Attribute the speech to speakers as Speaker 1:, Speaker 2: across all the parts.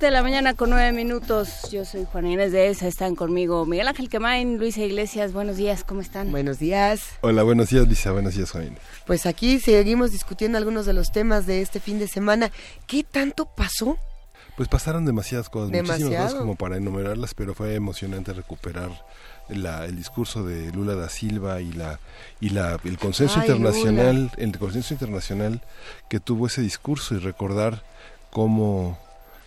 Speaker 1: De la mañana con nueve minutos. Yo soy Juana Inés de ESA. Están conmigo Miguel Ángel Quemain, Luisa Iglesias. Buenos días, ¿cómo están?
Speaker 2: Buenos días.
Speaker 3: Hola, buenos días, Luisa. Buenos días, Juan
Speaker 2: Pues aquí seguimos discutiendo algunos de los temas de este fin de semana. ¿Qué tanto pasó
Speaker 3: pues pasaron demasiadas cosas, muchísimas cosas como para enumerarlas, pero fue emocionante recuperar el discurso de Lula da Silva y la y la el consenso internacional, el consenso internacional que tuvo ese discurso y recordar cómo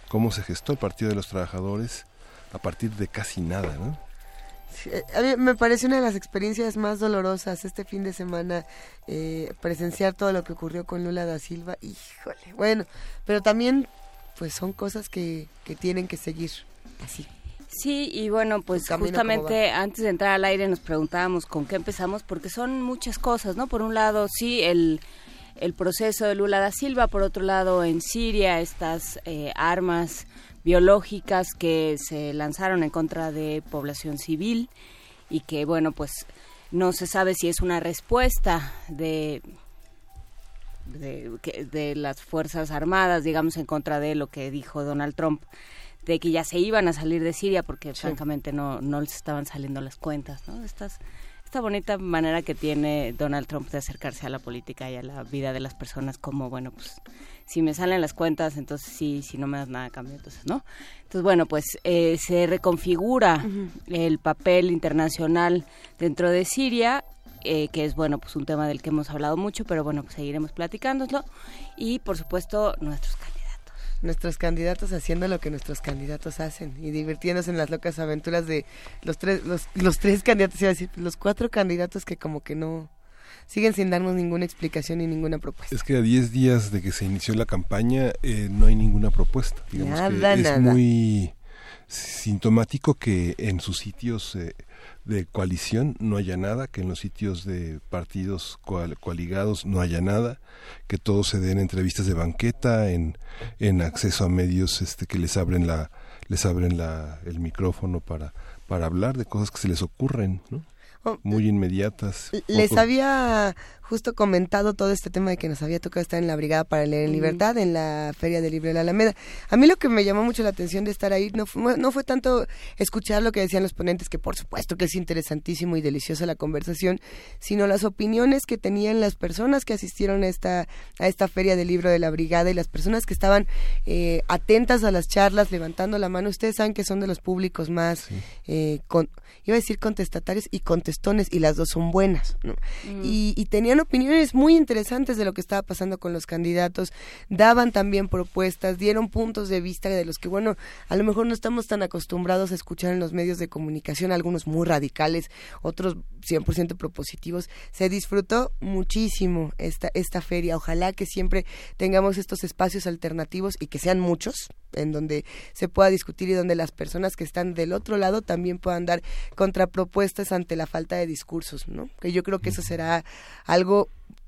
Speaker 3: cómo se gestó el Partido de los Trabajadores a partir de casi nada, ¿no?
Speaker 2: a mí me parece una de las experiencias más dolorosas este fin de semana eh, presenciar todo lo que ocurrió con Lula da Silva. Híjole, bueno, pero también pues son cosas que, que tienen que seguir así.
Speaker 1: Sí, y bueno, pues justamente antes de entrar al aire nos preguntábamos con qué empezamos, porque son muchas cosas, ¿no? Por un lado, sí, el, el proceso de Lula da Silva, por otro lado, en Siria, estas eh, armas biológicas que se lanzaron en contra de población civil y que, bueno, pues no se sabe si es una respuesta de de, de las Fuerzas Armadas, digamos, en contra de lo que dijo Donald Trump de que ya se iban a salir de Siria porque francamente no, no les estaban saliendo las cuentas, ¿no? Estas, esta bonita manera que tiene Donald Trump de acercarse a la política y a la vida de las personas como, bueno, pues si me salen las cuentas, entonces sí, si no me das nada cambio, entonces no. Entonces, bueno, pues eh, se reconfigura el papel internacional dentro de Siria eh, que es bueno pues un tema del que hemos hablado mucho, pero bueno pues seguiremos platicándolo y por supuesto nuestros.
Speaker 2: Nuestros candidatos haciendo lo que nuestros candidatos hacen y divirtiéndose en las locas aventuras de los tres los, los tres candidatos, iba a decir, los cuatro candidatos que como que no siguen sin darnos ninguna explicación ni ninguna propuesta.
Speaker 3: Es que a 10 días de que se inició la campaña eh, no hay ninguna propuesta. nada, es muy sintomático que en sus sitios eh, de coalición no haya nada, que en los sitios de partidos coaligados no haya nada, que todo se den entrevistas de banqueta, en, en acceso a medios este, que les abren la les abren la, el micrófono para, para hablar de cosas que se les ocurren, ¿no? Oh, muy inmediatas.
Speaker 2: Les había justo comentado todo este tema de que nos había tocado estar en la Brigada para Leer en Libertad, en la Feria del Libro de la Alameda. A mí lo que me llamó mucho la atención de estar ahí no fue, no fue tanto escuchar lo que decían los ponentes, que por supuesto que es interesantísimo y deliciosa la conversación, sino las opiniones que tenían las personas que asistieron a esta, a esta Feria del Libro de la Brigada y las personas que estaban eh, atentas a las charlas, levantando la mano. Ustedes saben que son de los públicos más, eh, con, iba a decir contestatarios y contestones, y las dos son buenas. ¿no? Mm. Y, y tenían opiniones muy interesantes de lo que estaba pasando con los candidatos, daban también propuestas, dieron puntos de vista de los que, bueno, a lo mejor no estamos tan acostumbrados a escuchar en los medios de comunicación, algunos muy radicales, otros 100% propositivos. Se disfrutó muchísimo esta, esta feria. Ojalá que siempre tengamos estos espacios alternativos y que sean muchos, en donde se pueda discutir y donde las personas que están del otro lado también puedan dar contrapropuestas ante la falta de discursos, ¿no? Que yo creo que eso será algo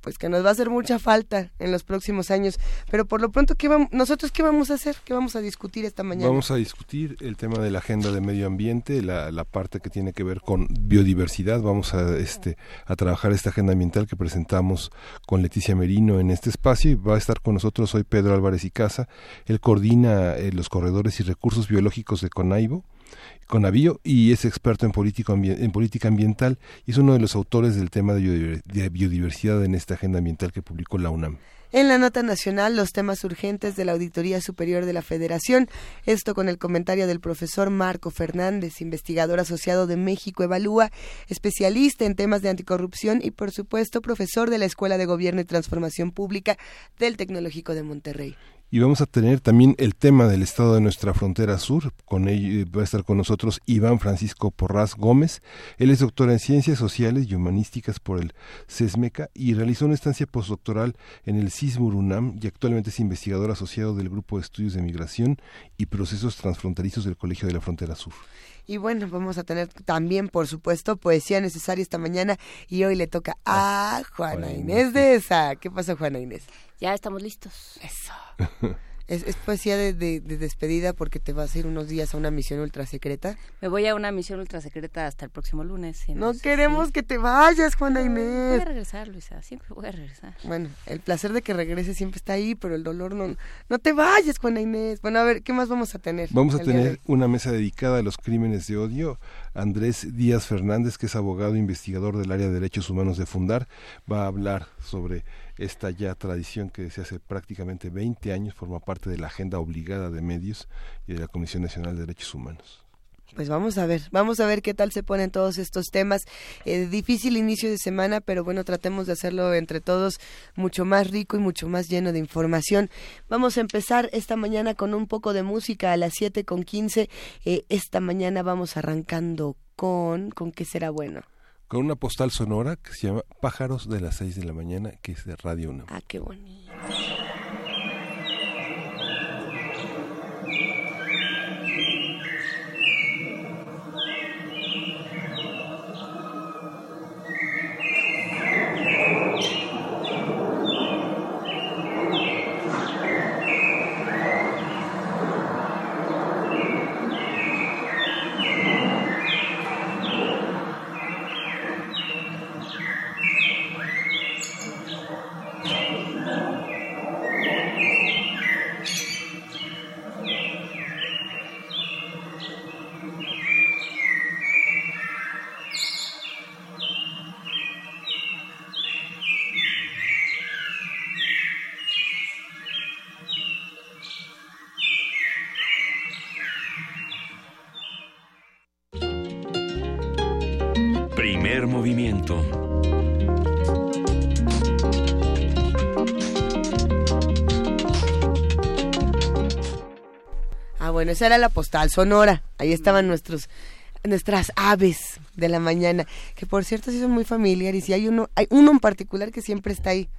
Speaker 2: pues que nos va a hacer mucha falta en los próximos años. Pero por lo pronto, ¿qué vamos, ¿nosotros qué vamos a hacer? ¿Qué vamos a discutir esta mañana?
Speaker 3: Vamos a discutir el tema de la agenda de medio ambiente, la, la parte que tiene que ver con biodiversidad. Vamos a, este, a trabajar esta agenda ambiental que presentamos con Leticia Merino en este espacio y va a estar con nosotros hoy Pedro Álvarez y Casa. Él coordina eh, los corredores y recursos biológicos de Conaibo con Avío y es experto en, en política ambiental y es uno de los autores del tema de biodiversidad en esta agenda ambiental que publicó la UNAM.
Speaker 2: En la nota nacional, los temas urgentes de la Auditoría Superior de la Federación. Esto con el comentario del profesor Marco Fernández, investigador asociado de México Evalúa, especialista en temas de anticorrupción y, por supuesto, profesor de la Escuela de Gobierno y Transformación Pública del Tecnológico de Monterrey
Speaker 3: y vamos a tener también el tema del estado de nuestra frontera sur. Con ello va a estar con nosotros Iván Francisco Porras Gómez. Él es doctor en Ciencias Sociales y Humanísticas por el CESMECA y realizó una estancia postdoctoral en el CISMUR UNAM y actualmente es investigador asociado del Grupo de Estudios de Migración y Procesos Transfronterizos del Colegio de la Frontera Sur.
Speaker 2: Y bueno, vamos a tener también, por supuesto, poesía necesaria esta mañana y hoy le toca a Juana Inés de esa. ¿Qué pasa, Juana Inés?
Speaker 1: Ya estamos listos.
Speaker 2: Eso. Es, poesía de, despedida porque te vas a ir unos días a una misión ultra secreta.
Speaker 1: Me voy a una misión ultra secreta hasta el próximo lunes.
Speaker 2: No queremos que te vayas, Juana Inés.
Speaker 1: Voy a regresar, Luisa, siempre voy a regresar.
Speaker 2: Bueno, el placer de que regrese siempre está ahí, pero el dolor no. No te vayas, Juana Inés. Bueno, a ver, ¿qué más vamos a tener?
Speaker 3: Vamos a tener una mesa dedicada a los crímenes de odio. Andrés Díaz Fernández, que es abogado e investigador del área de derechos humanos de Fundar, va a hablar sobre esta ya tradición que desde hace prácticamente 20 años forma parte de la agenda obligada de medios y de la Comisión Nacional de Derechos Humanos.
Speaker 2: Pues vamos a ver, vamos a ver qué tal se ponen todos estos temas. Eh, difícil inicio de semana, pero bueno, tratemos de hacerlo entre todos mucho más rico y mucho más lleno de información. Vamos a empezar esta mañana con un poco de música a las 7 con 15. Eh, esta mañana vamos arrancando con, ¿con qué será bueno?
Speaker 3: Con una postal sonora que se llama Pájaros de las 6 de la mañana, que es de Radio 1.
Speaker 2: Ah, qué bonito. Esa era la postal sonora. Ahí estaban nuestros nuestras aves de la mañana, que por cierto sí son muy familiares y hay uno hay uno en particular que siempre está ahí.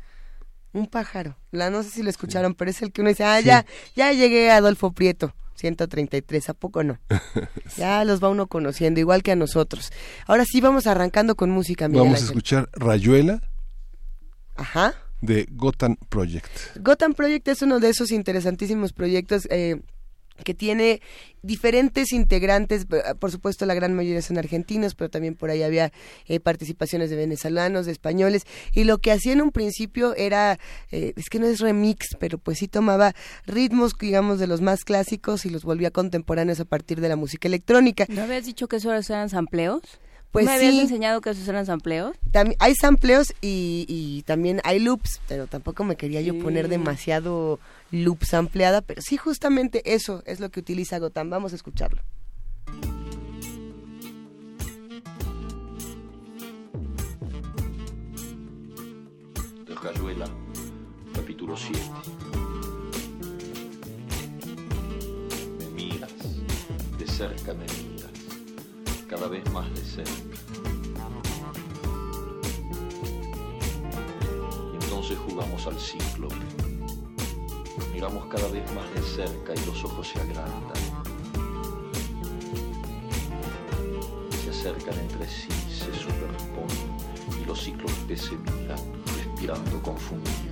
Speaker 2: Un pájaro. La no sé si lo escucharon, pero es el que uno dice, "Ah, ya ya llegué a Adolfo Prieto." 133, ¿a poco no? Ya los va uno conociendo, igual que a nosotros. Ahora sí vamos arrancando con música.
Speaker 3: vamos a escuchar Rayuela.
Speaker 2: Ajá.
Speaker 3: De Gotham Project.
Speaker 2: Gotham Project es uno de esos interesantísimos proyectos eh, que tiene diferentes integrantes, por supuesto la gran mayoría son argentinos, pero también por ahí había eh, participaciones de venezolanos, de españoles, y lo que hacía en un principio era, eh, es que no es remix, pero pues sí tomaba ritmos, digamos, de los más clásicos y los volvía contemporáneos a partir de la música electrónica.
Speaker 1: ¿No habías dicho que eso eran sampleos? Pues ¿Me habías enseñado que esos eran sampleos?
Speaker 2: También, hay sampleos y, y, también hay loops, pero tampoco me quería yo poner demasiado loops ampliada, pero sí justamente eso es lo que utiliza Gotham. Vamos a escucharlo.
Speaker 4: De Rayuela, capítulo 7. Me miras, de cerca me miras cada vez más de cerca. Y entonces jugamos al ciclo. Miramos cada vez más de cerca y los ojos se agrandan. Se acercan entre sí, se superponen y los ciclos de se miran, respirando confundidos.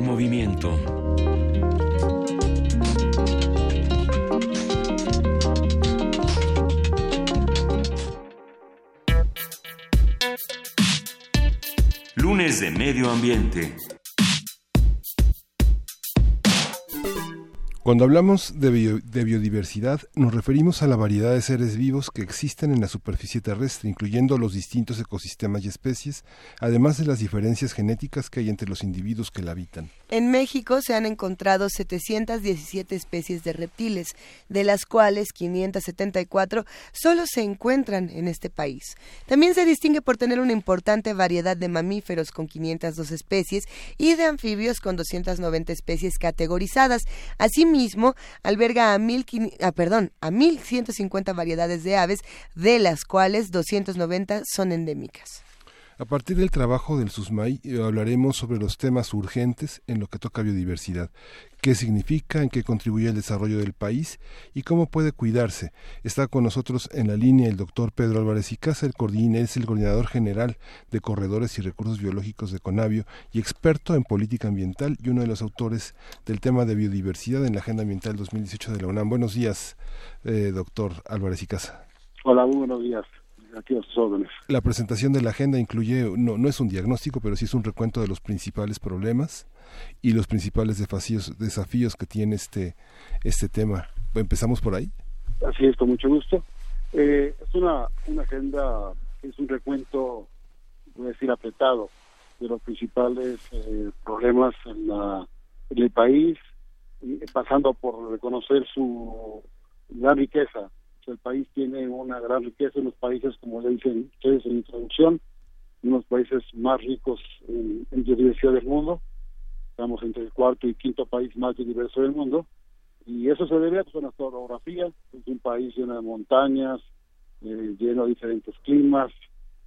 Speaker 5: Movimiento. Lunes de Medio Ambiente.
Speaker 3: Cuando hablamos de, biodiversidad, nos referimos a la variedad de seres vivos que existen en la superficie terrestre, incluyendo los distintos ecosistemas y especies, además de las diferencias genéticas que hay entre los individuos que la habitan.
Speaker 2: En México se han encontrado 717 especies de reptiles, de las cuales 574 solo se encuentran en este país. También se distingue por tener una importante variedad de mamíferos con 502 especies y de anfibios con 290 especies categorizadas. Asimismo, alberga a, mil, ah, perdón, a 1.150 variedades de aves, de las cuales 290 son endémicas.
Speaker 3: A partir del trabajo del SUSMAI eh, hablaremos sobre los temas urgentes en lo que toca biodiversidad, qué significa, en qué contribuye al desarrollo del país y cómo puede cuidarse. Está con nosotros en la línea el doctor Pedro Álvarez y Casa, el es el coordinador general de Corredores y Recursos Biológicos de Conavio y experto en política ambiental y uno de los autores del tema de biodiversidad en la Agenda Ambiental 2018 de la UNAM. Buenos días, eh, doctor Álvarez y Casa.
Speaker 6: Hola, buenos días.
Speaker 3: La presentación de la agenda incluye, no, no es un diagnóstico, pero sí es un recuento de los principales problemas y los principales desafíos, desafíos que tiene este, este tema. ¿Empezamos por ahí?
Speaker 6: Así es, con mucho gusto. Eh, es una, una agenda, es un recuento, voy a decir, apretado de los principales eh, problemas en, la, en el país, pasando por reconocer su gran riqueza el país tiene una gran riqueza en los países, como le dicen ustedes en introducción, unos países más ricos en, biodiversidad del mundo. Estamos entre el cuarto y quinto país más biodiverso del mundo. Y eso se debe pues, a nuestra orografía. Es un país lleno de montañas, eh, lleno de diferentes climas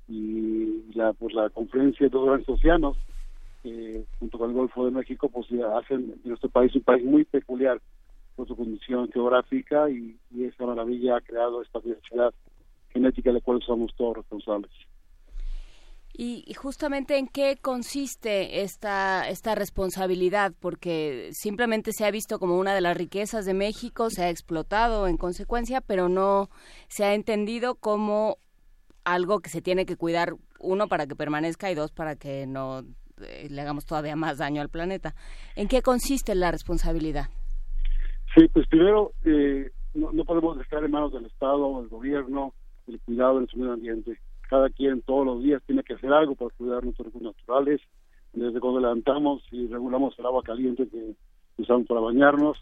Speaker 6: y la, pues, la confluencia de dos grandes océanos, junto con el Golfo de México, pues hacen de nuestro país un país muy peculiar por su condición geográfica y, esa maravilla ha creado esta diversidad genética de la cual somos todos responsables.
Speaker 1: Y, justamente en qué consiste esta, esta responsabilidad, porque simplemente se ha visto como una de las riquezas de México, se ha explotado en consecuencia, pero no se ha entendido como algo que se tiene que cuidar, uno, para que permanezca y dos, para que no eh, le hagamos todavía más daño al planeta. ¿En qué consiste la responsabilidad?
Speaker 6: Sí, pues primero, eh, no, no, podemos dejar en manos del Estado, del gobierno, el cuidado del medio ambiente. Cada quien todos los días tiene que hacer algo para cuidar nuestros recursos naturales. Desde cuando levantamos y regulamos el agua caliente que usamos para bañarnos,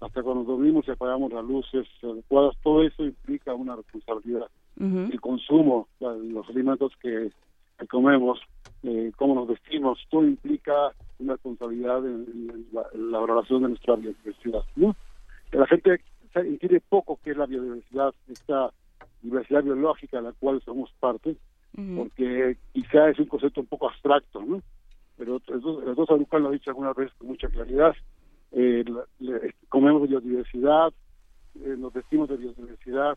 Speaker 6: hasta cuando dormimos y apagamos las luces adecuadas, todo eso implica una responsabilidad. El consumo, los alimentos que, comemos, eh, cómo nos vestimos, todo implica una responsabilidad en, la, valoración de nuestra biodiversidad. ¿no? La gente entiende poco qué es la biodiversidad, esta diversidad biológica de la cual somos parte, porque quizá es un concepto un poco abstracto, ¿no? Pero los dos lo han dicho alguna vez con mucha claridad eh, comemos biodiversidad, eh, nos vestimos de biodiversidad,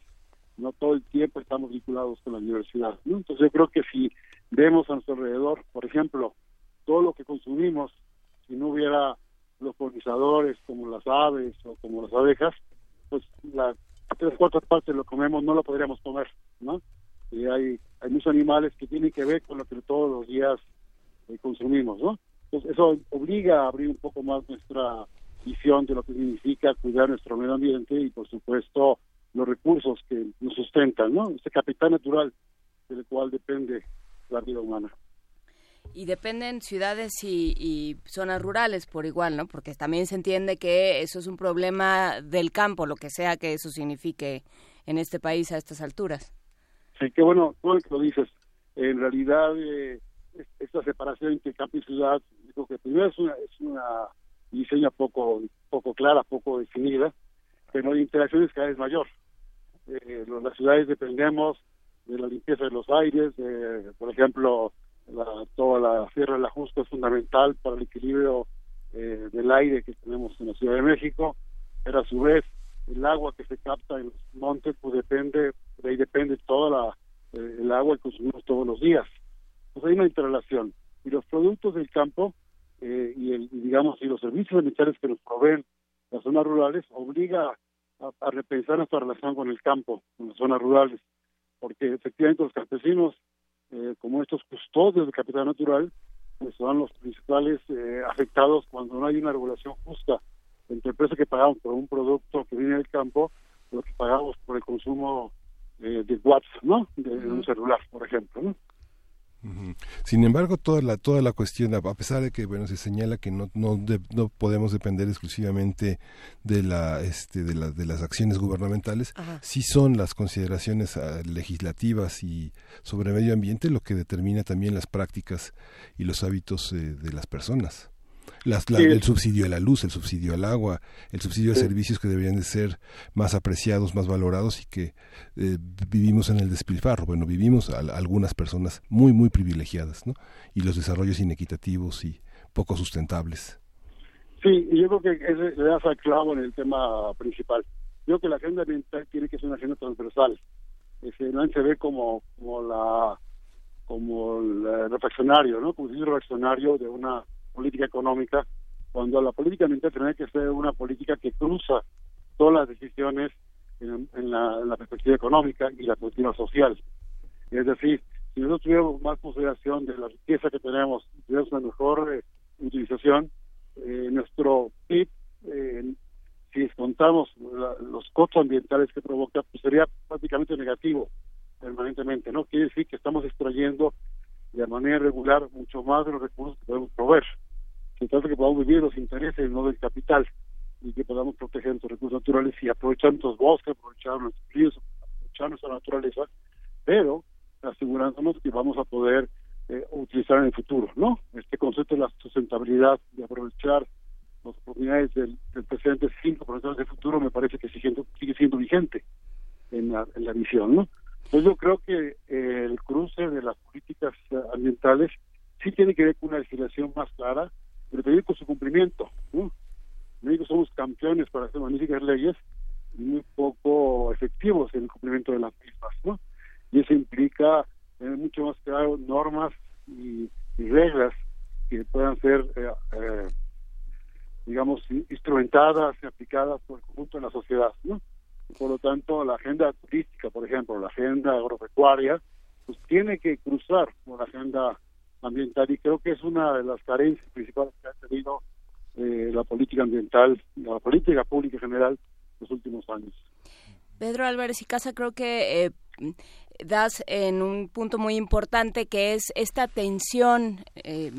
Speaker 6: no todo el tiempo estamos vinculados con la biodiversidad. Entonces yo creo que si vemos a nuestro alrededor, por ejemplo, todo lo que consumimos, si no hubiera los polinizadores como las aves o como las abejas, pues la tres cuartas partes lo comemos no lo podríamos comer, ¿no? Y hay, hay muchos animales que tienen que ver con lo que todos los días eh, consumimos, ¿no? Entonces eso obliga a abrir un poco más nuestra visión de lo que significa cuidar nuestro medio ambiente y, por supuesto, los recursos que nos sustentan, ¿no? Este capital natural del cual depende la vida humana.
Speaker 1: Y dependen ciudades y, zonas rurales por igual, ¿no? Porque también se entiende que eso es un problema del campo, lo que sea que eso signifique en este país a estas alturas.
Speaker 6: Sí, qué bueno, que lo dices. En realidad, eh, esta separación entre campo y ciudad, digo que primero es una, es una diseña poco, poco clara, poco definida, pero la interacción es cada vez mayor. Eh, las ciudades dependemos de la limpieza de los aires, de, por ejemplo, la, toda la Sierra del Ajusco es fundamental para el equilibrio eh, del aire que tenemos en la Ciudad de México, pero a su vez el agua que se capta en los montes, pues depende, de ahí depende toda la, eh, el agua que consumimos todos los días. Pues hay una interrelación. Y los productos del campo eh, y, el, digamos y los servicios militares que nos proveen las zonas rurales obliga a, repensar nuestra relación con el campo, con las zonas rurales, porque efectivamente los campesinos, eh, como estos custodios del capital natural, pues son los principales eh, afectados cuando no hay una regulación justa entre el precio que pagamos por un producto que viene del campo, lo que pagamos por el consumo de watts, ¿no? De, de un celular, por ejemplo, ¿no?
Speaker 3: Sin embargo, toda la toda la cuestión, a pesar de que bueno se señala que no no, no podemos depender exclusivamente de la este de, la, de las acciones gubernamentales, sí son las consideraciones ah, legislativas y sobre medio ambiente lo que determina también las prácticas y los hábitos eh, de las personas el subsidio a la luz, el subsidio al agua, el subsidio a servicios que deberían de ser más apreciados, más valorados y que eh, vivimos en el despilfarro. Bueno, vivimos algunas personas muy, muy privilegiadas, ¿no? Y los desarrollos inequitativos y poco sustentables.
Speaker 6: Sí, y yo creo que ese le das al clavo en el tema principal. Yo creo que la agenda ambiental tiene que ser una agenda transversal. Ese, no se ve como, como la como el reflexionario, ¿no? Como un reflexionario de una política económica, cuando la política ambiental tiene que ser una política que cruza todas las decisiones en, la, perspectiva económica y la perspectiva social. Es decir, si nosotros tuviéramos más consideración de la riqueza que tenemos, tuviéramos una mejor eh, utilización, eh, nuestro PIB, eh, si descontamos los costos ambientales que provoca, pues sería prácticamente negativo permanentemente, ¿no? Quiere decir que estamos extrayendo de manera regular mucho más de los recursos que podemos proveer. Se trata que podamos vivir los intereses, no del capital, y que podamos proteger nuestros recursos naturales y aprovechar nuestros bosques, aprovechar nuestros ríos, aprovechar nuestra naturaleza, pero asegurándonos que vamos a poder eh, utilizar en el futuro, ¿no? Este concepto de la sustentabilidad, de aprovechar las oportunidades del, presente sin aprovechar del futuro, me parece que sigue siendo, sigue siendo vigente en la, en la visión, ¿no? Pues yo creo que eh, el cruce de las políticas eh, ambientales sí tiene que ver con una legislación más clara, pero también con su cumplimiento. ¿no? México somos campeones para hacer magníficas leyes muy poco efectivos en el cumplimiento de las mismas, ¿no? Y eso implica tener mucho más claro normas y, reglas que puedan ser, eh, digamos, instrumentadas y aplicadas por el conjunto de la sociedad, ¿no? Por lo tanto, la agenda turística, por ejemplo, la agenda agropecuaria, pues tiene que cruzar con la agenda ambiental y creo que es una de las carencias principales que ha tenido eh, la política ambiental, la política pública en general los últimos años.
Speaker 1: Pedro Álvarez y Casa, creo que eh, das en un punto muy importante que es esta tensión eh,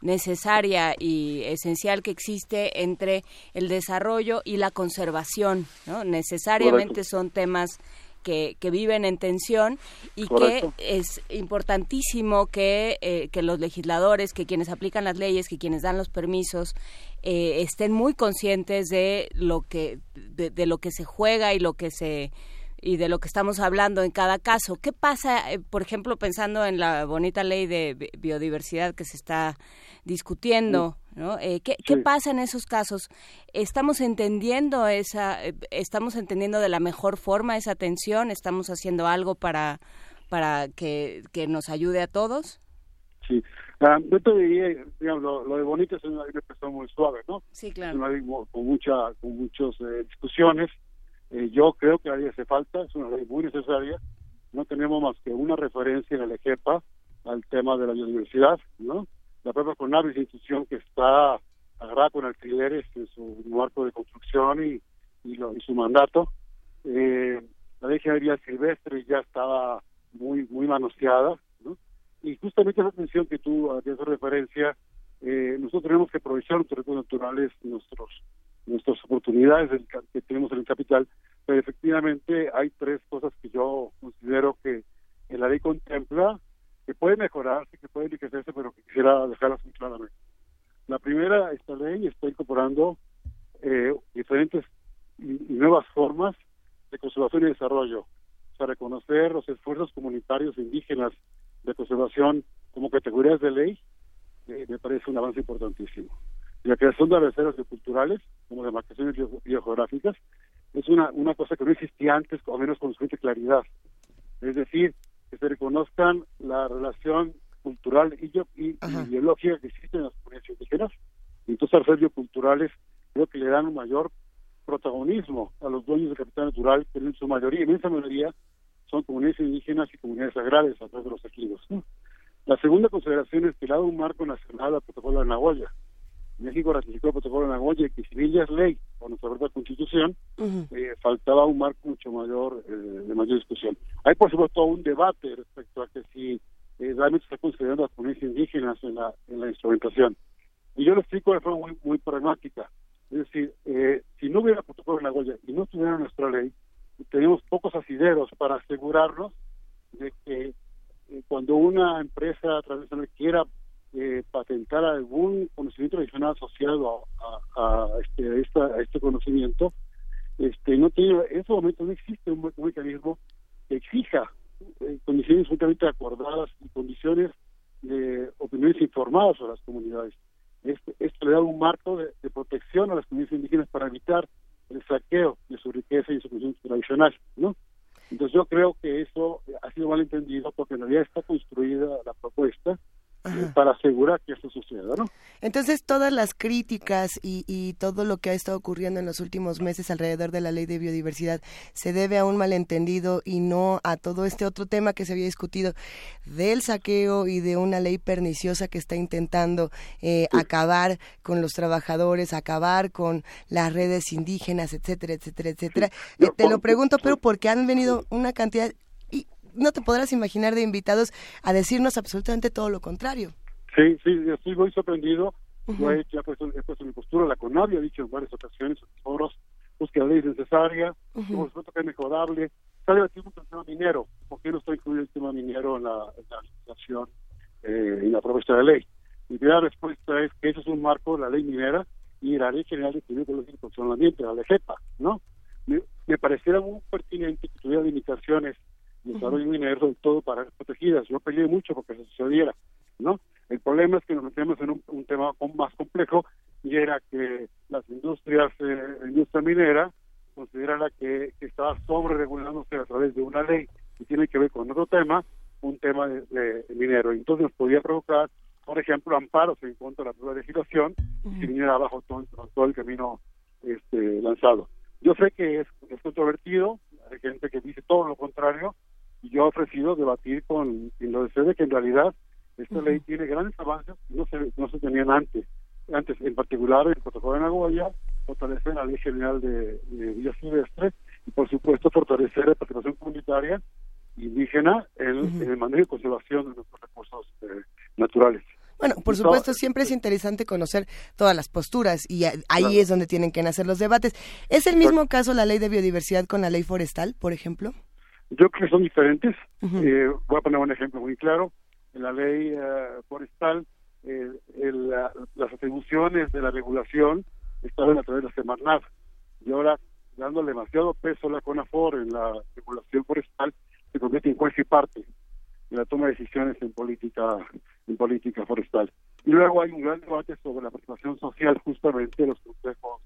Speaker 1: necesaria y esencial que existe entre el desarrollo y la conservación. ¿no? Necesariamente son temas que, viven en tensión y que es importantísimo que, eh, que los legisladores, que quienes aplican las leyes, que quienes dan los permisos, eh, estén muy conscientes de lo que de, lo que se juega y lo que se y de lo que estamos hablando en cada caso. ¿Qué pasa, eh, por ejemplo, pensando en la bonita ley de biodiversidad que se está discutiendo, ¿no? Eh, ¿qué, pasa en esos casos? ¿Estamos entendiendo esa, eh, estamos entendiendo de la mejor forma esa tensión? ¿Estamos haciendo algo para, para que, que nos ayude a todos?
Speaker 6: Sí, ah, yo te diría, digamos, lo, de bonito es una ley muy suave, ¿no?
Speaker 1: Sí, claro.
Speaker 6: Es una ley con, mucha, con muchas eh, yo creo que a hace falta, es una ley muy necesaria. No tenemos más que una referencia en el EGEPA al tema de la biodiversidad, ¿no? la propia CONAVI es una institución que está agarrada con alquileres en su marco de construcción y, y, lo, y su mandato. Eh, la ley de silvestre ya estaba muy muy manoseada, ¿no? Y justamente esa atención que tú hacías referencia, eh, nosotros tenemos que aprovechar nuestros recursos naturales, nuestros nuestras oportunidades que tenemos en el capital, pero efectivamente hay tres cosas que yo considero que la ley contempla que puede mejorarse, que puede enriquecerse, pero que quisiera dejarlas muy claramente. La primera, esta ley está incorporando eh, diferentes y, nuevas formas de conservación y desarrollo. O sea, reconocer los esfuerzos comunitarios indígenas de conservación como categorías de ley, eh, me parece un avance importantísimo. La creación de reservas culturales, como demarcaciones biogeográficas, es una, una cosa que no existía antes, o menos con suficiente claridad. Es decir, que se reconozcan la relación cultural y, y, biológica que existe en las comunidades indígenas. Y entonces, las redes culturales creo que le dan un mayor protagonismo a los dueños del capital natural, que en su mayoría, inmensa mayoría, son comunidades indígenas y comunidades agrarias a través de los ejidos. La segunda consideración es que le da un marco nacional al protocolo de Nagoya. México ratificó el protocolo de Nagoya y que si bien ya es ley con nuestra propia constitución, eh, faltaba un marco mucho mayor, eh, de mayor discusión. Hay por supuesto un debate respecto a que si eh, realmente se está considerando las comunidades indígenas en la, en la instrumentación. Y yo lo explico de forma muy, muy pragmática. Es decir, si no hubiera protocolo de Nagoya y no estuviera nuestra ley, tenemos pocos asideros para asegurarnos de que cuando una empresa tradicional quiera eh, patentar algún conocimiento adicional asociado a, este, a, este conocimiento, este, no tiene, en este momento no existe un, mecanismo que exija eh, condiciones absolutamente acordadas y condiciones de opiniones informadas a las comunidades. Este, esto le da un marco de, protección a las comunidades indígenas para evitar el saqueo de su riqueza y su conocimiento tradicional, ¿no? Entonces yo creo que eso ha sido mal entendido porque en realidad está construida la propuesta para asegurar que eso suceda, ¿no?
Speaker 2: Entonces, todas las críticas y, y, todo lo que ha estado ocurriendo en los últimos meses alrededor de la ley de biodiversidad se debe a un malentendido y no a todo este otro tema que se había discutido del saqueo y de una ley perniciosa que está intentando eh, acabar con los trabajadores, acabar con las redes indígenas, etcétera, etcétera, etcétera. Eh, te lo pregunto, pero porque han venido una cantidad no te podrás imaginar de invitados a decirnos absolutamente todo lo contrario.
Speaker 6: Sí, sí, estoy muy sorprendido. Yo he, ya puesto, he puesto mi postura, la CONAVI ha dicho en varias ocasiones, en foros, que la ley es necesaria, uh -huh. por que es mejorable. Sale aquí un tema minero, ¿por qué no está incluido el tema minero en la, en la legislación eh, en la propuesta de ley? Mi primera respuesta es que eso es un marco de la ley minera y la ley general de equilibrio ecológico y ambiente, la LGEPA, ¿no? Me, me pareciera muy pertinente que tuviera limitaciones desarrollo minero del todo para protegidas. Yo peleé mucho porque eso sucediera, ¿no? El problema es que nos metemos en un, tema más complejo y era que las industrias, eh, la industria minera, considerara que, que estaba sobre regulándose a través de una ley y tiene que ver con otro tema, un tema de, minero. Entonces nos podía provocar, por ejemplo, amparos en contra de la propia legislación si viniera abajo todo, todo el camino este, lanzado. Yo sé que es, es controvertido, hay gente que dice todo lo contrario, y yo he ofrecido debatir con quien lo desee que en realidad Esta ley tiene grandes avances que no se, no se tenían antes. Antes, en particular, el protocolo de Nagoya, fortalecer la ley general de, de silvestre y, por supuesto, fortalecer la participación comunitaria indígena en, el manejo y conservación de nuestros recursos eh, naturales.
Speaker 2: Bueno, por supuesto, siempre es interesante conocer todas las posturas y ahí es donde tienen que nacer los debates. ¿Es el mismo caso la ley de biodiversidad con la ley forestal, por ejemplo?
Speaker 6: Yo creo que son diferentes. Eh, voy a poner un ejemplo muy claro. En la ley eh, forestal, las atribuciones de la regulación estaban a través de la Semarnat. Y ahora, dándole demasiado peso a la CONAFOR en la regulación forestal, se convierte en juez y parte en la toma de decisiones en política en política forestal. Y luego hay un gran debate sobre la participación social justamente de los consejos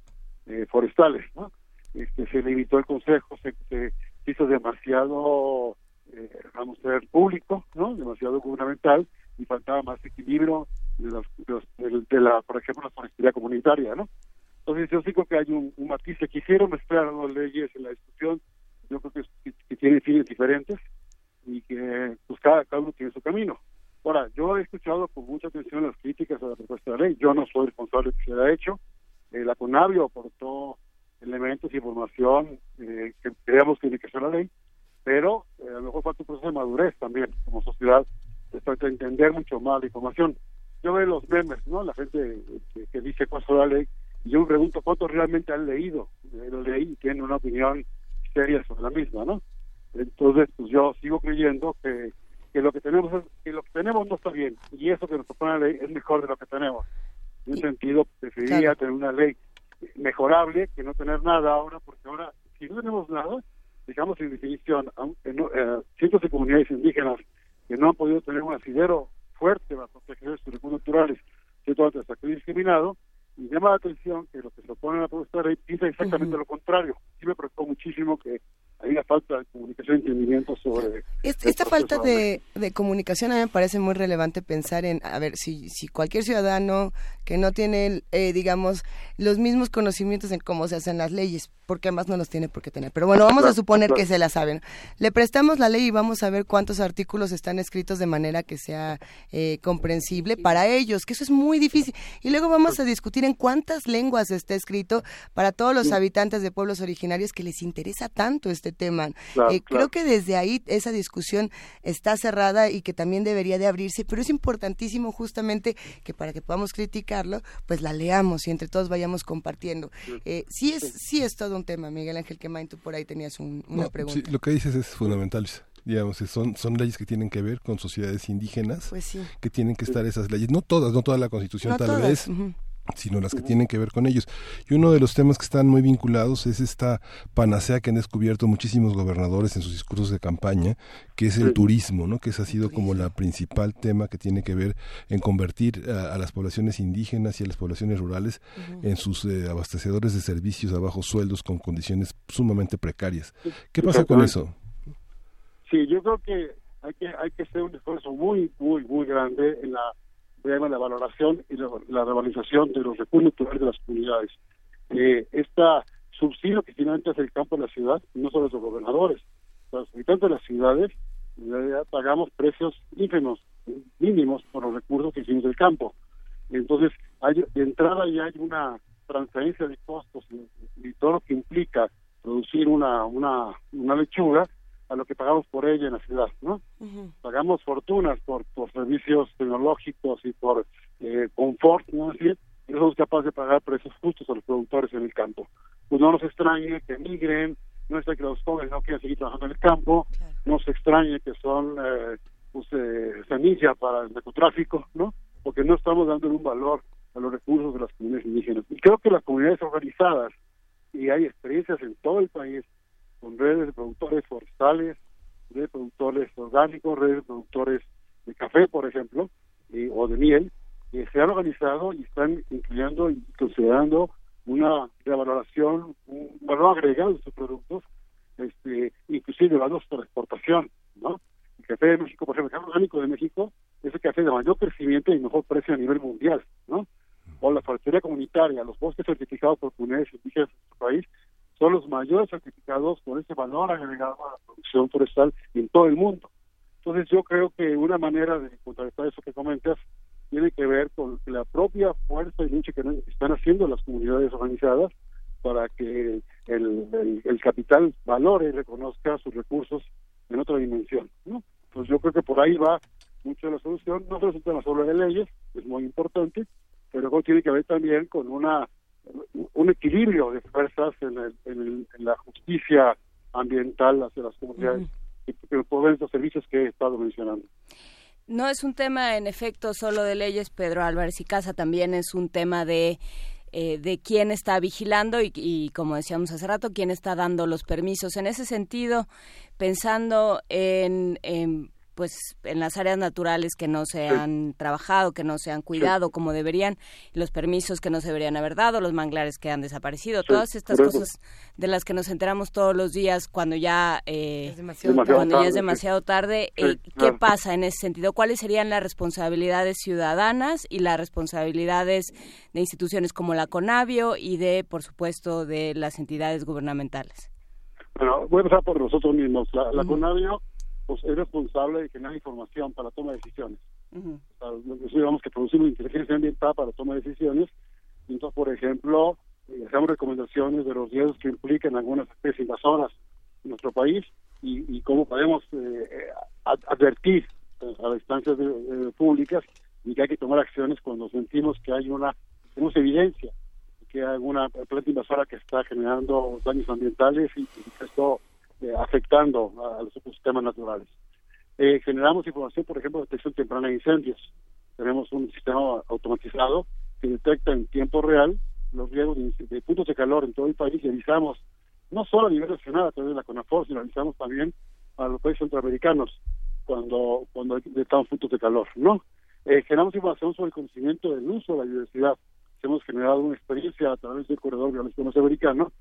Speaker 6: eh, forestales. ¿no? Este, se limitó el consejo, se, hizo demasiado, eh, vamos a ver, público, ¿no? demasiado gubernamental y faltaba más equilibrio de, de, la, por ejemplo, la forestería comunitaria. ¿no? Entonces yo digo que hay un, matiz que quisieron mezclar las leyes en la discusión, yo creo que, que, tienen fines diferentes y que pues cada, cada uno tiene su camino. Ahora, yo he escuchado con mucha atención las críticas a la propuesta de ley. Yo no soy responsable de que se haya hecho. Eh, la CONAVIO aportó elementos y información eh, que creemos que que ser la ley, pero eh, a lo mejor falta un proceso de madurez también como sociedad de entender mucho más la información. Yo veo los memes, ¿no? La gente que, dice cuál es la ley, y yo me pregunto cuántos realmente han leído. Lo leí y tienen una opinión seria sobre la misma, ¿no? Entonces, pues yo sigo creyendo que que lo que tenemos que lo que tenemos no está bien y eso que nos propone la ley es mejor de lo que tenemos. En un sentido, preferiría tener una ley mejorable que no tener nada ahora, porque ahora, si no tenemos nada, digamos en definición, en, eh, cientos de comunidades indígenas que no han podido tener un asidero fuerte para proteger sus recursos naturales, que todo está discriminado, y llama la atención que lo que se propone en la propuesta de ley piensa exactamente lo contrario. Sí me preocupó muchísimo que hay una falta de comunicación y entendimiento sobre...
Speaker 2: Esta, falta de, de, comunicación a mí me parece muy relevante pensar en, a ver, si, si cualquier ciudadano que no tiene, eh, digamos, los mismos conocimientos en cómo se hacen las leyes, porque además no los tiene por qué tener. Pero bueno, vamos a suponer que se la saben. Le prestamos la ley y vamos a ver cuántos artículos están escritos de manera que sea eh, comprensible para ellos, que eso es muy difícil. Y luego vamos a discutir en cuántas lenguas está escrito para todos los habitantes de pueblos originarios que les interesa tanto este tema. Eh, creo que desde ahí esa discusión está cerrada y que también debería de abrirse, pero es importantísimo justamente que para que podamos criticarlo, pues la leamos y entre todos vayamos compartiendo. Eh, sí es sí. es todo un tema, Miguel Ángel Quemain, tú por ahí tenías una pregunta.
Speaker 3: Sí, lo que dices es fundamental digamos, son, son leyes que tienen que ver con sociedades indígenas,
Speaker 2: pues
Speaker 3: que tienen que estar esas leyes, no todas, no toda la constitución tal vez, sino las que tienen que ver con ellos. Y uno de los temas que están muy vinculados es esta panacea que han descubierto muchísimos gobernadores en sus discursos de campaña, que es el turismo, ¿no? que ese ha sido como la principal tema que tiene que ver en convertir a, las poblaciones indígenas y a las poblaciones rurales en sus eh, abastecedores de servicios a bajos sueldos con condiciones sumamente precarias. ¿Qué pasa con eso?
Speaker 6: Sí, yo creo que hay que hay que hacer un esfuerzo muy muy muy grande en la la valoración y la, revalorización de los recursos naturales de las comunidades. Eh, esta subsidio que finalmente hace el campo de la ciudad, no solo los gobernadores, los habitantes de las ciudades pagamos precios ínfimos, mínimos por los recursos que hicimos del campo. Entonces, hay, de entrada ya hay una transferencia de costos y, todo lo que implica producir una, una, una lechuga a lo que pagamos por ella en la ciudad, ¿no? Pagamos fortunas por, por servicios tecnológicos y por eh, confort, ¿no? Así, y no somos capaces de pagar precios justos a los productores en el campo. Pues no nos extrañe que migren, no es que los jóvenes no quieran seguir trabajando en el campo, no se extrañe que son eh, pues, eh, semilla para el narcotráfico, ¿no? Porque no estamos dando un valor a los recursos de las comunidades indígenas. Y creo que las comunidades organizadas, y hay experiencias en todo el país, con redes de productores forestales, de productores orgánicos, redes de productores de café, por ejemplo, o de miel, que se han organizado y están incluyendo y considerando una revaloración, un valor agregado de sus productos, este, inclusive llevados por exportación, ¿no? El café de México, por ejemplo, el café orgánico de México es el café de mayor crecimiento y mejor precio a nivel mundial, ¿no? O la forestería comunitaria, los bosques certificados por comunidades indígenas en nuestro país son los mayores certificados con ese valor agregado a la producción forestal en todo el mundo. Entonces yo creo que una manera de contrarrestar eso que comentas tiene que ver con la propia fuerza y lucha que están haciendo las comunidades organizadas para que el, capital valore y reconozca sus recursos en otra dimensión. ¿no? Entonces yo creo que por ahí va mucho la solución. No un tema solo de leyes, es muy importante, pero tiene que ver también con una un equilibrio de fuerzas en, en, la justicia ambiental hacia las comunidades que, que proveen estos servicios que he estado mencionando.
Speaker 1: No es un tema, en efecto, solo de leyes, Pedro Álvarez y Casa, también es un tema de eh, de quién está vigilando y, como decíamos hace rato, quién está dando los permisos. En ese sentido, pensando en, en pues en las áreas naturales que no se han trabajado, que no se han cuidado como deberían, los permisos que no se deberían haber dado, los manglares que han desaparecido, todas estas cosas de las que nos enteramos todos los días cuando ya eh, es demasiado, cuando ya es demasiado tarde, eh, ¿qué pasa en ese sentido? ¿Cuáles serían las responsabilidades ciudadanas y las responsabilidades de instituciones como la CONAVIO y de, por supuesto, de las entidades gubernamentales?
Speaker 6: Bueno, voy a empezar por nosotros mismos. La, CONAVIO pues, es responsable de generar información para la toma de decisiones. digamos que producimos inteligencia ambiental para la toma de decisiones. Entonces, por ejemplo, eh, hacemos recomendaciones de los riesgos que implican algunas especies invasoras en nuestro país y, cómo podemos eh, eh, advertir a las instancias públicas y que hay que tomar acciones cuando sentimos que hay una tenemos evidencia de que hay alguna planta invasora que está generando daños ambientales y, que esto eh, afectando a, los ecosistemas naturales. Eh, generamos información, por ejemplo, de detección temprana de incendios. Tenemos un sistema automatizado que detecta en tiempo real los riesgos de, puntos de calor en todo el país y avisamos no solo a nivel nacional a través de la CONAFOR, sino avisamos también a los países centroamericanos cuando cuando detectamos puntos de calor, ¿no? Eh, generamos información sobre el conocimiento del uso de la biodiversidad. Hemos generado una experiencia a través del corredor biológico americano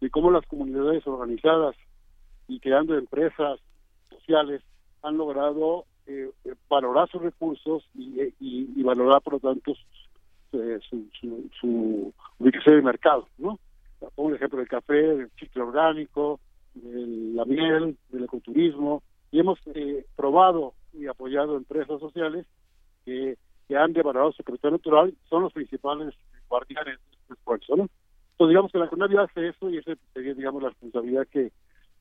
Speaker 6: de cómo las comunidades organizadas y creando empresas sociales han logrado eh, eh, valorar sus recursos y, y, valorar por lo tanto eh, su, su, su, ubicación de mercado, ¿no? Pongo el ejemplo del café, del chicle orgánico, de la miel, del ecoturismo, y hemos probado y apoyado empresas sociales que, que han devalorado su capital natural, son los principales guardianes de este esfuerzo, ¿no? Entonces digamos que la CONAVI hace eso y esa sería digamos la responsabilidad que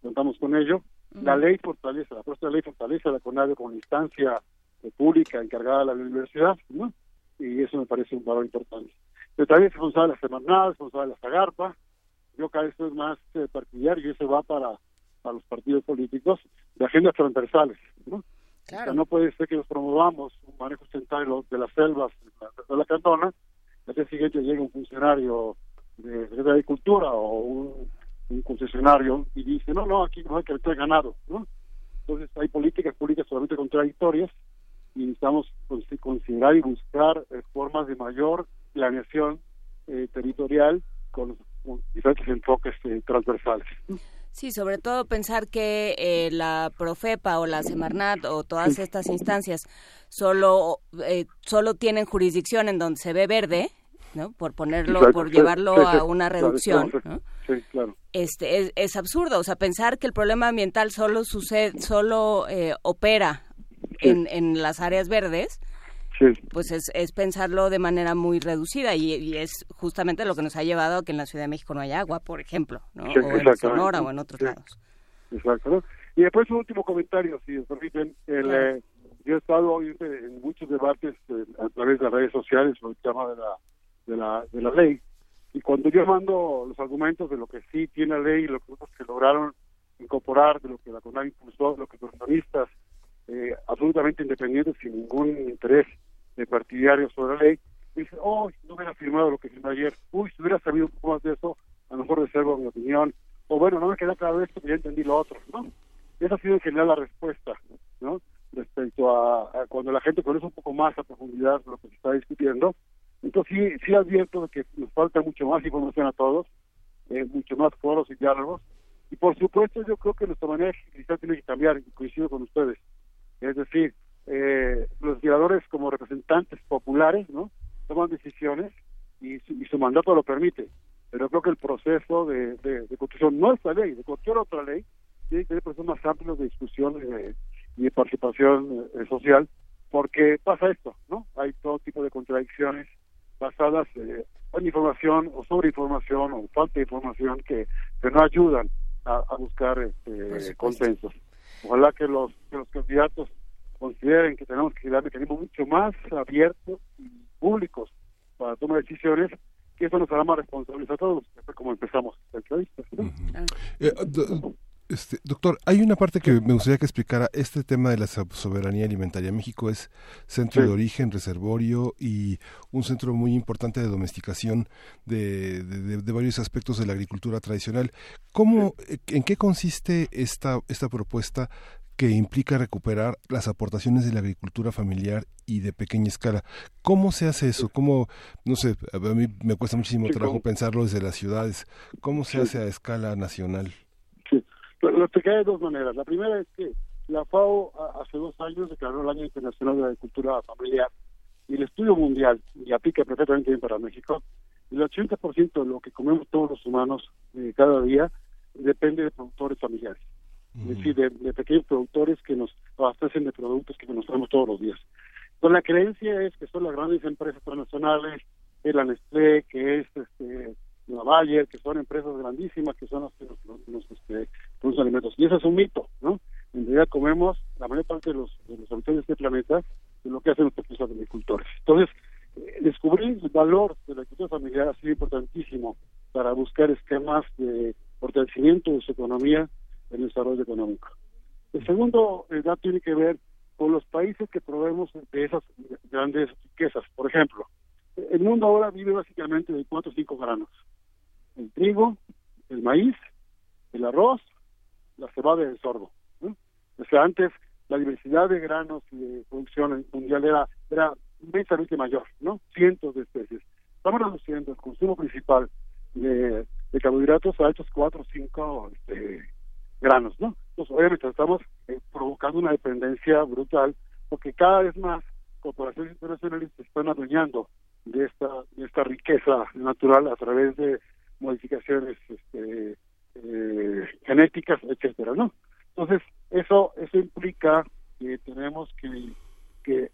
Speaker 6: contamos con ello. La ley fortalece, la propia ley fortalece a la CONAVIO como instancia eh, pública encargada de la universidad, ¿no? Y eso me parece un valor importante. Pero también es responsable de la Semanal, es responsable de la Zagarpa. Yo cada vez es más eh, partidario y eso va para, para los partidos políticos de agendas transversales, ¿no? Claro. no puede ser que nos promovamos un manejo central de las selvas de la, cantona, al día siguiente llega un funcionario de, de Agricultura o un un concesionario y dice, no, no, aquí no hay que meter ganado, ¿no? Entonces hay políticas públicas totalmente contradictorias y necesitamos considerar y buscar eh, formas de mayor planeación eh, territorial con, diferentes enfoques eh, transversales.
Speaker 1: Sí, sobre todo pensar que la Profepa o la Semarnat o todas estas instancias solo, solo tienen jurisdicción en donde se ve verde, ¿no? Por ponerlo, por llevarlo a una reducción, ¿no?
Speaker 6: Sí, claro.
Speaker 1: Este, es, absurdo, o sea, pensar que el problema ambiental solo sucede, solo eh, opera en, en las áreas verdes, pues es, es, pensarlo de manera muy reducida y, es justamente lo que nos ha llevado a que en la Ciudad de México no haya agua, por ejemplo, ¿no? o en Sonora o en otros lados.
Speaker 6: Exacto. Y después un último comentario, si me permiten. El, eh, yo he estado hoy en muchos debates eh, a través de las redes sociales sobre el tema de la, de la, de la ley y cuando yo mando los argumentos de lo que sí tiene la ley lo que se lograron incorporar, de lo que la CONAV impulsó, de lo que los periodistas eh, absolutamente independientes, sin ningún interés de partidario sobre la ley, dice, oh, no hubiera firmado lo que firmó ayer, uy, si hubiera sabido un poco más de eso, a lo mejor reservo mi opinión, o bueno, no me queda claro esto, ya entendí lo otro, ¿no? Esa ha sido en general la respuesta, ¿no? Respecto a cuando la gente conoce un poco más a profundidad lo que se está discutiendo, entonces sí, sí advierto que nos falta mucho más información a todos, eh, mucho más foros y diálogos. Y por supuesto yo creo que nuestra manera de tiene que cambiar, y coincido con ustedes. Es decir, eh, los legisladores como representantes populares, ¿no? Toman decisiones y su, mandato lo permite. Pero creo que el proceso de, de, construcción, no esta ley, de cualquier otra ley, tiene que tener procesos más amplios de discusión y de participación eh, social, porque pasa esto, ¿no? Hay todo tipo de contradicciones basadas eh, en información o sobre información o falta de información que, que no ayudan a, buscar este, consensos. Ojalá que los, que los candidatos consideren que tenemos que dar mecanismos mucho más abiertos y públicos para tomar decisiones que eso nos hará más responsables a todos, como empezamos la entrevista.
Speaker 3: Este, doctor, hay una parte que me gustaría que explicara. Este tema de la soberanía alimentaria. México es centro de origen, reservorio y un centro muy importante de domesticación de, varios aspectos de la agricultura tradicional. ¿Cómo, ¿En qué consiste esta, esta propuesta que implica recuperar las aportaciones de la agricultura familiar y de pequeña escala. ¿Cómo se hace eso? ¿Cómo, no sé, a mí me cuesta muchísimo trabajo pensarlo desde las ciudades. ¿Cómo se hace a escala nacional?
Speaker 6: Lo explicaré de dos maneras. La primera es que la FAO hace dos años declaró el Año Internacional de la Agricultura Familiar y el estudio mundial, y aplica perfectamente bien para México, el 80% de lo que comemos todos los humanos eh, cada día depende de productores familiares. Es decir, de, pequeños productores que nos abastecen de productos que nos traemos todos los días. Entonces la creencia es que son las grandes empresas transnacionales, el la Nestlé, que es este, la Bayer, que son empresas grandísimas que son las que nos, este, producen alimentos. Y eso es un mito, ¿no? En realidad comemos la mayor parte de los, de de este planeta de lo que hacen los pequeños agricultores. Entonces, eh, descubrir el valor de la agricultura familiar ha sido importantísimo para buscar esquemas de fortalecimiento de su economía en el desarrollo económico. El segundo eh, dato tiene que ver con los países que proveemos de esas grandes riquezas. Por ejemplo, el mundo ahora vive básicamente de cuatro o cinco granos el trigo, el maíz, el arroz, la cebada y el sorgo. O sea, antes la diversidad de granos y de producción mundial era, era inmensamente mayor, ¿no? Cientos de especies. Estamos reduciendo el consumo principal de, carbohidratos a estos cuatro o cinco este, granos, ¿no? Entonces, obviamente estamos eh, provocando una dependencia brutal porque cada vez más corporaciones internacionales se están adueñando de esta, de esta riqueza natural a través de modificaciones este, eh, genéticas, etcétera, ¿no? Entonces, eso eso implica que tenemos que, que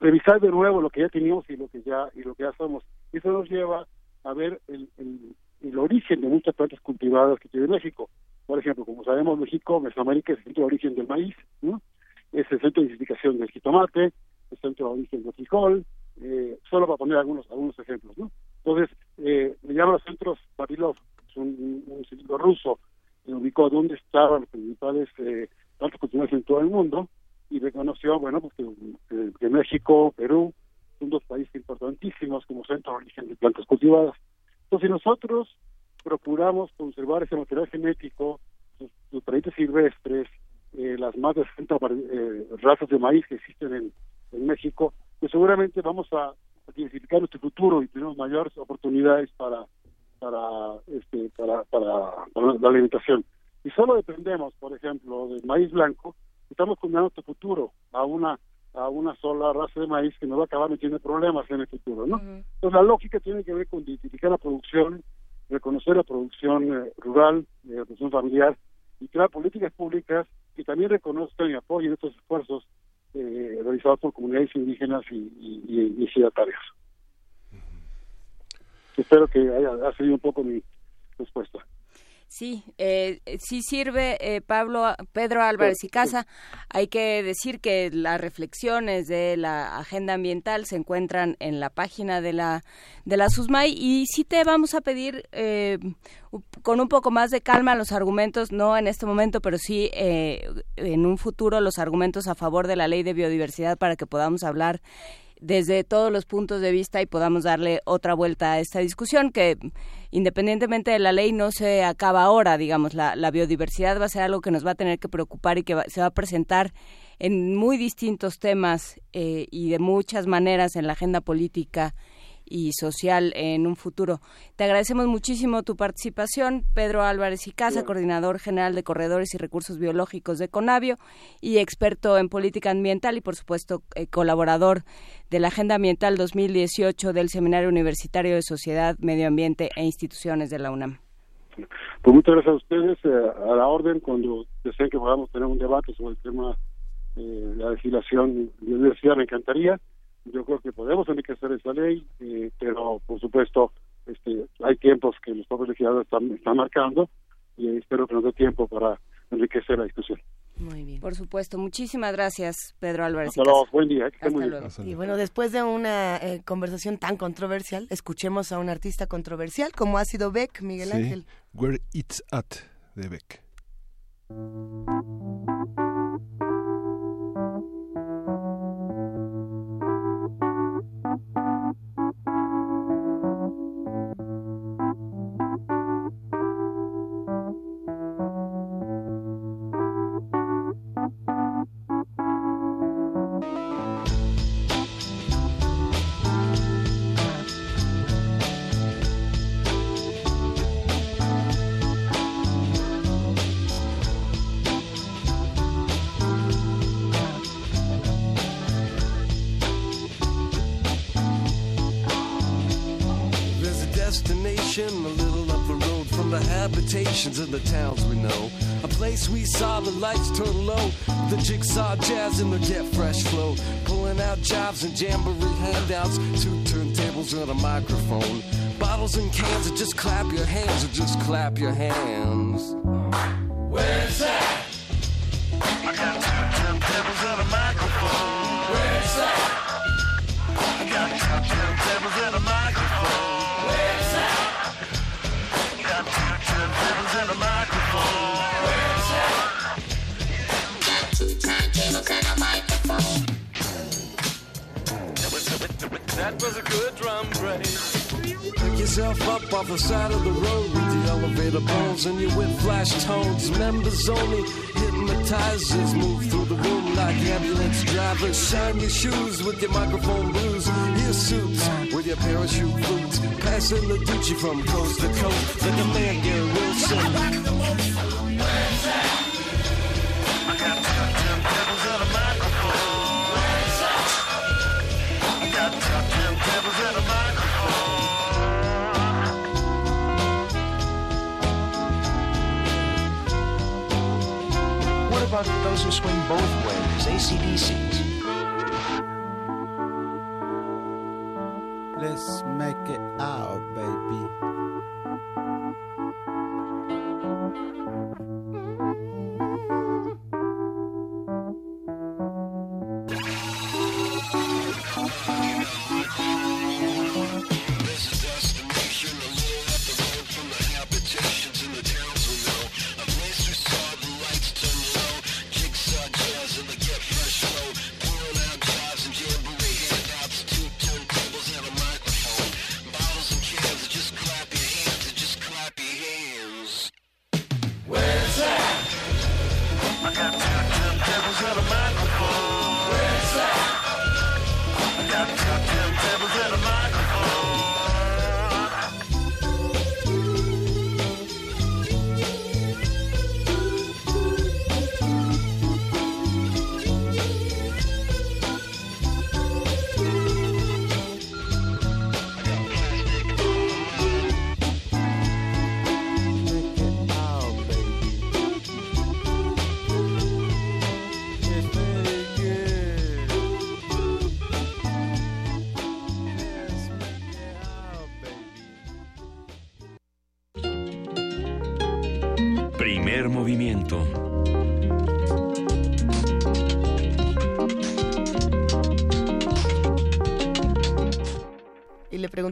Speaker 6: revisar de nuevo lo que ya teníamos y lo que ya y lo que ya somos. Eso nos lleva a ver el, el, origen de muchas plantas cultivadas que tiene México. Por ejemplo, como sabemos, México, Mesoamérica es el centro de origen del maíz, ¿no? es el centro de identificación del jitomate, el centro de origen del frijol, eh, solo para poner algunos algunos ejemplos, ¿no? Entonces, eh, me llaman centros Babilov, es un, un, ruso, que ubicó dónde estaban los principales eh, cultivadas en todo el mundo y reconoció, bueno, pues que, México, Perú, son dos países importantísimos como centro de origen de plantas cultivadas. Entonces, nosotros procuramos conservar ese material genético, los, los silvestres, eh, las más de 60 eh, razas de maíz que existen en, en México, pues seguramente vamos a identificar nuestro futuro y tenemos mayores oportunidades para para este para, para, la alimentación. Y solo dependemos por ejemplo del maíz blanco estamos condenando nuestro futuro a una a una sola raza de maíz que nos va a acabar metiendo problemas en el futuro no entonces la lógica tiene que ver con identificar la producción reconocer la producción eh, rural eh, la producción familiar y crear políticas públicas que también reconozcan y apoyen estos esfuerzos eh, realizados por comunidades indígenas y, y, y, Espero que haya, sido un poco mi respuesta.
Speaker 1: Sí, eh, sí sirve, eh, Pablo, Pedro Álvarez y Casa. Hay que decir que las reflexiones de la agenda ambiental se encuentran en la página de la de la SUSMAI y sí te vamos a pedir eh, con un poco más de calma los argumentos, no en este momento, pero sí eh, en un futuro los argumentos a favor de la ley de biodiversidad para que podamos hablar desde todos los puntos de vista y podamos darle otra vuelta a esta discusión que independientemente de la ley no se acaba ahora, digamos, la, biodiversidad va a ser algo que nos va a tener que preocupar y que se va a presentar en muy distintos temas eh, y de muchas maneras en la agenda política y social en un futuro. Te agradecemos muchísimo tu participación, Pedro Álvarez y Casa, coordinador general de Corredores y Recursos Biológicos de Conavio y experto en política ambiental y, por supuesto, eh, colaborador de la Agenda Ambiental 2018 del Seminario Universitario de Sociedad, Medio Ambiente e Instituciones de la UNAM.
Speaker 6: Pues muchas gracias a ustedes, eh, a la orden, cuando deseen que podamos tener un debate sobre el tema eh, la legislación de universidad me encantaría. Yo creo que podemos enriquecer esa ley, eh, pero por supuesto este, hay tiempos que los propios legisladores están, están marcando y espero que nos dé tiempo para enriquecer la discusión.
Speaker 1: Muy bien. Por supuesto. Muchísimas gracias, Pedro Álvarez.
Speaker 6: Hasta luego. Buen día.
Speaker 2: Y bueno, después de una eh, conversación tan controversial, escuchemos a un artista controversial como ha sido Beck, Miguel Ángel.
Speaker 3: Where It's At, de Beck.
Speaker 7: Habitations in the towns we know. A place we saw the lights turn low. The jigsaw jazz and the get fresh flow. Pulling out jobs and jamboree handouts. Two turntables and a microphone. Bottles and cans and just clap your hands or just clap your hands. Where's that? That was a good drum break. Pick yourself up off the side of the road with the elevator bones and your with flash tones. Members only hypnotizers move through the room like ambulance drivers. Shine your shoes with your microphone blues. Your suits with your parachute boots. Passing the Gucci from coast to coast like a man Gary Wilson.
Speaker 8: About those who swing both ways, ACDCs?
Speaker 9: Let's make it out, baby.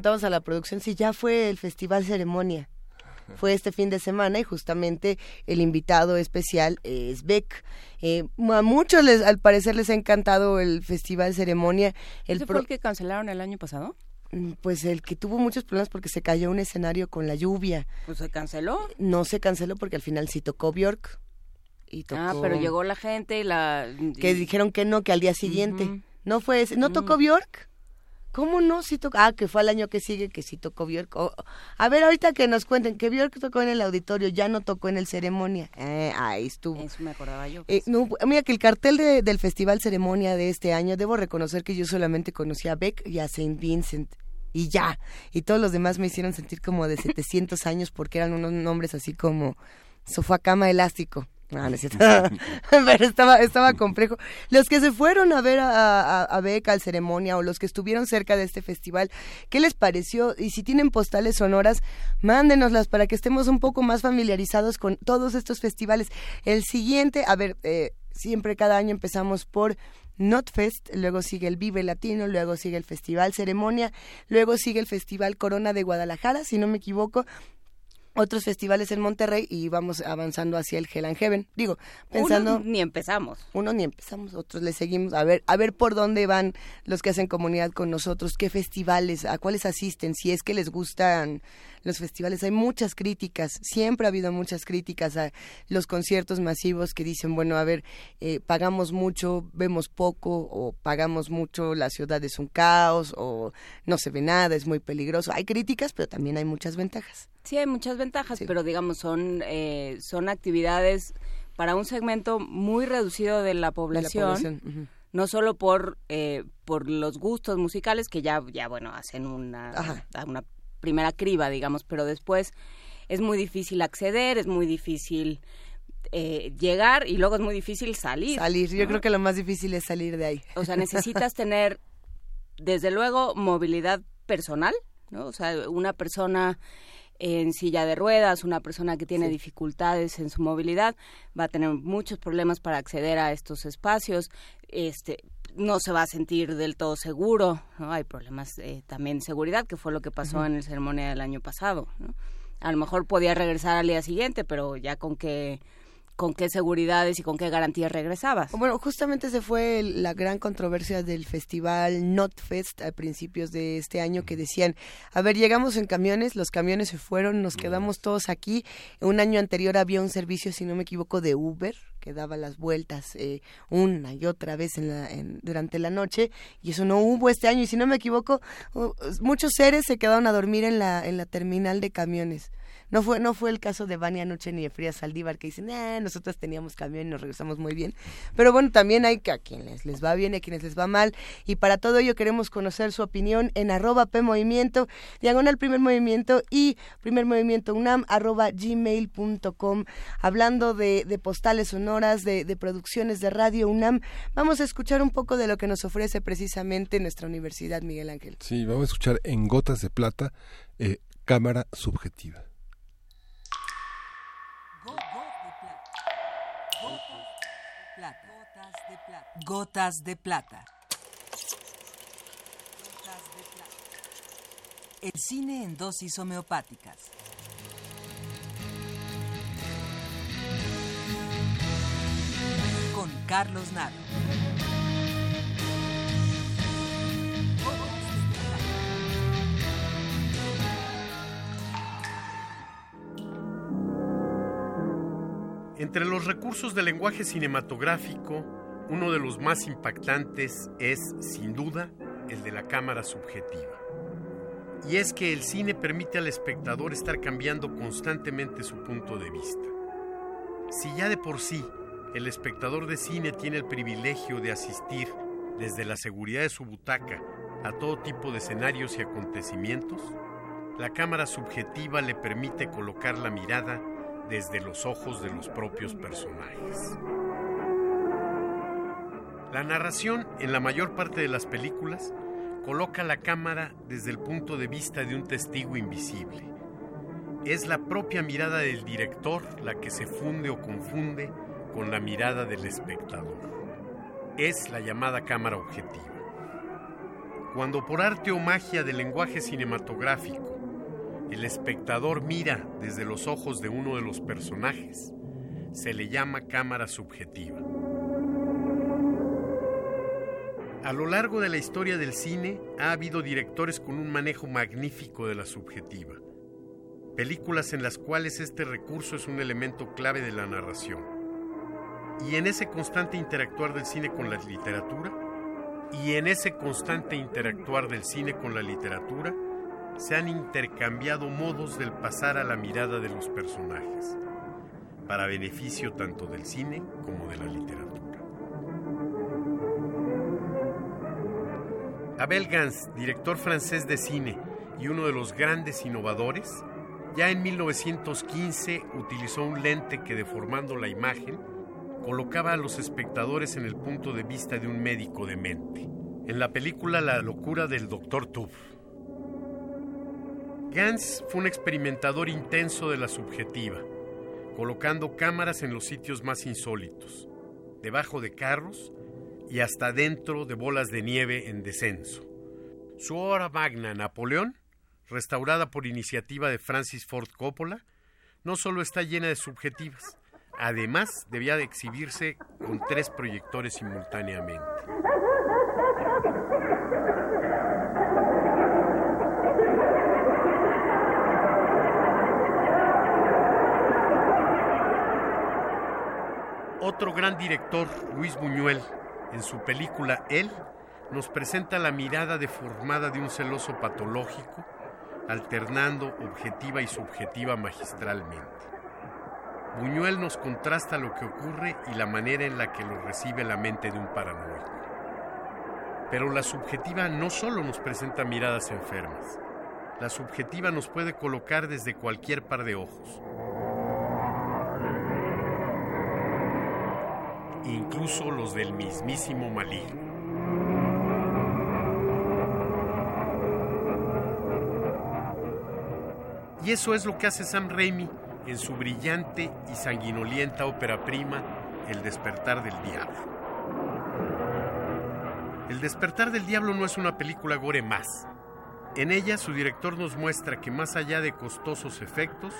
Speaker 2: Preguntamos a la producción si ya fue el festival ceremonia. Fue este fin de semana y justamente el invitado especial es Beck. Eh, a muchos les, al parecer les ha encantado el festival ceremonia.
Speaker 1: El fue el que cancelaron el año pasado?
Speaker 2: Mm, pues el que tuvo muchos problemas porque se cayó un escenario con la lluvia.
Speaker 1: ¿Pues se canceló?
Speaker 2: No se canceló porque al final sí tocó Bjork.
Speaker 1: Y Ah, pero llegó la gente y la...
Speaker 2: Que dijeron que no, que al día siguiente. No fue ese. ¿No tocó Bjork? ¿Cómo no? Sí tocó. Ah, que fue el año que sigue que sí tocó Bjork. a ver, ahorita que nos cuenten que Bjork tocó en el auditorio, ya no tocó en el ceremonia. Eh, ahí estuvo.
Speaker 1: Eso me acordaba yo.
Speaker 2: Eh, no, mira que el cartel de, del festival ceremonia de este año, debo reconocer que yo solamente conocía a Beck y a Saint Vincent. Y ya. Y todos los demás me hicieron sentir como de 700 años porque eran unos nombres así como sofá cama elástico Ah, Pero estaba, estaba complejo. Los que se fueron a ver a, a, Beca al ceremonia o los que estuvieron cerca de este festival, ¿qué les pareció? Y si tienen postales sonoras, mándenoslas para que estemos un poco más familiarizados con todos estos festivales. El siguiente, a ver, eh, siempre cada año empezamos por Notfest, luego sigue el Vive Latino, luego sigue el Festival Ceremonia, luego sigue el Festival Corona de Guadalajara, si no me equivoco, otros festivales en Monterrey y vamos avanzando hacia el Hell and Heaven. Digo, pensando
Speaker 1: uno ni empezamos.
Speaker 2: Uno ni empezamos, otros le seguimos a ver a ver por dónde van los que hacen comunidad con nosotros, qué festivales, a cuáles asisten, si es que les gustan los festivales. Hay muchas críticas, siempre ha habido muchas críticas a los conciertos masivos que dicen, bueno, a ver, eh, pagamos mucho, vemos poco, o pagamos mucho, la ciudad es un caos, o no se ve nada, es muy peligroso. Hay críticas, pero también hay muchas ventajas.
Speaker 1: Sí, hay muchas ventajas, pero digamos, son, eh, son actividades para un segmento muy reducido de la población. No solo por, eh, por los gustos musicales, que ya, ya bueno, hacen una, una primera criba, digamos, pero después es muy difícil acceder, es muy difícil eh, llegar y luego es muy difícil salir.
Speaker 2: Salir, yo creo que lo más difícil es salir de ahí.
Speaker 1: O sea, necesitas tener, desde luego, movilidad personal, ¿no? O sea, una persona en silla de ruedas, una persona que tiene dificultades en su movilidad, va a tener muchos problemas para acceder a estos espacios. Este, no se va a sentir del todo seguro, ¿no? Hay problemas eh, también de seguridad, que fue lo que pasó en el ceremonia del año pasado, ¿no? A lo mejor podía regresar al día siguiente, pero ya con que con qué seguridades y con qué garantías regresabas.
Speaker 2: Bueno, justamente se fue la gran controversia del festival Notfest a principios de este año que decían, a ver, llegamos en camiones, los camiones se fueron, nos quedamos todos aquí. Un año anterior había un servicio, si no me equivoco, de Uber que daba las vueltas eh, una y otra vez en la, durante la noche y eso no hubo este año y si no me equivoco muchos seres se quedaron a dormir en la en la terminal de camiones no fue, no fue el caso de Vania Noche ni de Fría Saldívar que dicen, eh, nosotros teníamos camión y nos regresamos muy bien. Pero bueno, también hay que a quienes les va bien y a quienes les va mal. Y para todo ello queremos conocer su opinión en arroba P Movimiento, diagonal primer movimiento y primer movimiento UNAM arroba gmail.com. Hablando de, de postales sonoras, de, de producciones de radio UNAM, vamos a escuchar un poco de lo que nos ofrece precisamente nuestra universidad, Miguel Ángel.
Speaker 3: Sí, vamos a escuchar en Gotas de Plata, eh, cámara subjetiva.
Speaker 10: Gotas de plata. El cine en dosis homeopáticas. Con Carlos Naro.
Speaker 11: Entre los recursos del lenguaje cinematográfico, uno de los más impactantes es, sin duda, el de la cámara subjetiva. Y es que el cine permite al espectador estar cambiando constantemente su punto de vista. Si ya de por sí el espectador de cine tiene el privilegio de asistir desde la seguridad de su butaca a todo tipo de escenarios y acontecimientos, la cámara subjetiva le permite colocar la mirada desde los ojos de los propios personajes. La narración, en la mayor parte de las películas, coloca la cámara desde el punto de vista de un testigo invisible. Es la propia mirada del director la que se funde o confunde con la mirada del espectador. Es la llamada cámara objetiva. Cuando por arte o magia del lenguaje cinematográfico el espectador mira desde los ojos de uno de los personajes, se le llama cámara subjetiva. A lo largo de la historia del cine ha habido directores con un manejo magnífico de la subjetiva. Películas en las cuales este recurso es un elemento clave de la narración. Y en ese constante interactuar del cine con la literatura, y en ese constante interactuar del cine con la literatura, se han intercambiado modos del pasar a la mirada de los personajes, para beneficio tanto del cine como de la literatura. Abel Gans, director francés de cine y uno de los grandes innovadores, Ya en 1915 utilizó un lente que deformando la imagen colocaba a los espectadores en el punto de vista de un médico demente. En la película La locura del Dr. Tuff. Gans fue un experimentador intenso de la subjetiva, colocando cámaras en los sitios más insólitos, debajo de carros y hasta dentro de bolas de nieve en descenso. Su obra magna Napoleón, restaurada por iniciativa de Francis Ford Coppola, no solo está llena de subjetivas, además debía de exhibirse con tres proyectores simultáneamente. Otro gran director, Luis Buñuel, en su película Él, nos presenta la mirada deformada de un celoso patológico, alternando objetiva y subjetiva magistralmente. Buñuel nos contrasta lo que ocurre y la manera en la que lo recibe la mente de un paranoico. Pero la subjetiva no solo nos presenta miradas enfermas, la subjetiva nos puede colocar desde cualquier par de ojos. Incluso los del mismísimo maligno. Y eso es lo que hace Sam Raimi en su brillante y sanguinolienta ópera prima, El despertar del diablo. El despertar del diablo no es una película gore más. En ella su director nos muestra que más allá de costosos efectos,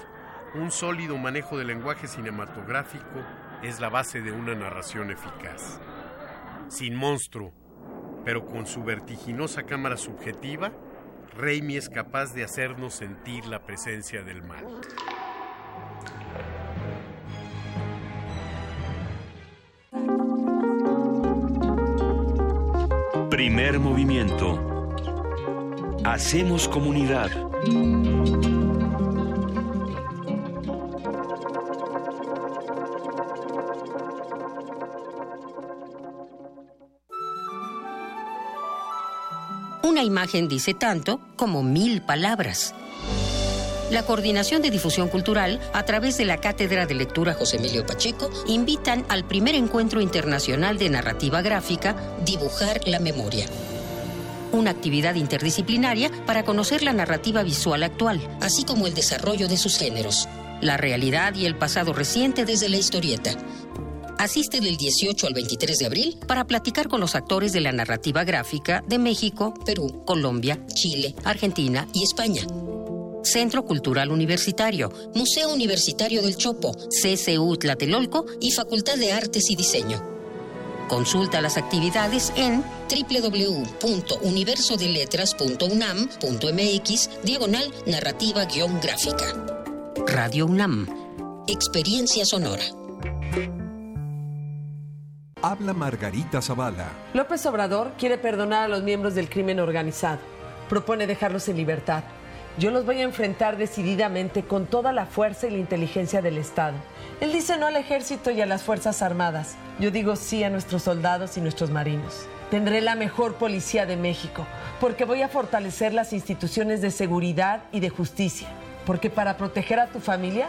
Speaker 11: un sólido manejo del lenguaje cinematográfico es la base de una narración eficaz. Sin monstruo, pero con su vertiginosa cámara subjetiva, Raimi es capaz de hacernos sentir la presencia del mal.
Speaker 5: Primer movimiento. Hacemos comunidad.
Speaker 12: Imagen dice tanto como mil palabras. La Coordinación de Difusión Cultural, a través de la Cátedra de Lectura José Emilio Pacheco, invitan al primer encuentro internacional de narrativa gráfica, Dibujar la Memoria. Una actividad interdisciplinaria para conocer la narrativa visual actual, así como el desarrollo de sus géneros, la realidad y el pasado reciente desde la historieta, Asiste del 18 al 23 de abril para platicar con los actores de la narrativa gráfica de México, Perú, Colombia, Chile, Argentina y España. Centro Cultural Universitario, Museo Universitario del Chopo, CCU Tlatelolco y Facultad de Artes y Diseño. Consulta las actividades en www.universodeletras.unam.mx diagonal narrativa-gráfica. Radio UNAM. Experiencia sonora.
Speaker 13: Habla Margarita Zavala.
Speaker 14: López Obrador quiere perdonar a los miembros del crimen organizado. Propone dejarlos en libertad. Yo los voy a enfrentar decididamente con toda la fuerza y la inteligencia del Estado. Él dice no al ejército y a las Fuerzas Armadas. Yo digo sí a nuestros soldados y nuestros marinos. Tendré la mejor policía de México, porque voy a fortalecer las instituciones de seguridad y de justicia. Porque para proteger a tu familia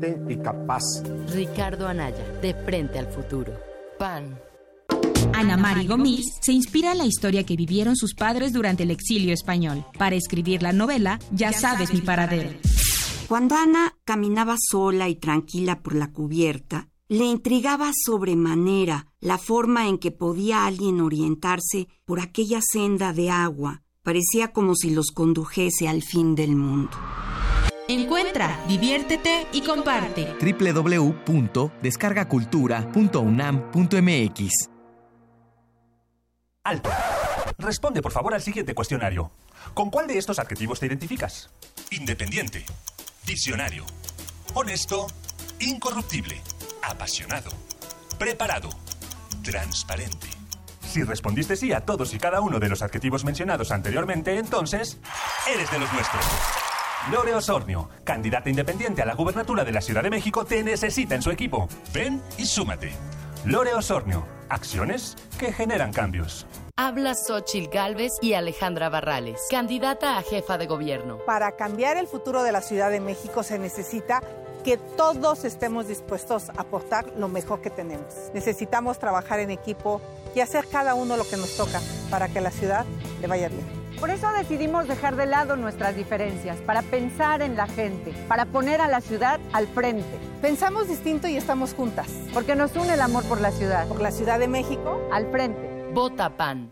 Speaker 15: y capaz.
Speaker 16: Ricardo Anaya, de frente al futuro. PAN.
Speaker 17: Ana Mari Gomis se inspira en la historia que vivieron sus padres durante el exilio español para escribir la novela Ya, sabes, mi paradero.
Speaker 18: Cuando Ana caminaba sola y tranquila por la cubierta, le intrigaba sobremanera la forma en que podía alguien orientarse por aquella senda de agua. Parecía como si los condujese al fin del mundo.
Speaker 17: Encuentra, diviértete y comparte.
Speaker 19: www.descargacultura.unam.mx
Speaker 20: Alto. Responde por favor al siguiente cuestionario. ¿Con cuál de estos adjetivos te identificas?
Speaker 21: Independiente.
Speaker 19: Visionario. Honesto. Incorruptible. Apasionado. Preparado. Transparente. Si respondiste sí a todos y cada uno de los adjetivos mencionados anteriormente, entonces eres de los nuestros. Lore Osornio, candidata independiente a la gubernatura de la Ciudad de México, te necesita en su equipo. Ven y súmate. Lore Osornio, acciones que generan cambios.
Speaker 16: Habla Xochil Gálvez y Alejandra Barrales, candidata a jefa de gobierno.
Speaker 20: Para cambiar el futuro de la Ciudad de México se necesita que todos estemos dispuestos a aportar lo mejor que tenemos. Necesitamos trabajar en equipo y hacer cada uno lo que nos toca para que la ciudad le vaya bien.
Speaker 22: Por eso decidimos dejar de lado nuestras diferencias, para pensar en la gente, para poner a la ciudad al frente.
Speaker 20: Pensamos distinto y estamos juntas.
Speaker 22: Porque nos une el amor por la ciudad.
Speaker 20: Por la Ciudad de México.
Speaker 22: Al frente.
Speaker 16: Vota PAN.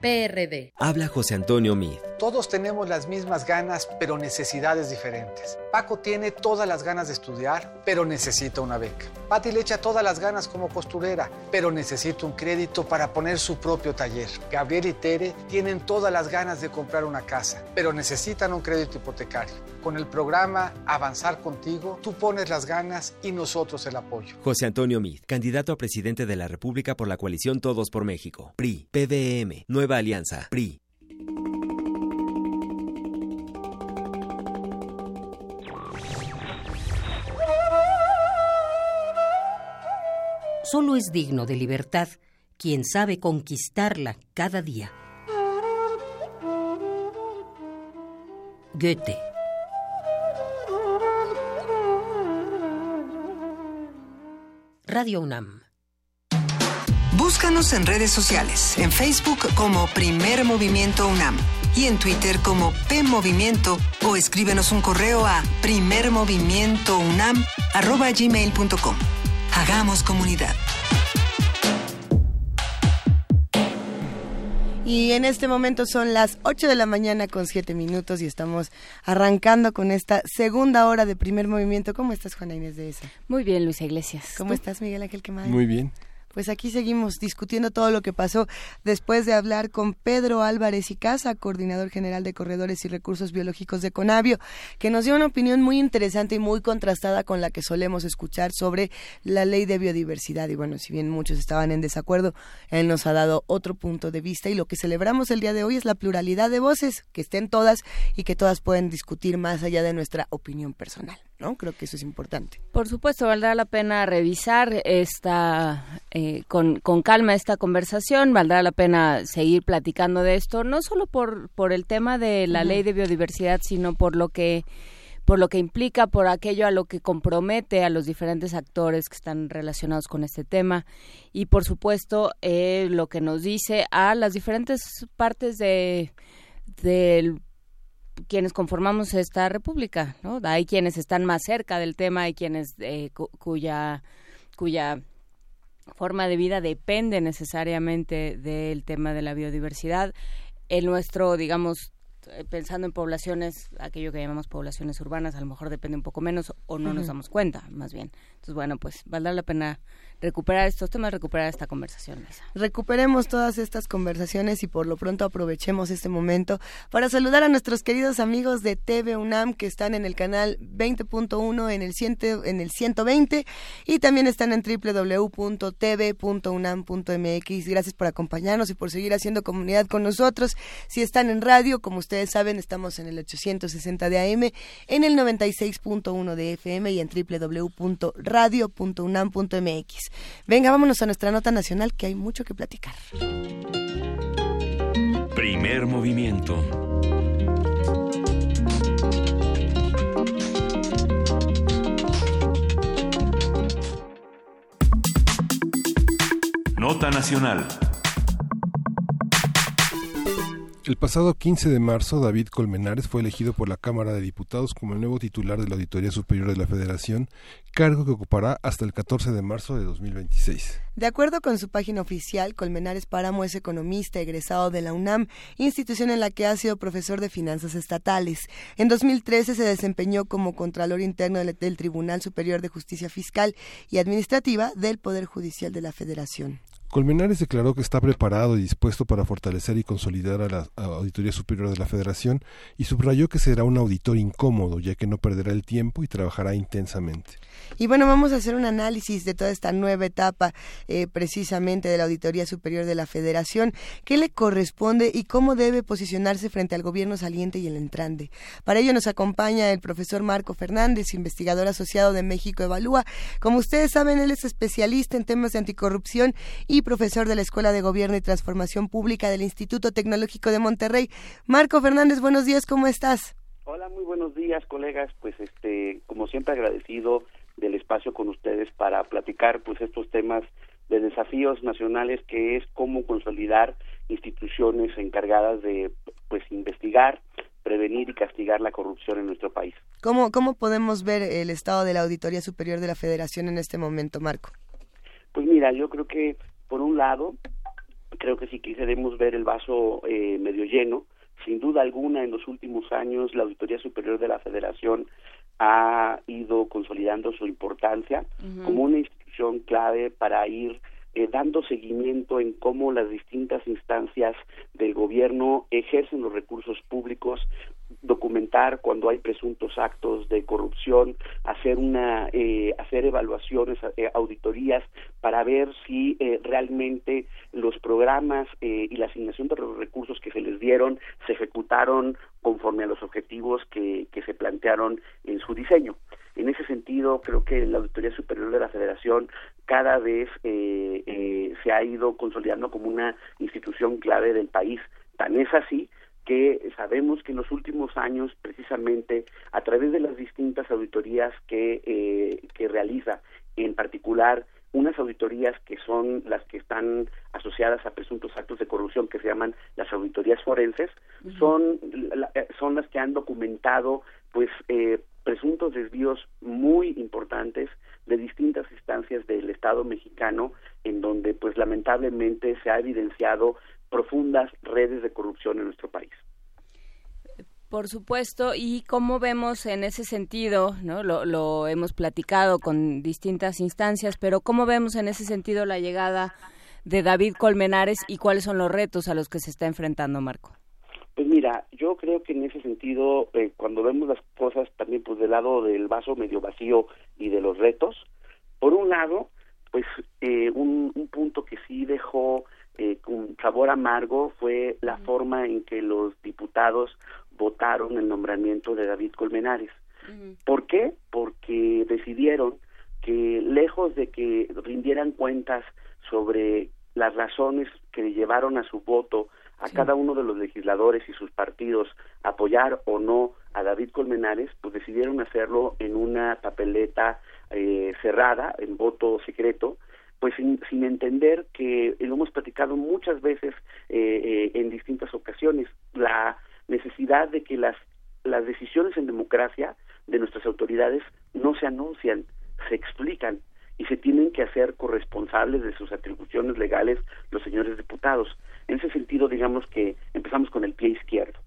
Speaker 16: PRD.
Speaker 23: Habla José Antonio Mid.
Speaker 24: Todos tenemos las mismas ganas, pero necesidades diferentes. Paco tiene todas las ganas de estudiar, pero necesita una beca. Patti le echa todas las ganas como costurera, pero necesita un crédito para poner su propio taller. Gabriel y Tere tienen todas las ganas de comprar una casa, pero necesitan un crédito hipotecario. Con el programa Avanzar Contigo, tú pones las ganas y nosotros el apoyo.
Speaker 23: José Antonio Mid, candidato a presidente de la República por la coalición Todos por México. PRI, PDM, Nueva Alianza, PRI.
Speaker 12: Solo es digno de libertad quien sabe conquistarla cada día. Goethe. Radio UNAM.
Speaker 25: Búscanos en redes sociales, en Facebook como Primer Movimiento UNAM y en Twitter como P Movimiento o escríbenos un correo a primermovimientounam@gmail.com. Hagamos comunidad.
Speaker 2: Y en este momento son las 8 de la mañana con 7 minutos y estamos arrancando con esta segunda hora de primer movimiento. ¿Cómo estás, Juana Inés de esa?
Speaker 1: Muy bien, Luisa Iglesias.
Speaker 2: ¿Cómo estás, Miguel Ángel Quemada?
Speaker 3: Muy bien.
Speaker 2: Pues aquí seguimos discutiendo todo lo que pasó después de hablar con Pedro Álvarez y Casa, coordinador general de Corredores y Recursos Biológicos de Conavio, que nos dio una opinión muy interesante y muy contrastada con la que solemos escuchar sobre la ley de biodiversidad. Y bueno, si bien muchos estaban en desacuerdo, él nos ha dado otro punto de vista y lo que celebramos el día de hoy es la pluralidad de voces, que estén todas y que todas pueden discutir más allá de nuestra opinión personal. ¿No? Creo que eso es importante.
Speaker 1: Por supuesto, valdrá la pena revisar esta, eh, con, con, calma esta conversación, valdrá la pena seguir platicando de esto, no solo por, por el tema de la ley de biodiversidad, sino por lo que por lo que implica, por aquello a lo que compromete a los diferentes actores que están relacionados con este tema y por supuesto eh, lo que nos dice a las diferentes partes de del quienes conformamos esta república, ¿no? Hay quienes están más cerca del tema, hay quienes eh, cuya cuya forma de vida depende necesariamente del tema de la biodiversidad. El nuestro, digamos, eh, pensando en poblaciones, aquello que llamamos poblaciones urbanas, a lo mejor depende un poco menos o no nos damos cuenta, más bien. Entonces, bueno, pues valdrá la pena recuperar estos temas, recuperar esta conversación.
Speaker 2: Recuperemos todas estas conversaciones y por lo pronto aprovechemos este momento para saludar a nuestros queridos amigos de TV UNAM que están en el canal 20.1 en en el 120 y también están en www.tv.unam.mx. Gracias por acompañarnos y por seguir haciendo comunidad con nosotros. Si están en radio, como ustedes saben, estamos en el 860 de AM, en el 96.1 de FM y en www.radio.unam.mx. Venga, vámonos a nuestra nota nacional que hay mucho que platicar.
Speaker 19: Primer movimiento. Nota nacional.
Speaker 3: El pasado 15 de marzo, David Colmenares fue elegido por la Cámara de Diputados como el nuevo titular de la Auditoría Superior de la Federación, cargo que ocupará hasta el 14 de marzo de 2026.
Speaker 2: De acuerdo con su página oficial, Colmenares Páramo es economista egresado de la UNAM, institución en la que ha sido profesor de finanzas estatales. En 2013 se desempeñó como Contralor Interno del, Tribunal Superior de Justicia Fiscal y Administrativa del Poder Judicial de la Federación.
Speaker 3: Colmenares declaró que está preparado y dispuesto para fortalecer y consolidar a la Auditoría Superior de la Federación y subrayó que será un auditor incómodo, ya que no perderá el tiempo y trabajará intensamente.
Speaker 2: Y bueno, vamos a hacer un análisis de toda esta nueva etapa eh, precisamente de la Auditoría Superior de la Federación, qué le corresponde y cómo debe posicionarse frente al gobierno saliente y el entrante. Para ello nos acompaña el profesor Marco Fernández, investigador asociado de México Evalúa. Como ustedes saben, él es especialista en temas de anticorrupción y profesor de la Escuela de Gobierno y Transformación Pública del Instituto Tecnológico de Monterrey. Marco Fernández, buenos días, ¿cómo estás?
Speaker 26: Hola, muy buenos días, colegas. Pues este, como siempre agradecido del espacio con ustedes para platicar pues estos temas de desafíos nacionales que es cómo consolidar instituciones encargadas de pues investigar, prevenir y castigar la corrupción en nuestro país.
Speaker 2: ¿Cómo, ¿Cómo podemos ver el estado de la Auditoría Superior de la Federación en este momento, Marco?
Speaker 26: Pues mira, yo creo que por un lado, creo que si quisiéramos ver el vaso eh, medio lleno, sin duda alguna en los últimos años la Auditoría Superior de la Federación ha ido consolidando su importancia como una institución clave para ir eh, dando seguimiento en cómo las distintas instancias del gobierno ejercen los recursos públicos documentar cuando hay presuntos actos de corrupción, hacer una, eh, hacer evaluaciones, eh, auditorías para ver si eh, realmente los programas y la asignación de los recursos que se les dieron se ejecutaron conforme a los objetivos que, que se plantearon en su diseño. En ese sentido, creo que la Auditoría Superior de la Federación cada vez se ha ido consolidando como una institución clave del país. Tan es así que sabemos que en los últimos años, precisamente a través de las distintas auditorías que, eh, que realiza, en particular unas auditorías que son las que están asociadas a presuntos actos de corrupción que se llaman las auditorías forenses, son, eh, son las que han documentado pues eh, presuntos desvíos muy importantes de distintas instancias del Estado mexicano en donde pues lamentablemente se ha evidenciado profundas redes de corrupción en nuestro país.
Speaker 1: Por supuesto, y cómo vemos en ese sentido, ¿no? Lo, lo, hemos platicado con distintas instancias, pero cómo vemos en ese sentido la llegada de David Colmenares y cuáles son los retos a los que se está enfrentando Marco.
Speaker 26: Pues mira, yo creo que en ese sentido, eh, cuando vemos las cosas también pues del lado del vaso medio vacío y de los retos, por un lado, pues eh, un, un punto que sí dejó eh, con sabor amargo fue la forma en que los diputados votaron el nombramiento de David Colmenares. ¿Por qué? Porque decidieron que lejos de que rindieran cuentas sobre las razones que llevaron a su voto a cada uno de los legisladores y sus partidos apoyar o no a David Colmenares, pues decidieron hacerlo en una papeleta eh, cerrada, en voto secreto, pues sin, sin entender que lo hemos platicado muchas veces eh, eh, en distintas ocasiones, la necesidad de que las, las decisiones en democracia de nuestras autoridades no se anuncian, se explican y se tienen que hacer corresponsables de sus atribuciones legales los señores diputados. En ese sentido, digamos que empezamos con el pie izquierdo.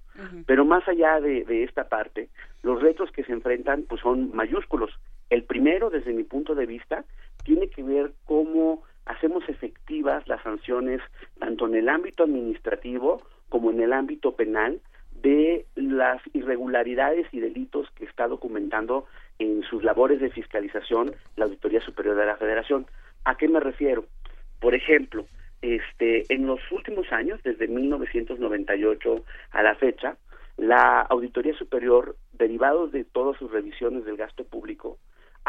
Speaker 26: Pero más allá de, de, esta parte, los retos que se enfrentan pues son mayúsculos. El primero, desde mi punto de vista, tiene que ver cómo hacemos efectivas las sanciones tanto en el ámbito administrativo como en el ámbito penal de las irregularidades y delitos que está documentando en sus labores de fiscalización la Auditoría Superior de la Federación. ¿A qué me refiero? Por ejemplo, este, en los últimos años, desde 1998 a la fecha, La Auditoría Superior, derivado de todas sus revisiones del gasto público,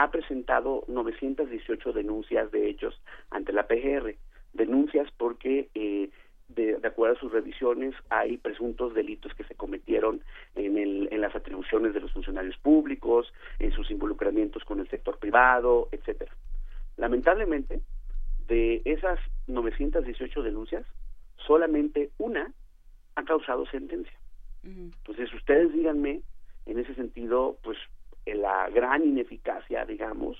Speaker 26: ha presentado 918 denuncias de hechos ante la PGR. Denuncias porque eh, de, acuerdo a sus revisiones, hay presuntos delitos que se cometieron en, el, en las atribuciones de los funcionarios públicos, en sus involucramientos con el sector privado, etcétera. Lamentablemente, de esas 918 denuncias, solamente una ha causado sentencia. Entonces, ustedes díganme, en ese sentido, pues la gran ineficacia, digamos,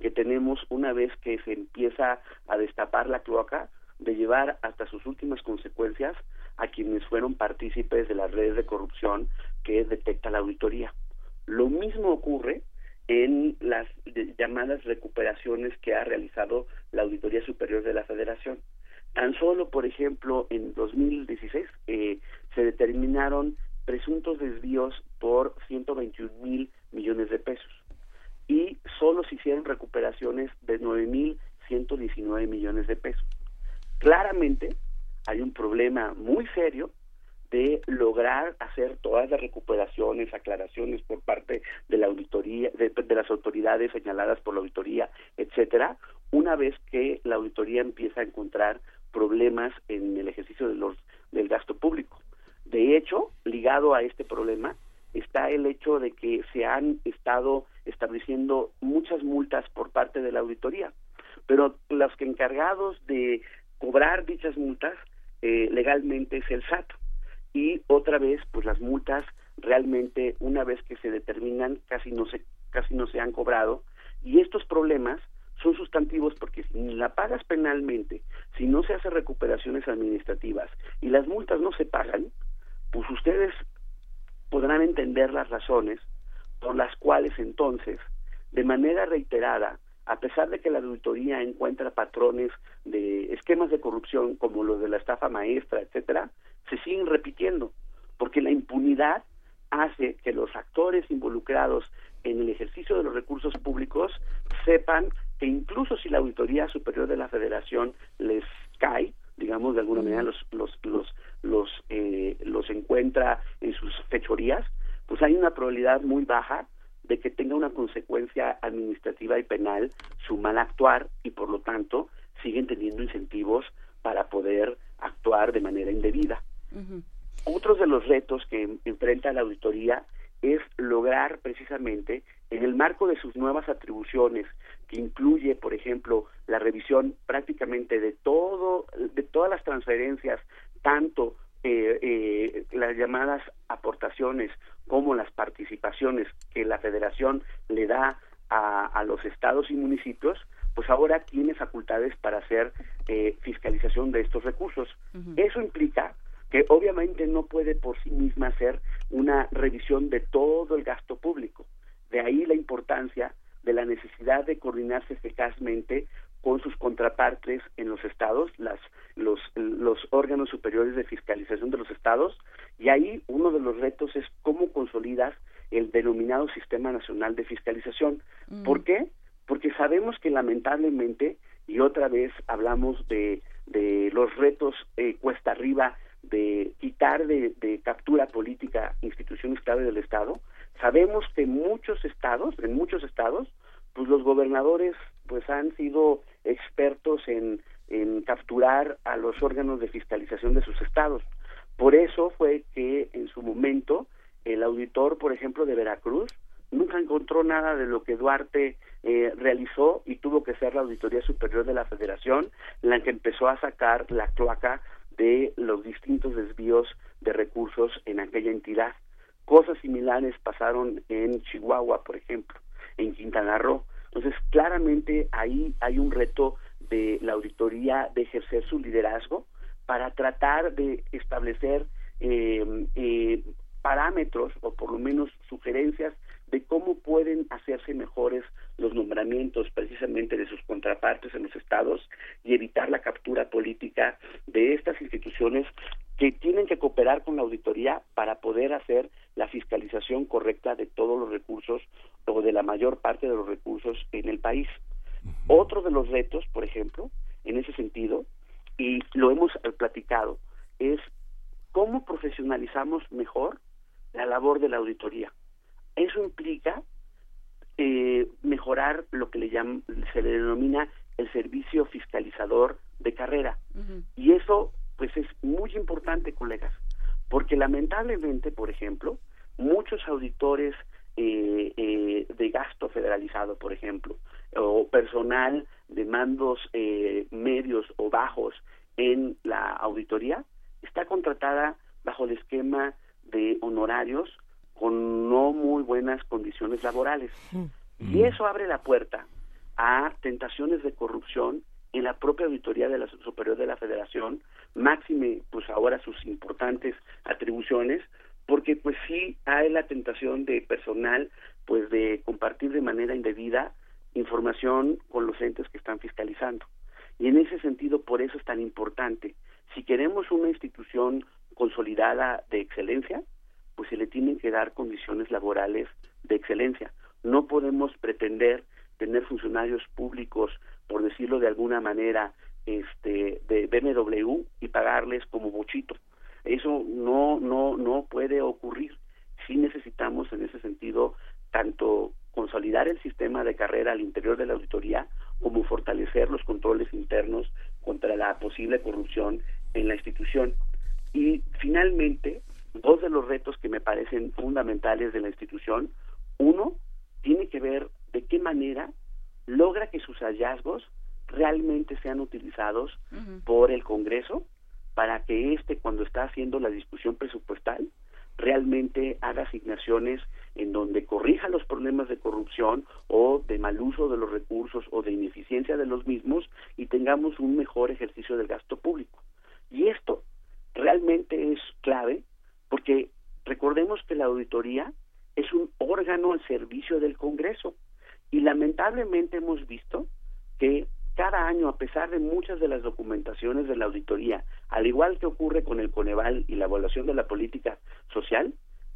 Speaker 26: que tenemos una vez que se empieza a destapar la cloaca, de llevar hasta sus últimas consecuencias a quienes fueron partícipes de las redes de corrupción que detecta la auditoría. Lo mismo ocurre en las llamadas recuperaciones que ha realizado la Auditoría Superior de la Federación. Tan solo, por ejemplo, en 2016 eh, se determinaron presuntos desvíos por 121 mil millones de pesos y solo se hicieron recuperaciones de 9 mil 119 millones de pesos claramente hay un problema muy serio de lograr hacer todas las recuperaciones, aclaraciones por parte de la auditoría, de, las autoridades señaladas por la auditoría, etcétera, una vez que la auditoría empieza a encontrar problemas en el ejercicio de del gasto público. De hecho, ligado a este problema está el hecho de que se han estado estableciendo muchas multas por parte de la auditoría, pero los que encargados de cobrar dichas multas eh, legalmente es el SAT. Y otra vez, pues las multas realmente una vez que se determinan casi no se casi no se han cobrado y estos problemas son sustantivos porque si la pagas penalmente, si no se hacen recuperaciones administrativas y las multas no se pagan, pues ustedes podrán entender las razones por las cuales entonces, de manera reiterada, a pesar de que la auditoría encuentra patrones de esquemas de corrupción como los de la estafa maestra, etcétera, se siguen repitiendo, porque la impunidad hace que los actores involucrados en el ejercicio de los recursos públicos sepan que incluso si la auditoría superior de la Federación les cae, digamos de alguna manera los los los los eh, los encuentra en sus fechorías, pues hay una probabilidad muy baja de que tenga una consecuencia administrativa y penal su mal actuar y por lo tanto siguen teniendo incentivos para poder actuar de manera indebida. Otros de los retos que enfrenta la auditoría es lograr precisamente en el marco de sus nuevas atribuciones que incluye por ejemplo la revisión prácticamente de todo de todas las transferencias tanto eh, eh, las llamadas aportaciones como las participaciones que la federación le da a, los estados y municipios, pues ahora tiene facultades para hacer eh, fiscalización de estos recursos. Eso implica que obviamente no puede por sí misma hacer una revisión de todo el gasto público. De ahí la importancia de la necesidad de coordinarse eficazmente con sus contrapartes en los estados, las, los, los órganos superiores de fiscalización de los estados, y ahí uno de los retos es cómo consolidas el denominado Sistema Nacional de Fiscalización. Mm. ¿Por qué? Porque sabemos que lamentablemente, y otra vez hablamos de, de los retos eh, cuesta arriba de quitar de, de, captura política instituciones clave del Estado, sabemos que muchos estados, en muchos estados, pues los gobernadores pues han sido expertos en, en capturar a los órganos de fiscalización de sus estados. Por eso fue que en su momento el auditor, por ejemplo, de Veracruz, nunca encontró nada de lo que Duarte eh, realizó y tuvo que ser la Auditoría Superior de la Federación la que empezó a sacar la cloaca de los distintos desvíos de recursos en aquella entidad. Cosas similares pasaron en Chihuahua, por ejemplo, en Quintana Roo. Entonces, claramente ahí hay un reto de la auditoría de ejercer su liderazgo para tratar de establecer eh, eh, parámetros o por lo menos sugerencias de cómo pueden hacerse mejores los nombramientos precisamente de sus contrapartes en los estados y evitar la captura política de estas instituciones que tienen que cooperar con la auditoría para poder hacer la fiscalización correcta de todos los recursos o de la mayor parte de los recursos en el país. Otro de los retos, por ejemplo, en ese sentido, y lo hemos platicado, es cómo profesionalizamos mejor la labor de la auditoría. Eso implica eh, mejorar lo que le se le denomina el servicio fiscalizador de carrera. Y eso, pues, es muy importante, colegas, porque lamentablemente, por ejemplo, muchos auditores eh, eh, de gasto federalizado, por ejemplo, o personal de mandos eh, medios o bajos en la auditoría, está contratada bajo el esquema de honorarios con no muy buenas condiciones laborales. Y mm. eso abre la puerta a tentaciones de corrupción en la propia auditoría de la superior de la Federación, máxime pues ahora sus importantes atribuciones, porque pues sí hay la tentación de personal pues de compartir de manera indebida información con los entes que están fiscalizando. Y en ese sentido, por eso es tan importante. Si queremos una institución consolidada de excelencia, pues se le tienen que dar condiciones laborales de excelencia. No podemos pretender tener funcionarios públicos, por decirlo de alguna manera, este, de BMW y pagarles como bochito. Eso no, no, no puede ocurrir. Sí necesitamos en ese sentido tanto consolidar el sistema de carrera al interior de la auditoría como fortalecer los controles internos contra la posible corrupción en la institución. Y finalmente, dos de los retos que me parecen fundamentales de la institución, uno tiene que ver de qué manera logra que sus hallazgos realmente sean utilizados por el Congreso para que éste, cuando está haciendo la discusión presupuestal, realmente haga asignaciones en donde corrija los problemas de corrupción o de mal uso de los recursos o de ineficiencia de los mismos y tengamos un mejor ejercicio del gasto público. Y esto realmente es clave porque recordemos que la auditoría es un órgano al servicio del Congreso y lamentablemente hemos visto que cada año, a pesar de muchas de las documentaciones de la auditoría, al igual que ocurre con el Coneval y la evaluación de la política social,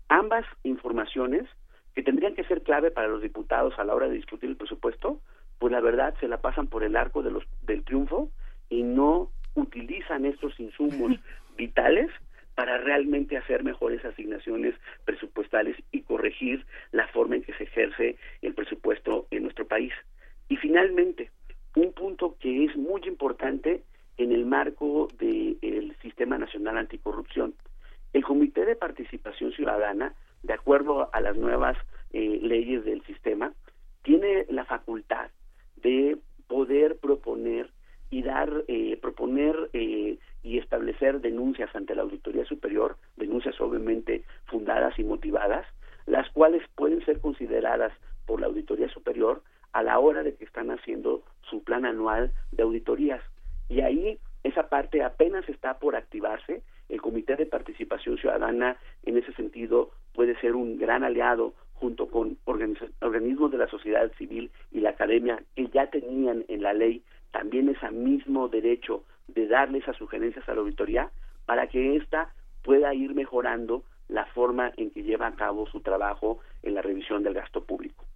Speaker 26: ambas informaciones que tendrían que ser clave para los diputados a la hora de discutir el presupuesto, pues la verdad se la pasan por el arco de los, del triunfo y no utilizan estos insumos vitales para realmente hacer mejores asignaciones presupuestales y corregir la forma en que se ejerce el presupuesto en nuestro país. Y finalmente, un punto que es muy importante en el marco del Sistema Nacional Anticorrupción. El Comité de Participación Ciudadana, de acuerdo a las nuevas eh, leyes del sistema, tiene la facultad de poder proponer y dar, eh, proponer eh, y establecer denuncias ante la Auditoría Superior, denuncias obviamente fundadas y motivadas, las cuales pueden ser consideradas por la Auditoría Superior a la hora de que están haciendo su plan anual de auditorías. Y ahí esa parte apenas está por activarse. El Comité de Participación Ciudadana, en ese sentido, puede ser un gran aliado junto con organismos de la sociedad civil y la academia que ya tenían en la ley también ese mismo derecho de darle esas sugerencias a la auditoría para que ésta pueda ir mejorando la forma en que lleva a cabo su trabajo en la revisión del gasto público.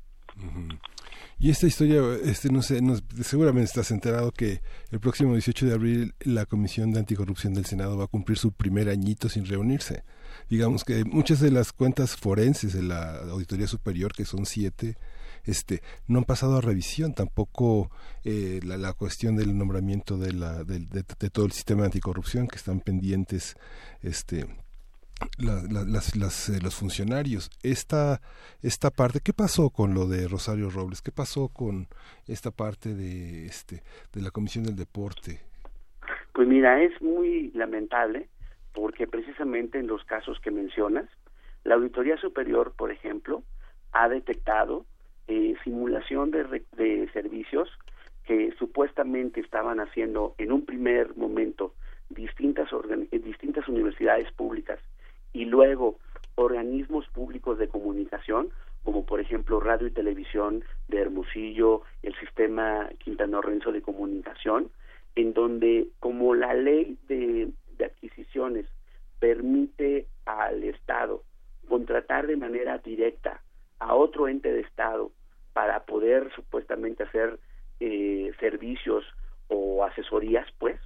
Speaker 3: Y esta historia, este, no sé, seguramente estás enterado que el próximo 18 de abril la Comisión de Anticorrupción del Senado va a cumplir su primer añito sin reunirse. Digamos que muchas de las cuentas forenses de la Auditoría Superior, que son siete, este, no han pasado a revisión, tampoco eh, la, cuestión del nombramiento de, la, de, de, todo el sistema de anticorrupción, que están pendientes este, las, eh, los funcionarios. Esta, esta parte, ¿qué pasó con lo de Rosario Robles? ¿Qué pasó con esta parte de, este, de la Comisión del Deporte?
Speaker 26: Pues mira, es muy lamentable porque precisamente en los casos que mencionas, la Auditoría Superior, por ejemplo, ha detectado eh, simulación de, de servicios que supuestamente estaban haciendo en un primer momento distintas, distintas universidades públicas y luego organismos públicos de comunicación, como por ejemplo Radio y Televisión de Hermosillo, el sistema Quintana Renzo de comunicación, en donde como la ley de, de adquisiciones permite al Estado contratar de manera directa a otro ente de Estado para poder supuestamente hacer eh, servicios o asesorías, pues,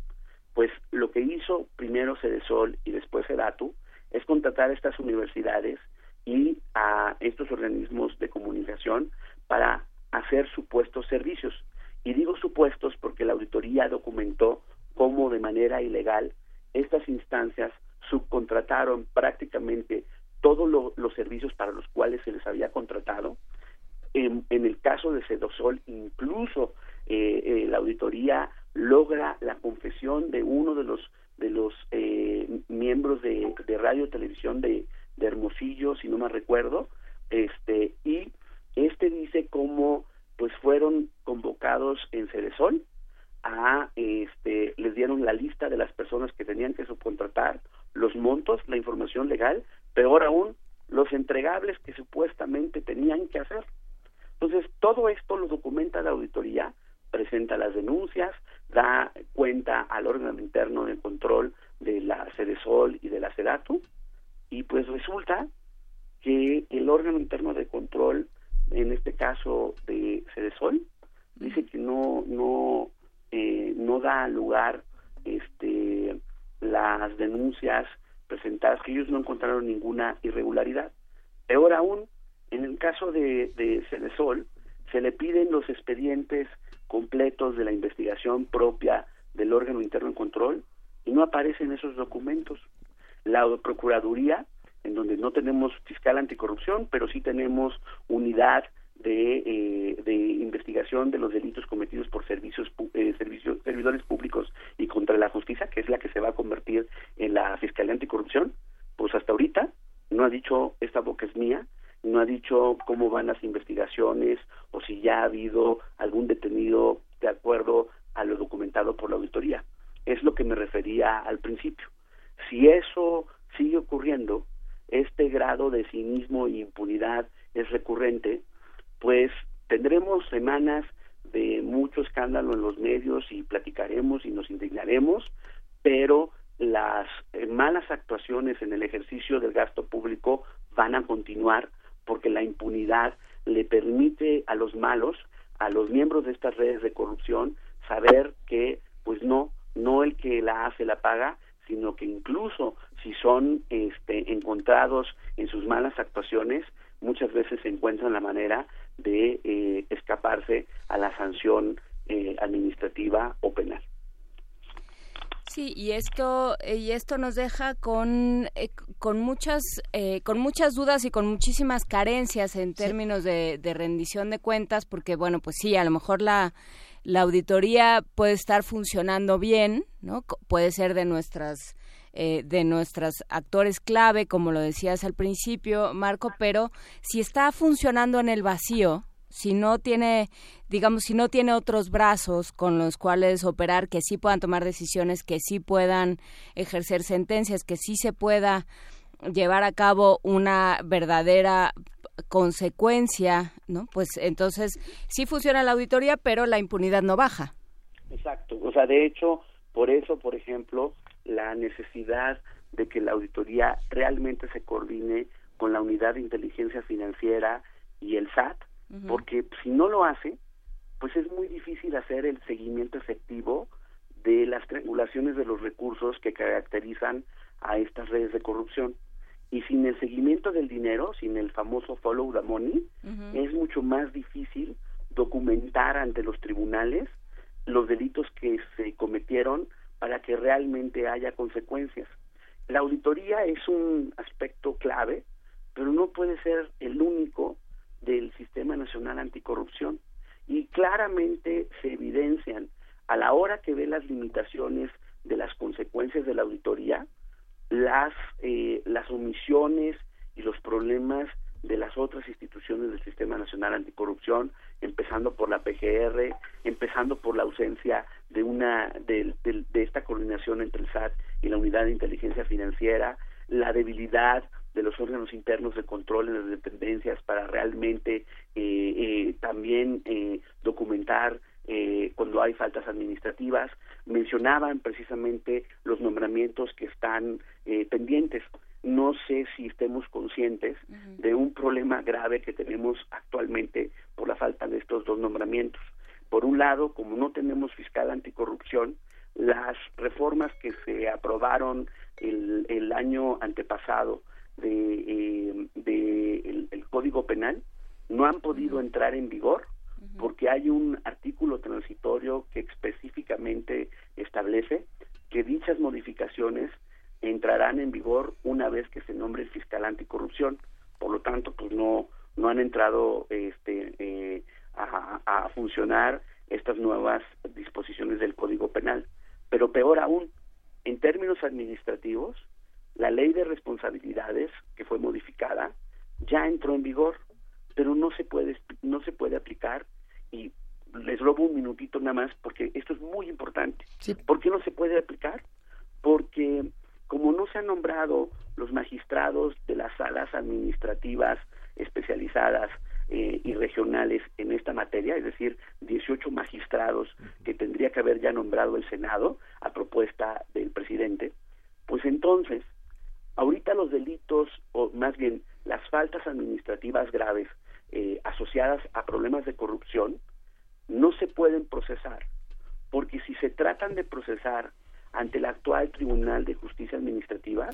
Speaker 26: pues lo que hizo primero Cedesol y después Sedatu es contratar a estas universidades y a estos organismos de comunicación y esto nos
Speaker 1: deja con eh, con muchas con muchas dudas y con muchísimas carencias en términos de, de, rendición de cuentas, porque bueno, pues sí, a lo mejor la la auditoría puede estar funcionando bien, ¿no? Puede ser de nuestras eh, de nuestros actores clave, como lo decías al principio, Marco, pero si está funcionando en el vacío, si no tiene, digamos, si no tiene otros brazos con los cuales operar, que sí puedan tomar decisiones, que sí puedan ejercer sentencias, que sí se pueda llevar a cabo una verdadera consecuencia, ¿no? Pues entonces sí funciona la auditoría, pero la impunidad no baja.
Speaker 26: Exacto. O sea, de hecho, por eso, por ejemplo, la necesidad de que la auditoría realmente se coordine con la unidad de inteligencia financiera y el SAT, porque si no lo hace, pues es muy difícil hacer el seguimiento efectivo de las triangulaciones de los recursos que caracterizan a estas redes de corrupción. Y sin el seguimiento del dinero, sin el famoso follow the money, es mucho más difícil documentar ante los tribunales los delitos que se cometieron para que realmente haya consecuencias. La auditoría es un aspecto clave, pero no puede ser el único del Sistema Nacional Anticorrupción. Y claramente se evidencian a la hora que ve las limitaciones de las consecuencias de la auditoría, las, eh, las omisiones y los problemas de las otras instituciones del Sistema Nacional Anticorrupción, empezando por la PGR, empezando por la ausencia de una de, esta coordinación entre el SAT y la Unidad de Inteligencia Financiera, la debilidad de los órganos internos de control en las dependencias para realmente eh, eh, también eh, documentar cuando hay faltas administrativas. Mencionaban precisamente los nombramientos que están pendientes no sé si estemos conscientes de un problema grave que tenemos actualmente por la falta de estos dos nombramientos. Por un lado, como no tenemos fiscal anticorrupción, las reformas que se aprobaron el, el año antepasado de, eh, del Código Penal no han podido entrar en vigor porque hay un artículo transitorio que específicamente establece que dichas modificaciones entrarán en vigor una vez que se nombre el fiscal anticorrupción. Por lo tanto, pues no no han entrado este, eh, a, a funcionar estas nuevas disposiciones del Código Penal. Pero peor aún, en términos administrativos, la ley de responsabilidades que fue modificada ya entró en vigor, pero no se puede no se puede aplicar y les robo un minutito nada más porque esto es muy importante. ¿Por qué no se puede aplicar? Porque como no se han nombrado los magistrados de las salas administrativas especializadas eh, y regionales en esta materia, es decir, 18 magistrados que tendría que haber ya nombrado el Senado a propuesta del presidente, pues entonces, ahorita los delitos, o más bien las faltas administrativas graves eh, asociadas a problemas de corrupción, no se pueden procesar, porque si se tratan de procesar ante el actual Tribunal de Justicia Administrativa,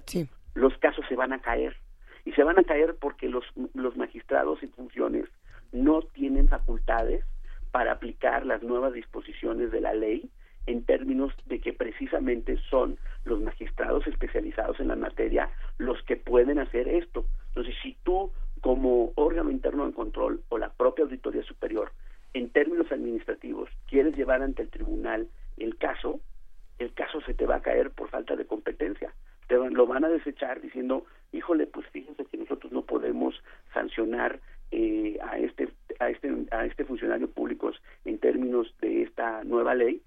Speaker 26: los casos se van a caer. Y se van a caer porque los, los magistrados en funciones no tienen facultades para aplicar las nuevas disposiciones de la ley en términos de que precisamente son los magistrados especializados en la materia los que pueden hacer esto. Entonces, si tú como órgano interno de control o la propia Auditoría Superior, en términos administrativos, quieres llevar ante el tribunal el caso, el caso se te va a caer por falta de competencia. Te lo van a desechar diciendo, híjole, pues fíjense que nosotros no podemos sancionar eh, a este a este a este funcionario público en términos de esta nueva ley,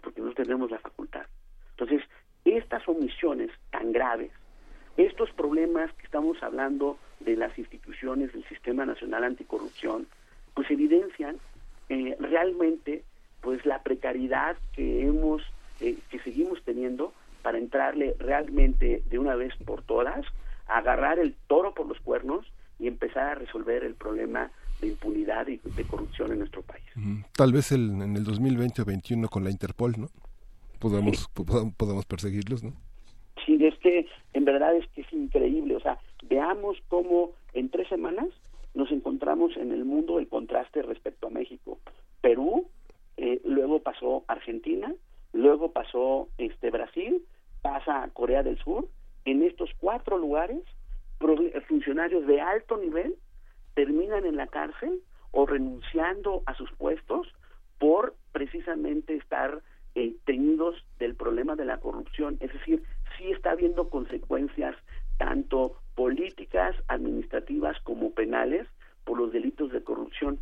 Speaker 26: porque no tenemos la facultad. Entonces, estas omisiones tan graves, estos problemas que estamos hablando de las instituciones del Sistema Nacional Anticorrupción, pues evidencian eh, realmente pues la precariedad que hemos eh, que seguimos teniendo para entrarle realmente de una vez por todas, agarrar el toro por los cuernos y empezar a resolver el problema de impunidad y de corrupción en nuestro país.
Speaker 3: Tal vez el, en el 2020 o 2021 con la Interpol, ¿no? Podamos, podamos perseguirlos, ¿no?
Speaker 26: Sí, es que en verdad es que es increíble. O sea, veamos cómo en tres semanas nos encontramos en el mundo el contraste respecto a México. Perú, eh, luego pasó Argentina, luego pasó este Brasil, pasa Corea del Sur. En estos cuatro lugares, funcionarios de alto nivel terminan en la cárcel o renunciando a sus puestos por precisamente estar eh, teñidos del problema de la corrupción. Es decir, sí está habiendo consecuencias tanto políticas, administrativas como penales por los delitos de corrupción.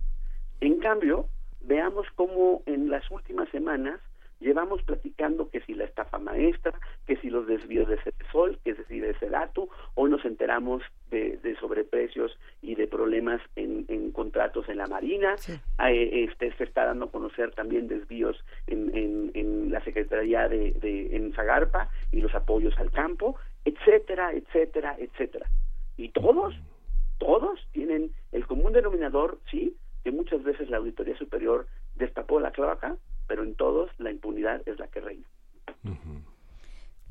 Speaker 26: En cambio, veamos cómo en las últimas semanas llevamos platicando que si la estafa maestra, que si los desvíos de sol, que si de Sedatu, hoy nos enteramos de, sobreprecios y de problemas en, contratos en la Marina, eh, este, se está dando a conocer también desvíos en, en, la Secretaría de, de, en Zagarpa y los apoyos al campo, etcétera, etcétera, etcétera. Y todos, todos tienen el común denominador, sí, que muchas veces la Auditoría Superior destapó la cloaca, pero en todos la impunidad es la que reina.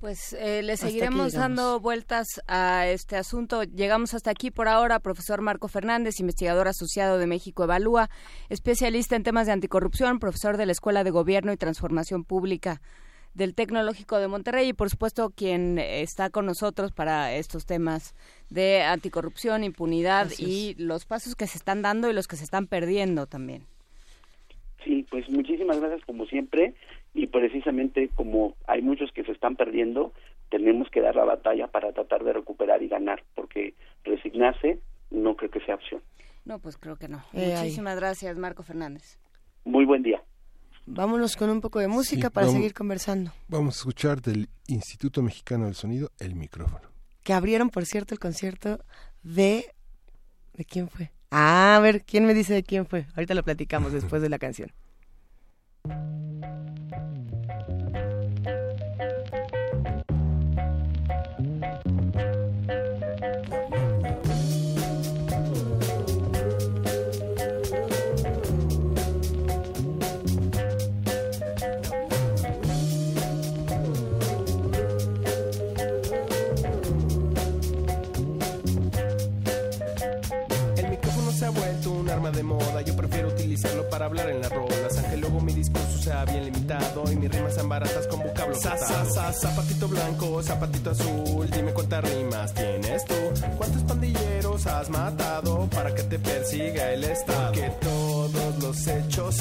Speaker 1: Pues eh, le seguiremos dando vueltas a este asunto. Llegamos hasta aquí por ahora. Profesor Marco Fernández, investigador asociado de México Evalúa, especialista en temas de anticorrupción, profesor de la Escuela de Gobierno y Transformación Pública del Tecnológico de Monterrey y por supuesto quien está con nosotros para estos temas de anticorrupción, impunidad y los pasos que se están dando y los que se están perdiendo también.
Speaker 26: Sí, pues muchísimas gracias como siempre y precisamente como hay muchos que se están perdiendo, tenemos que dar la batalla para tratar de recuperar y ganar, porque resignarse no creo que sea opción.
Speaker 1: No, pues creo que no. Eh, muchísimas gracias, Marco Fernández.
Speaker 26: Muy buen día.
Speaker 2: Vámonos con un poco de música para seguir conversando.
Speaker 3: Vamos a escuchar del Instituto Mexicano del Sonido el micrófono.
Speaker 2: Que abrieron, por cierto, el concierto de... ¿De quién fue? Ah, a ver, ¿quién me dice de quién fue? Ahorita lo platicamos después de la canción.
Speaker 27: Hablar en las rolas. Aunque luego mi discurso sea bien limitado y mis rimas sean baratas con vocablos. Sa, sa, sa, zapatito blanco, zapatito azul. Dime cuántas rimas tienes tú. ¿Cuántos pandilleros has matado para que te persiga el Estado? Que todos los hechos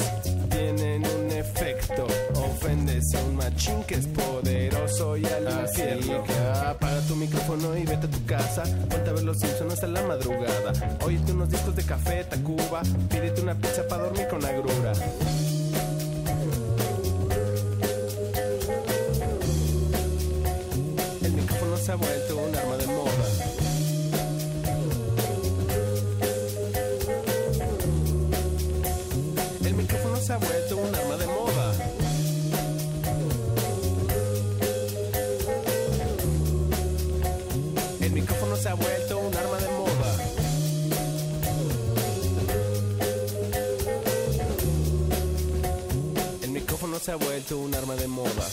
Speaker 27: tienen un efecto. Ofendes a un machín que es poderoso y al infierno. Apaga tu micrófono y vete a tu casa. Ponte a ver los Simpsons hasta la madrugada. Óyete unos discos de café, Tacuba. Pídete una pizza para dormir con agrura. El micrófono se ha vuelto se ha vuelto un arma de moda.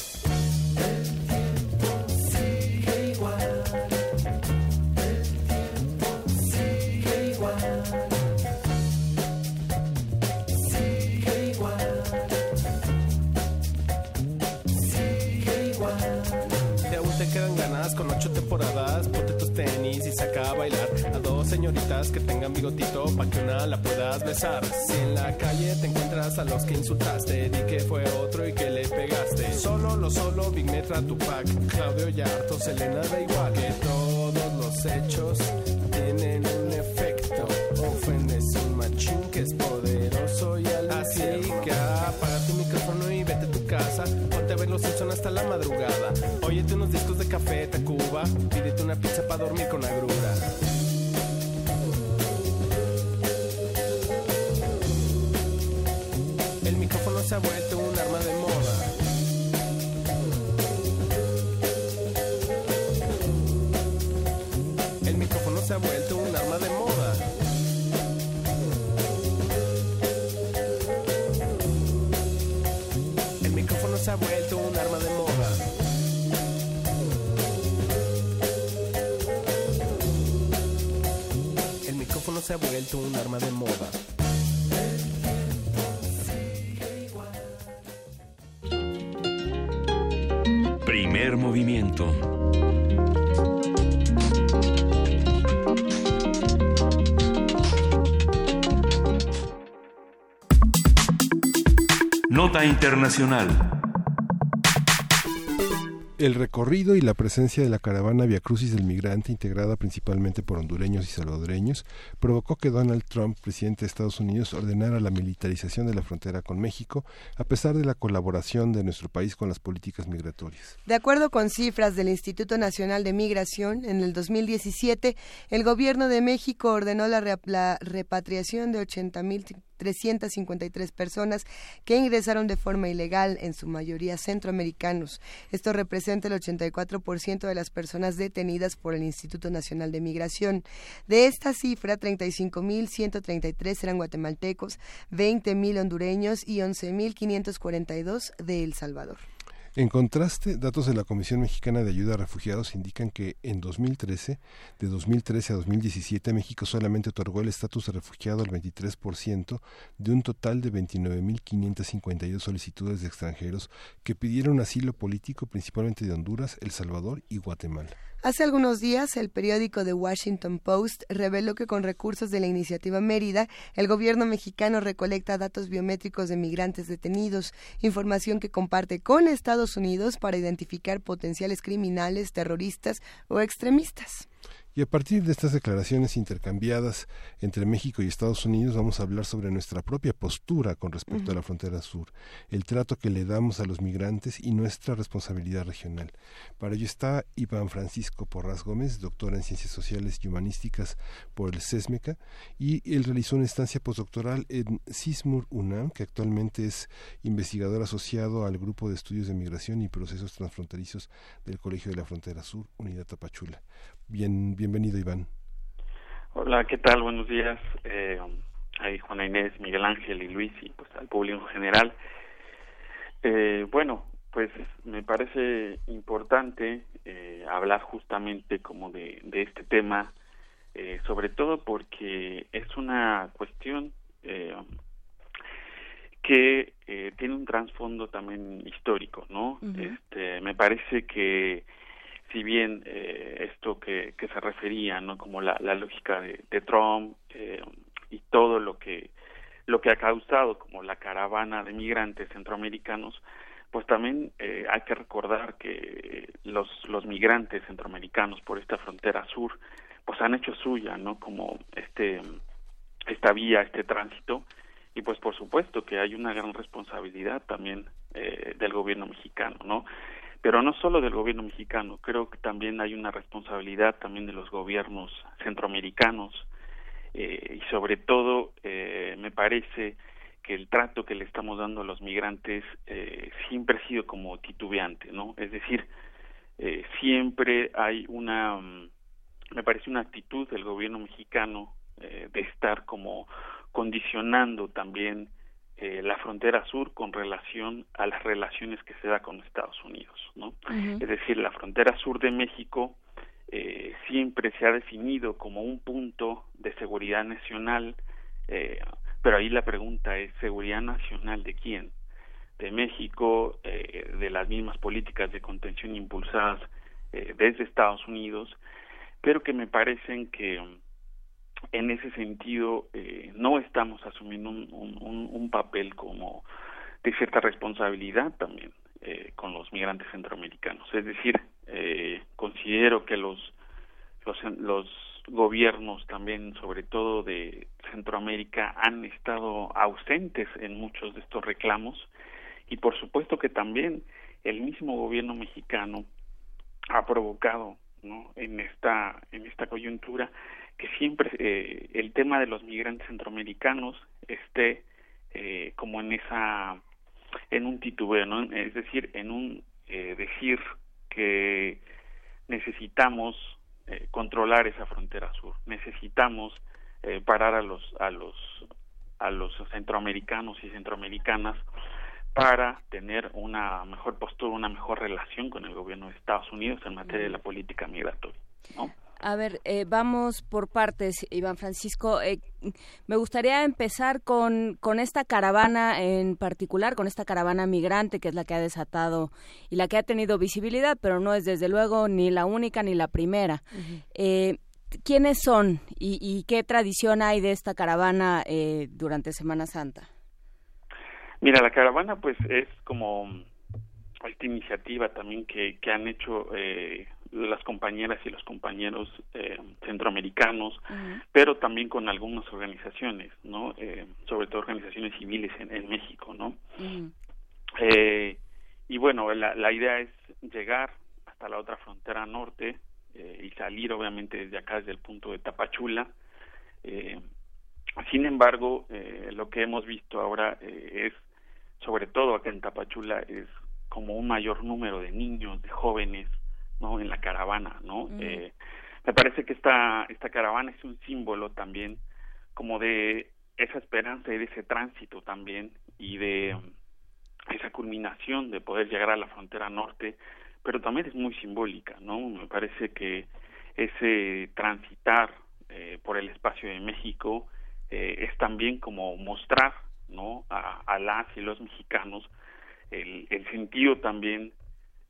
Speaker 27: Con ocho temporadas. Ponte tus tenis y saca a bailar a dos señoritas que tengan bigotito pa' que una la puedas besar. Si en la calle te encuentras a los que insultaste, di que fue otro Solo lo solo, Big Metra, Tupac, Claudio Yarto, Selena, da igual. Que todos los hechos
Speaker 5: Internacional.
Speaker 3: El recorrido y la presencia de la caravana Via Crucis del Migrante, integrada principalmente por hondureños y salvadoreños, provocó que Donald Trump, presidente de Estados Unidos, ordenara la militarización de la frontera con México, a pesar de la colaboración de nuestro país con las políticas migratorias.
Speaker 2: De acuerdo con cifras del Instituto Nacional de Migración, en el 2017, el gobierno de México ordenó la, re la repatriación de 80 mil 353 personas que ingresaron de forma ilegal, en su mayoría centroamericanos. Esto representa el 84% de las personas detenidas por el Instituto Nacional de Migración. De esta cifra, 35.133 eran guatemaltecos, 20.000 hondureños y 11.542 de El Salvador.
Speaker 3: En contraste, datos de la Comisión Mexicana de Ayuda a Refugiados indican que en 2013, de 2013 a 2017, México solamente otorgó el estatus de refugiado al 23% de un total de 29.552 solicitudes de extranjeros que pidieron asilo político principalmente de Honduras, El Salvador y Guatemala.
Speaker 2: Hace algunos días, el periódico The Washington Post reveló que con recursos de la iniciativa Mérida, el gobierno mexicano recolecta datos biométricos de migrantes detenidos, información que comparte con Estados Unidos para identificar potenciales criminales, terroristas o extremistas.
Speaker 3: Y a partir de estas declaraciones intercambiadas entre México y Estados Unidos vamos a hablar sobre nuestra propia postura con respecto uh -huh. a la frontera sur, el trato que le damos a los migrantes y nuestra responsabilidad regional. Para ello está Iván Francisco Porras Gómez, doctor en Ciencias Sociales y Humanísticas por el CESMECA, y él realizó una estancia postdoctoral en CISMUR UNAM, que actualmente es investigador asociado al Grupo de Estudios de Migración y Procesos Transfronterizos del Colegio de la Frontera Sur, Unidad Tapachula. Bien, bienvenido, Iván.
Speaker 28: Hola, ¿qué tal? Buenos días. Eh, ahí Juana Inés, Miguel Ángel y Luis y pues al público en general. Eh, bueno, pues me parece importante eh, hablar justamente como de, de este tema eh, sobre todo porque es una cuestión eh, que eh, tiene un trasfondo también histórico, ¿no? Este, me parece que si bien eh, esto que, que se refería, ¿no? Como la, la lógica de, de Trump eh, y todo lo que lo que ha causado como la caravana de migrantes centroamericanos, pues también eh, hay que recordar que los los migrantes centroamericanos por esta frontera sur, pues han hecho suya, ¿no? Como este esta vía, este tránsito y pues por supuesto que hay una gran responsabilidad también eh, del gobierno mexicano, ¿no? Pero no solo del gobierno mexicano, creo que también hay una responsabilidad también de los gobiernos centroamericanos eh, y sobre todo eh, me parece que el trato que le estamos dando a los migrantes eh, siempre ha sido como titubeante, ¿no? Es decir, eh, siempre hay una, mm, me parece una actitud del gobierno mexicano eh, de estar como condicionando también eh, la frontera sur con relación a las relaciones que se da con Estados Unidos, ¿no? Es decir, la frontera sur de México eh, siempre se ha definido como un punto de seguridad nacional, eh, pero ahí la pregunta es seguridad nacional de quién, de México, eh, de las mismas políticas de contención impulsadas eh, desde Estados Unidos, pero que me parecen que en ese sentido eh, no estamos asumiendo un, un, un, papel como de cierta responsabilidad también eh, con los migrantes centroamericanos. Es decir, eh, considero que los, los, los gobiernos también, sobre todo de Centroamérica, han estado ausentes en muchos de estos reclamos y por supuesto que también el mismo gobierno mexicano ha provocado ¿no? en esta en esta coyuntura que siempre eh, el tema de los migrantes centroamericanos esté eh, como en esa en un titubeo no es decir en un eh, decir que necesitamos eh, controlar esa frontera sur necesitamos eh, parar a los a los a los centroamericanos y centroamericanas para tener una mejor postura, una mejor relación con el gobierno de Estados Unidos en materia de la política migratoria. ¿no?
Speaker 1: A ver, eh, vamos por partes, Iván Francisco. Eh, me gustaría empezar con, con esta caravana en particular, con esta caravana migrante, que es la que ha desatado y la que ha tenido visibilidad, pero no es desde luego ni la única ni la primera. Uh -huh. eh, ¿Quiénes son y, y, qué tradición hay de esta caravana eh, durante Semana Santa?
Speaker 28: Mira, la caravana pues es como esta iniciativa también que, que han hecho eh, las compañeras y los compañeros eh, centroamericanos, uh -huh. pero también con algunas organizaciones, ¿no? Eh, sobre todo organizaciones civiles en, en México, ¿no? Uh -huh. eh, y bueno, la, la idea es llegar hasta la otra frontera norte eh, y salir obviamente desde acá, desde el punto de Tapachula. Eh, sin embargo, eh, lo que hemos visto ahora es, sobre todo acá en Tapachula, es como un mayor número de niños, de jóvenes, no en la caravana no eh, me parece que esta esta caravana es un símbolo también como de esa esperanza y de ese tránsito también y de esa culminación de poder llegar a la frontera norte pero también es muy simbólica no me parece que ese transitar eh, por el espacio de México eh, es también como mostrar no a, a las y los mexicanos el, el sentido también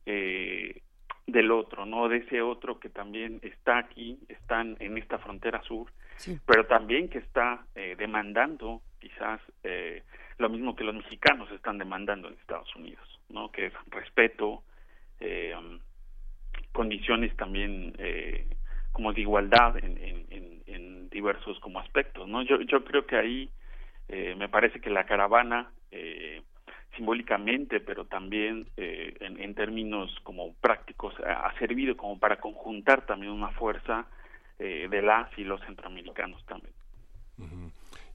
Speaker 28: eh, del otro, ¿no? De ese otro que también está aquí, están en esta frontera sur, sí. pero también que está eh, demandando quizás eh, lo mismo que los mexicanos están demandando en Estados Unidos, ¿no? Que es respeto, eh, condiciones también eh, como de igualdad en, en, en, en, diversos como aspectos, ¿no? Yo, yo creo que ahí eh, me parece que la caravana eh, simbólicamente, pero también eh, en, términos como prácticos, ha servido como para conjuntar también una fuerza eh, de las y los centroamericanos también.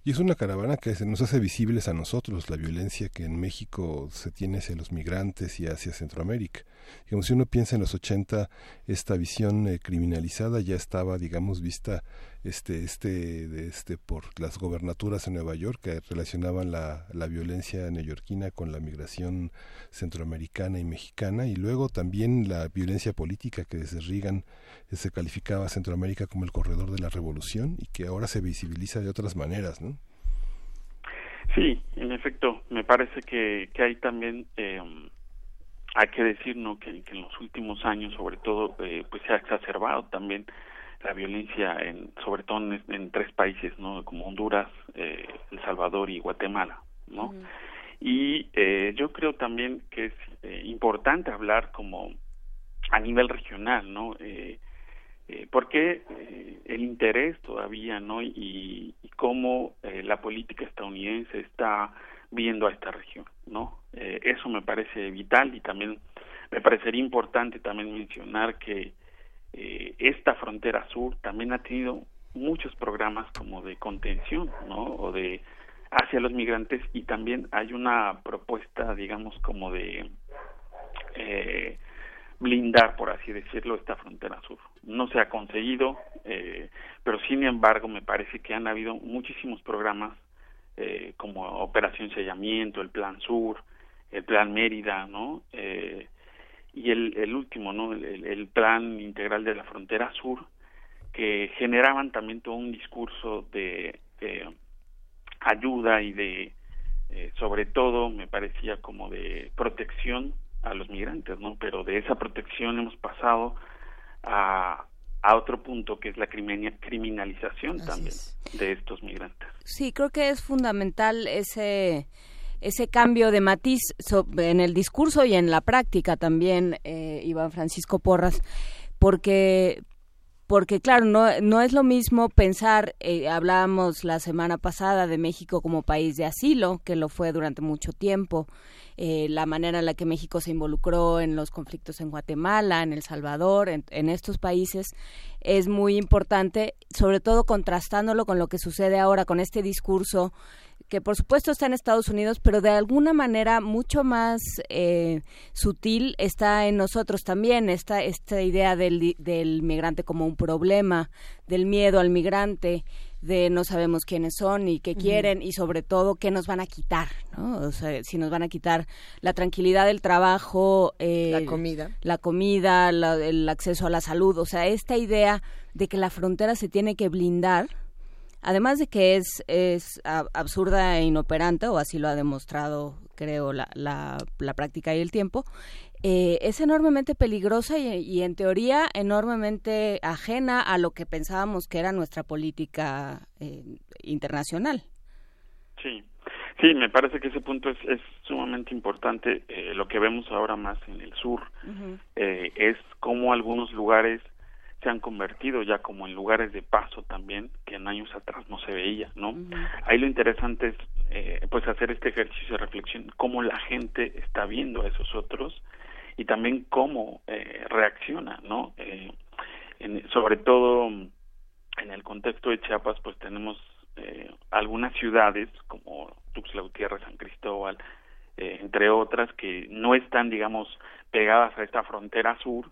Speaker 3: Y es una caravana que se nos hace visibles a nosotros, la violencia que en México se tiene hacia los migrantes y hacia Centroamérica. Digamos, si uno piensa en los 80, esta visión eh, criminalizada ya estaba, digamos, vista este este de este por las gobernaturas en Nueva York que relacionaban la, la violencia neoyorquina con la migración centroamericana y mexicana y luego también la violencia política que desde Reagan eh, se calificaba Centroamérica como el corredor de la revolución y que ahora se visibiliza de otras maneras, ¿no?
Speaker 28: Sí, en efecto, me parece que, que hay también eh, hay que decir no que, en los últimos años sobre todo eh, pues se ha exacerbado también la violencia en sobre todo en, tres países no como Honduras eh, el Salvador y Guatemala no y eh, yo creo también que es eh, importante hablar como a nivel regional no eh, eh, porque eh, el interés todavía no y, y cómo eh, la política estadounidense está viendo a esta región no eh, eso me parece vital y también me parecería importante también mencionar que eh, esta frontera sur también ha tenido muchos programas como de contención, ¿no? O de hacia los migrantes y también hay una propuesta, digamos, como de eh, blindar, por así decirlo, esta frontera sur. No se ha conseguido, eh, pero sin embargo me parece que han habido muchísimos programas eh, como Operación Sellamiento, el Plan Sur, el Plan Mérida, ¿no? Eh, y el, el último, ¿no? El, el, Plan Integral de la Frontera Sur, que generaban también todo un discurso de, de ayuda y de, eh, sobre todo, me parecía como de protección a los migrantes, ¿no? Pero de esa protección hemos pasado a, a otro punto que es la criminalización Así también es. de estos migrantes.
Speaker 1: Sí, creo que es fundamental ese ese cambio de matiz en el discurso y en la práctica también, eh, Iván Francisco Porras, porque porque claro, no, no es lo mismo pensar, eh, hablábamos la semana pasada de México como país de asilo, que lo fue durante mucho tiempo, eh, la manera en la que México se involucró en los conflictos en Guatemala, en El Salvador, en, en estos países, es muy importante, sobre todo contrastándolo con lo que sucede ahora, con este discurso que por supuesto está en Estados Unidos, pero de alguna manera mucho más eh, sutil está en nosotros también, esta, esta idea del, del migrante como un problema, del miedo al migrante, de no sabemos quiénes son y qué quieren uh -huh. y sobre todo qué nos van a quitar, ¿no? O sea, si nos van a quitar la tranquilidad del trabajo, eh,
Speaker 2: la comida,
Speaker 1: la comida, la, el acceso a la salud, o sea, esta idea de que la frontera se tiene que blindar además de que es, es absurda e inoperante, o así lo ha demostrado, creo, la, la, la práctica y el tiempo, eh, es enormemente peligrosa y, y, en teoría enormemente ajena a lo que pensábamos que era nuestra política eh, internacional.
Speaker 28: Sí, sí, me parece que ese punto es, es sumamente importante. Eh, lo que vemos ahora más en el sur uh -huh. es cómo algunos lugares se han convertido ya como en lugares de paso también que en años atrás no se veía no uh -huh. ahí lo interesante es eh, pues hacer este ejercicio de reflexión cómo la gente está viendo a esos otros y también cómo eh, reacciona no eh, en, sobre todo en el contexto de Chiapas pues tenemos eh, algunas ciudades como Tuxtla Gutiérrez San Cristóbal eh, entre otras que no están digamos pegadas a esta frontera sur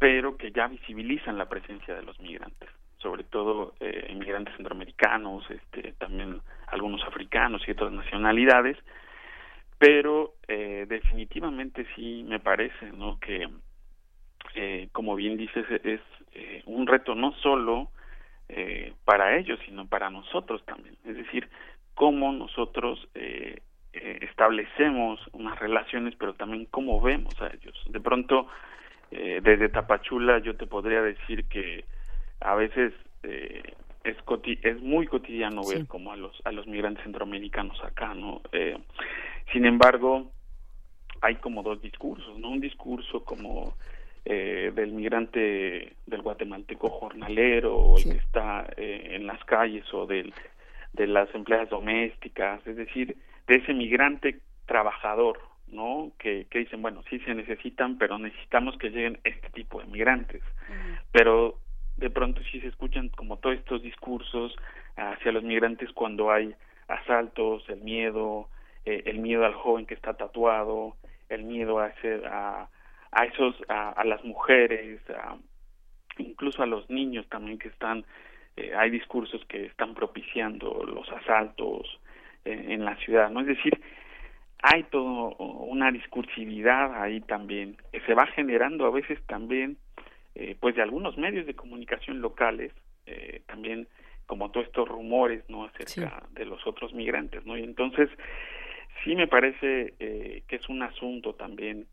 Speaker 28: pero que ya visibilizan la presencia de los migrantes, sobre todo eh, inmigrantes centroamericanos, este, también algunos africanos y otras nacionalidades, pero eh, definitivamente sí me parece, ¿no? Que, eh, como bien dices, es eh, un reto no solo eh, para ellos, sino para nosotros también, es decir, cómo nosotros eh, establecemos unas relaciones, pero también cómo vemos a ellos. De pronto, eh, desde Tapachula yo te podría decir que a veces eh, es es muy cotidiano ver como a los a los migrantes centroamericanos acá no eh, sin embargo hay como dos discursos no un discurso como eh, del migrante del guatemalteco jornalero o el sí. que está eh, en las calles o del de las empleadas domésticas es decir de ese migrante trabajador ¿no? Que, que dicen, bueno, sí se necesitan, pero necesitamos que lleguen este tipo de migrantes. Uh -huh. Pero de pronto sí se escuchan como todos estos discursos hacia los migrantes cuando hay asaltos, el miedo, eh, el miedo al joven que está tatuado, el miedo a, ese, a, a esos, a, a las mujeres, a, incluso a los niños también que están eh, hay discursos que están propiciando los asaltos en la ciudad, ¿no? Es decir, hay toda una discursividad ahí también que se va generando a veces también eh, pues de algunos medios de comunicación locales eh, también como todos estos rumores no acerca de los otros migrantes no y entonces sí me parece eh, que es un asunto también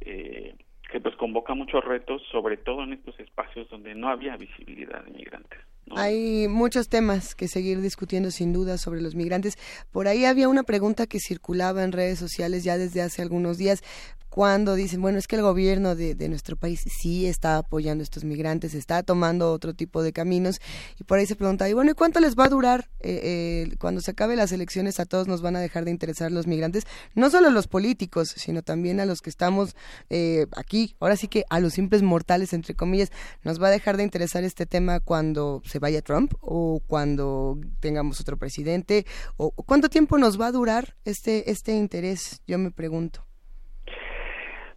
Speaker 28: eh, que pues convoca muchos retos sobre todo en estos espacios donde no había visibilidad de migrantes
Speaker 2: hay muchos temas que seguir discutiendo sin duda sobre los migrantes. Por ahí había una pregunta que circulaba en redes sociales ya desde hace algunos días cuando dicen, bueno, es que el gobierno de, nuestro país sí está apoyando a estos migrantes, está tomando otro tipo de caminos, y por ahí se pregunta, y bueno, ¿y cuánto les va a durar eh, eh, cuando se acabe las elecciones? A todos nos van a dejar de interesar los migrantes, no solo los políticos, sino también a los que estamos eh, aquí, ahora sí que a los simples mortales, entre comillas, nos va a dejar de interesar este tema cuando se vaya Trump o cuando tengamos otro presidente, o cuánto tiempo nos va a durar este, este interés, yo me pregunto.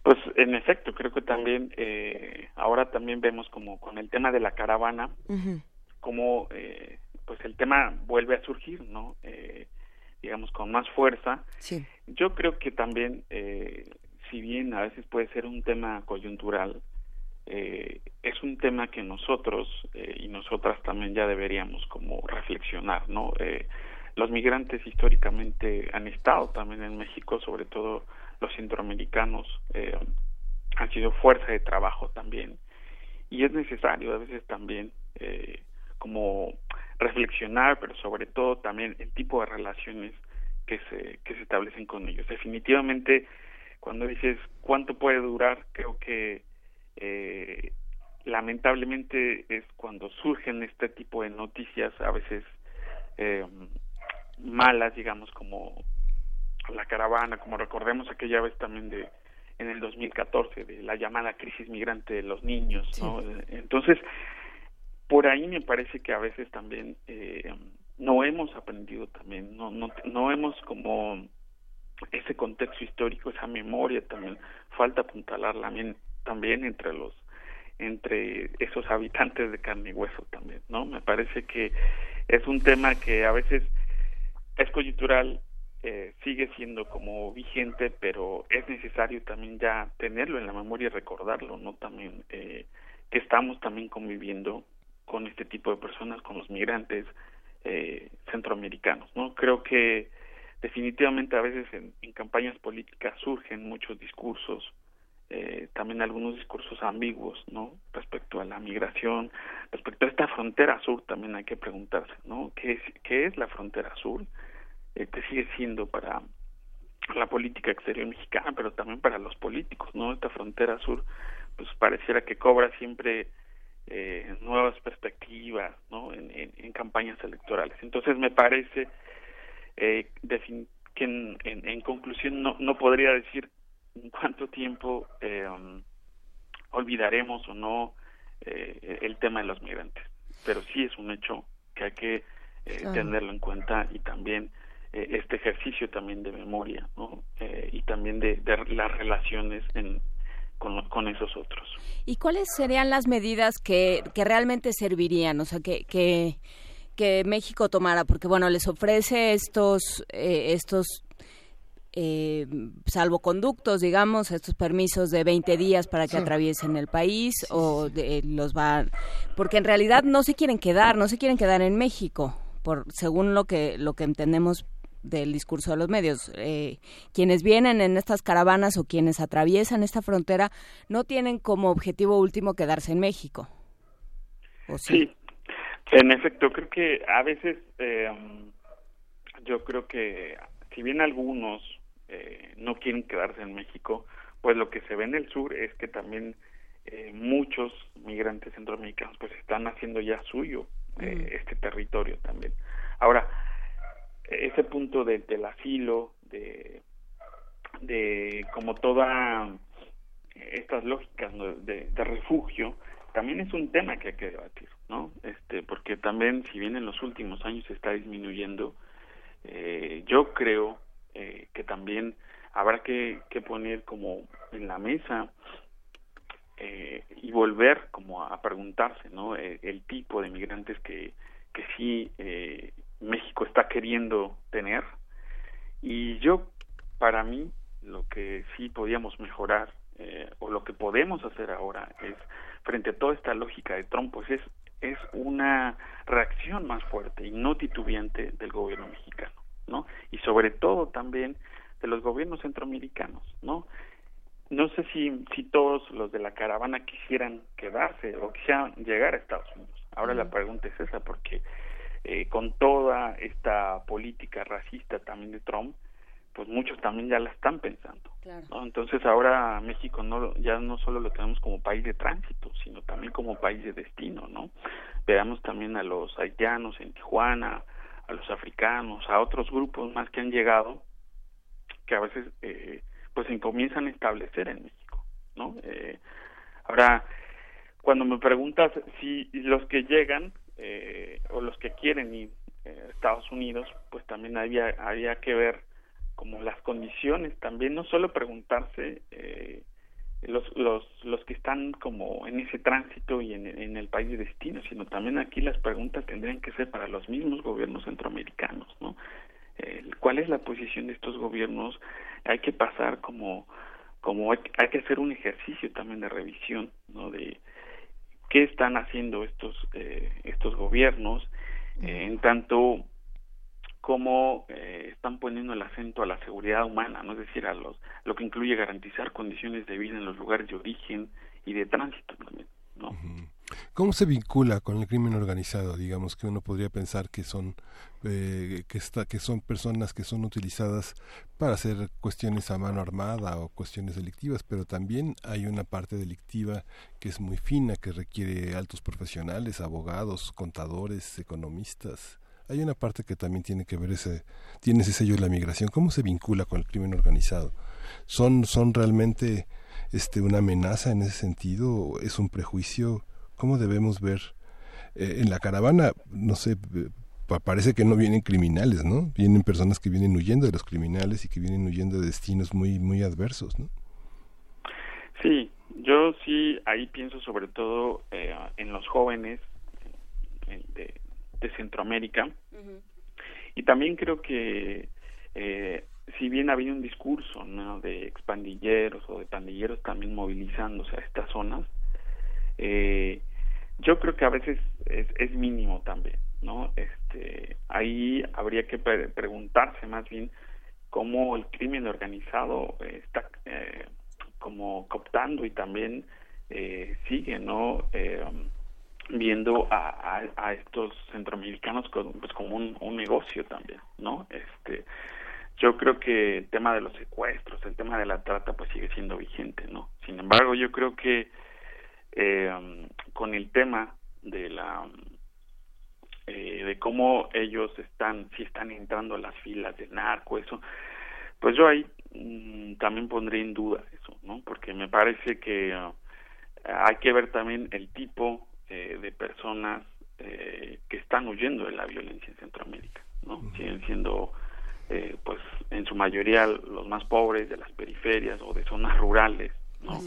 Speaker 28: Pues en efecto, creo que también eh, ahora también vemos como con el tema de la caravana, como eh, pues el tema vuelve a surgir, ¿no? Eh, digamos con más fuerza.
Speaker 2: Sí.
Speaker 28: Yo creo que también, si bien a veces puede ser un tema coyuntural, es un tema que nosotros y nosotras también ya deberíamos como reflexionar, ¿no? los migrantes históricamente han estado también en México, sobre todo los centroamericanos eh, han sido fuerza de trabajo también. Y es necesario a veces también eh, como reflexionar pero sobre todo también el tipo de relaciones que se que se establecen con ellos. Definitivamente cuando dices cuánto puede durar creo que eh, lamentablemente es cuando surgen este tipo de noticias a veces eh, malas digamos como la caravana, como recordemos aquella vez también de en el 2014 de la llamada crisis migrante de los niños, ¿no? Entonces, por ahí me parece que a veces también eh, no hemos aprendido también, no, no, no hemos como ese contexto histórico, esa memoria también, falta apuntalarla también, también entre los entre esos habitantes de carne y hueso también, ¿no? Me parece que es un tema que a veces es coyuntural eh, sigue siendo como vigente, pero es necesario también ya tenerlo en la memoria y recordarlo, ¿no? También eh, que estamos también conviviendo con este tipo de personas, con los migrantes eh, centroamericanos, ¿no? Creo que definitivamente a veces en, campañas políticas surgen muchos discursos, eh, también algunos discursos ambiguos, ¿no? Respecto a la migración, respecto a esta frontera sur también hay que preguntarse, ¿no? ¿Qué es, qué es la frontera sur? que sigue siendo para la política exterior mexicana, pero también para los políticos, ¿no? Esta frontera sur, pues pareciera que cobra siempre eh, nuevas perspectivas, ¿no? En, en, campañas electorales. Entonces me parece eh, que en, en, conclusión no, no podría decir en cuánto tiempo eh, olvidaremos o no eh, el tema de los migrantes, pero sí es un hecho que hay que eh, tenerlo en cuenta y también eh, este ejercicio también de memoria ¿no? Eh, y también de, las relaciones con, con, esos otros.
Speaker 1: ¿Y cuáles serían las medidas que, que realmente servirían? O sea, que, que, que México tomara, porque bueno, les ofrece estos, eh, estos eh, salvoconductos, digamos, estos permisos de 20 días para que atraviesen el país o los van, porque en realidad no se quieren quedar, no se quieren quedar en México, por según lo que lo que entendemos del discurso de los medios. Eh, quienes vienen en estas caravanas o quienes atraviesan esta frontera no tienen como objetivo último quedarse en México.
Speaker 28: ¿O sí? en efecto, creo que a veces eh, yo creo que si bien algunos eh, no quieren quedarse en México, pues lo que se ve en el sur es que también muchos migrantes centroamericanos pues están haciendo ya suyo este territorio también. Ahora, ese punto de, del asilo, de, de como todas estas lógicas de, de, refugio, también es un tema que hay que debatir, ¿no? Este, porque también, si bien en los últimos años se está disminuyendo, eh, yo creo eh, que también habrá que, que poner como en la mesa eh, y volver como a preguntarse, ¿no? El, el tipo de migrantes que, que sí eh, México está queriendo tener. Y yo, para mí, lo que sí podíamos mejorar eh, o lo que podemos hacer ahora es, frente a toda esta lógica de Trump, pues es, es una reacción más fuerte y no titubeante del gobierno mexicano, ¿no? Y sobre todo también de los gobiernos centroamericanos, ¿no? No sé si, si todos los de la caravana quisieran quedarse o quisieran llegar a Estados Unidos. Ahora la pregunta es esa, porque eh, con toda esta política racista también de Trump, pues muchos también ya la están pensando. ¿no? Entonces ahora México no ya no solo lo tenemos como país de tránsito, sino también como país de destino, ¿no? Veamos también a los haitianos en Tijuana, a los africanos, a otros grupos más que han llegado, que a veces eh, pues se comienzan a establecer en México, ¿no? Eh, ahora, cuando me preguntas si los que llegan eh, o los que quieren ir a Estados Unidos, pues también había, había que ver como las condiciones también, no solo preguntarse eh, los, los, los que están como en ese tránsito y en, en, el país de destino, sino también aquí las preguntas tendrían que ser para los mismos gobiernos centroamericanos, ¿no? Eh, ¿Cuál es la posición de estos gobiernos? Hay que pasar como, como hay, hay que hacer un ejercicio también de revisión, ¿no? De qué están haciendo estos, eh, estos gobiernos, eh, en tanto cómo eh, están poniendo el acento a la seguridad humana, ¿no? es decir, a los, lo que incluye garantizar condiciones de vida en los lugares de origen y de tránsito también, ¿no?
Speaker 3: ¿Cómo se vincula con el crimen organizado? Digamos que uno podría pensar que son eh, que está que son personas que son utilizadas para hacer cuestiones a mano armada o cuestiones delictivas, pero también hay una parte delictiva que es muy fina, que requiere altos profesionales, abogados, contadores, economistas, hay una parte que también tiene que ver ese, tiene ese sello de la migración. ¿Cómo se vincula con el crimen organizado? ¿Son, son realmente este, una amenaza en ese sentido? ¿Es un prejuicio? ¿Cómo debemos ver? Eh, en la caravana, no sé, eh, parece que no vienen criminales, ¿no? Vienen personas que vienen huyendo de los criminales y que vienen huyendo de destinos muy, muy adversos, ¿no?
Speaker 28: Sí, yo sí ahí pienso sobre todo eh, en los jóvenes de, Centroamérica. Y también creo que eh, si bien ha habido un discurso ¿no? de expandilleros o de pandilleros también movilizándose a estas zonas, eh, yo creo que a veces es, es, mínimo también, ¿no? Este, ahí habría que preguntarse más bien cómo el crimen organizado está eh, como cooptando y también eh, sigue, ¿no? Eh, viendo a, a, estos centroamericanos como, pues como un, negocio también, ¿no? Este, yo creo que el tema de los secuestros, el tema de la trata, pues sigue siendo vigente, ¿no? Sin embargo, yo creo que eh, con el tema de la eh, de cómo ellos están, si están entrando a las filas de narco, eso, pues yo ahí mmm, también pondré en duda eso, ¿no? Porque me parece que uh, hay que ver también el tipo eh, de personas eh, que están huyendo de la violencia en Centroamérica, ¿no? Siguen siendo, eh, pues, en su mayoría los más pobres de las periferias o de zonas rurales, ¿no?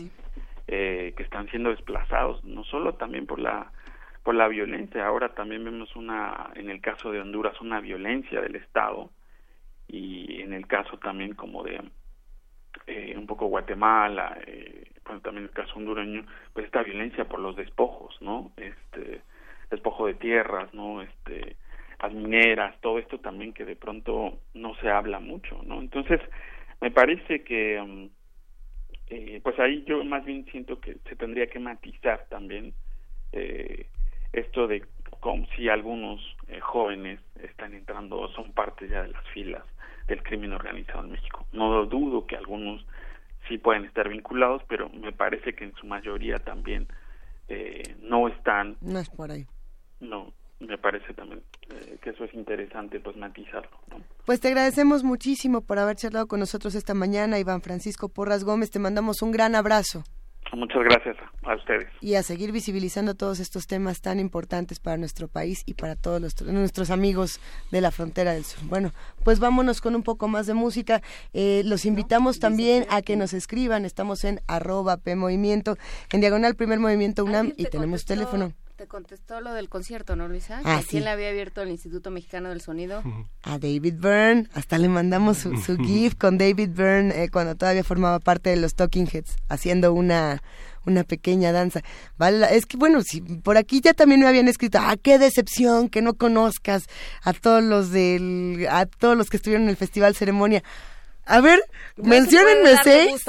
Speaker 28: Eh, que están siendo desplazados, no solo también por la por la violencia, ahora también vemos una, en el caso de Honduras, una violencia del Estado y en el caso también como de eh, un poco Guatemala, eh, bueno, también el caso hondureño, pues esta violencia por los despojos, ¿no? Este despojo de tierras, ¿no? Este las mineras, todo esto también que de pronto no se habla mucho, ¿no? Entonces, me parece que um, eh, pues ahí yo más bien siento que se tendría que matizar también eh, esto de como si algunos eh, jóvenes están entrando son parte ya de las filas del crimen organizado en México. No dudo que algunos sí pueden estar vinculados, pero me parece que en su mayoría también eh, no están.
Speaker 2: No es por ahí.
Speaker 28: No, me parece también eh, que eso es interesante, pues matizarlo.
Speaker 2: Pues te agradecemos muchísimo por haber charlado con nosotros esta mañana, Iván Francisco Porras Gómez. Te mandamos un gran abrazo.
Speaker 28: Muchas gracias a ustedes.
Speaker 2: Y a seguir visibilizando todos estos temas tan importantes para nuestro país y para todos nuestros amigos de la frontera del sur. Bueno, pues vámonos con un poco más de música. Eh, los invitamos también a que nos escriban. Estamos en arroba P Movimiento, en diagonal Primer Movimiento UNAM y tenemos teléfono.
Speaker 1: Te contestó lo del concierto, ¿no, Luisa? Ah, ¿A quién le había abierto el Instituto Mexicano del Sonido?
Speaker 2: A David Byrne. Hasta le mandamos su, su GIF con David Byrne eh, cuando todavía formaba parte de los Talking Heads, haciendo una una pequeña danza. Vale, es que bueno, si por aquí ya también me habían escrito, ah, qué decepción que no conozcas a todos los del, a todos los que estuvieron en el festival ceremonia. A ver, menciónenme seis.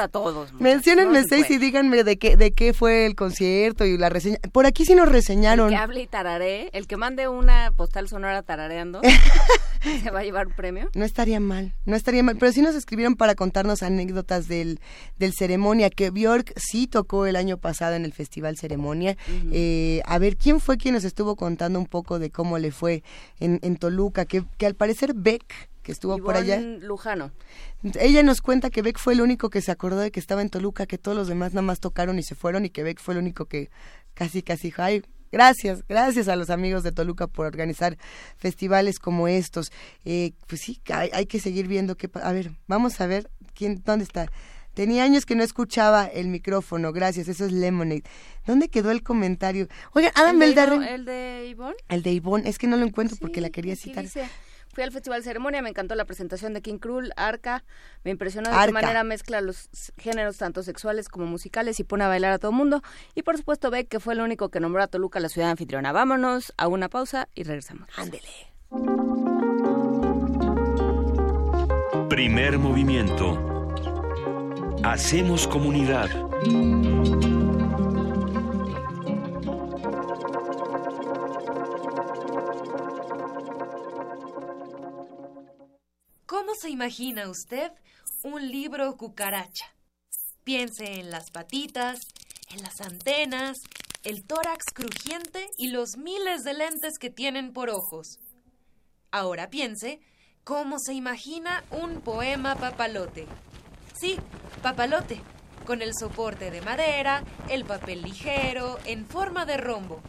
Speaker 2: menciónenme seis y díganme de qué, de qué fue el concierto y la reseña. Por aquí sí nos reseñaron.
Speaker 1: El que hable y tararé, el que mande una postal sonora tarareando, ¿se va a llevar un premio?
Speaker 2: No estaría mal, no estaría mal. Pero sí nos escribieron para contarnos anécdotas del, del ceremonia, que Bjork sí tocó el año pasado en el Festival Ceremonia. Eh, a ver, ¿quién fue quien nos estuvo contando un poco de cómo le fue en, en Toluca? Que, que al parecer Beck que estuvo por allá.
Speaker 1: Lujano.
Speaker 2: Ella nos cuenta que Beck fue el único que se acordó de que estaba en Toluca, que todos los demás nada más tocaron y se fueron y que Beck fue el único que casi casi dijo, ay, gracias, gracias a los amigos de Toluca por organizar festivales como estos. Eh, pues sí, hay, que seguir viendo qué... A ver, vamos a ver quién, dónde está. Tenía años que no escuchaba el micrófono, gracias, eso es Lemonade. ¿Dónde quedó el comentario? Oigan, Adam
Speaker 1: ¿El ¿El de Ivonne?
Speaker 2: El de Ivonne, es que no lo encuentro porque la quería citar.
Speaker 1: Fui al Festival Ceremonia, me encantó la presentación de King Krul, Arca, me impresionó de qué manera mezcla los géneros tanto sexuales como musicales y pone a bailar a todo el mundo. Y por supuesto Beck, que fue el único que nombró a Toluca la ciudad anfitriona. Vámonos a una pausa y regresamos.
Speaker 2: Ándele.
Speaker 19: Primer movimiento. Hacemos comunidad.
Speaker 29: ¿Cómo se imagina usted un libro cucaracha? Piense en las patitas, en las antenas, el tórax crujiente y los miles de lentes que tienen por ojos. Ahora piense cómo se imagina un poema papalote. Sí, papalote, con el soporte de madera, el papel ligero, en forma de rombo.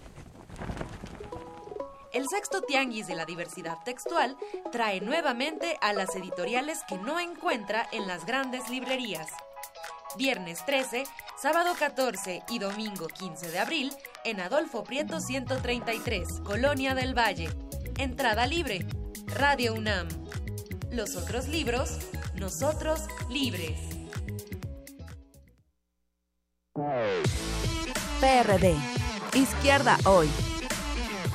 Speaker 29: El sexto tianguis de la diversidad textual trae nuevamente a las editoriales que no encuentra en las grandes librerías. Viernes 13, sábado 14 y domingo 15 de abril en Adolfo Prieto 133, Colonia del Valle. Entrada libre. Radio UNAM. Los otros libros, nosotros libres.
Speaker 30: PRD. Izquierda hoy.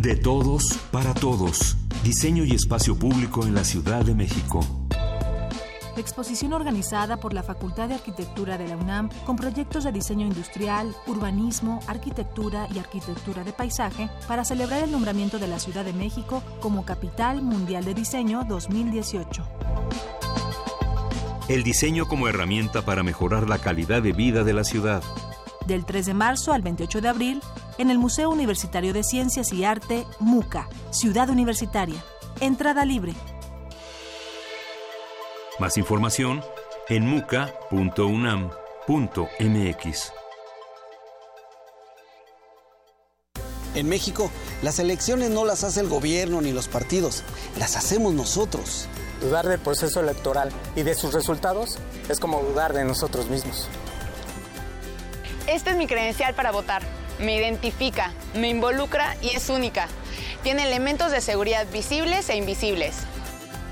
Speaker 19: De todos, para todos. Diseño y espacio público en la Ciudad de México.
Speaker 31: Exposición organizada por la Facultad de Arquitectura de la UNAM con proyectos de diseño industrial, urbanismo, arquitectura y arquitectura de paisaje para celebrar el nombramiento de la Ciudad de México como Capital Mundial de Diseño 2018.
Speaker 19: El diseño como herramienta para mejorar la calidad de vida de la ciudad.
Speaker 31: Del 3 de marzo al 28 de abril, en el Museo Universitario de Ciencias y Arte, MUCA, Ciudad Universitaria. Entrada libre.
Speaker 19: Más información en muca.unam.mx.
Speaker 32: En México, las elecciones no las hace el gobierno ni los partidos, las hacemos nosotros.
Speaker 33: Dudar del proceso electoral y de sus resultados es como dudar de nosotros mismos.
Speaker 30: Esta es mi credencial para votar. Me identifica, me involucra y es única. Tiene elementos de seguridad visibles e invisibles.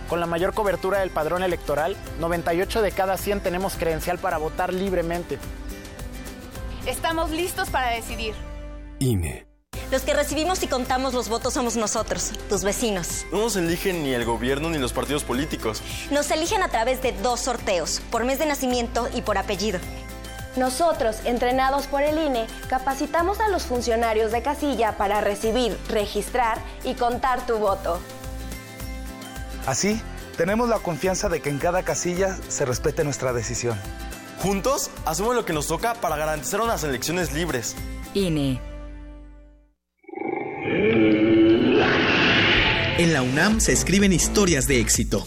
Speaker 34: Con la mayor cobertura del padrón electoral, 98 de cada 100 tenemos credencial para votar libremente.
Speaker 30: Estamos listos para decidir.
Speaker 35: INE.
Speaker 12: Los que recibimos y contamos los votos somos nosotros, tus vecinos.
Speaker 35: No nos eligen ni el gobierno ni los partidos políticos.
Speaker 12: Nos eligen a través de dos sorteos, por mes de nacimiento y por apellido.
Speaker 18: Nosotros, entrenados por el INE, capacitamos a los funcionarios de casilla para recibir, registrar y contar tu voto.
Speaker 36: Así, tenemos la confianza de que en cada casilla se respete nuestra decisión.
Speaker 35: Juntos, hacemos lo que nos toca para garantizar unas elecciones libres.
Speaker 37: INE.
Speaker 38: En la UNAM se escriben historias de éxito.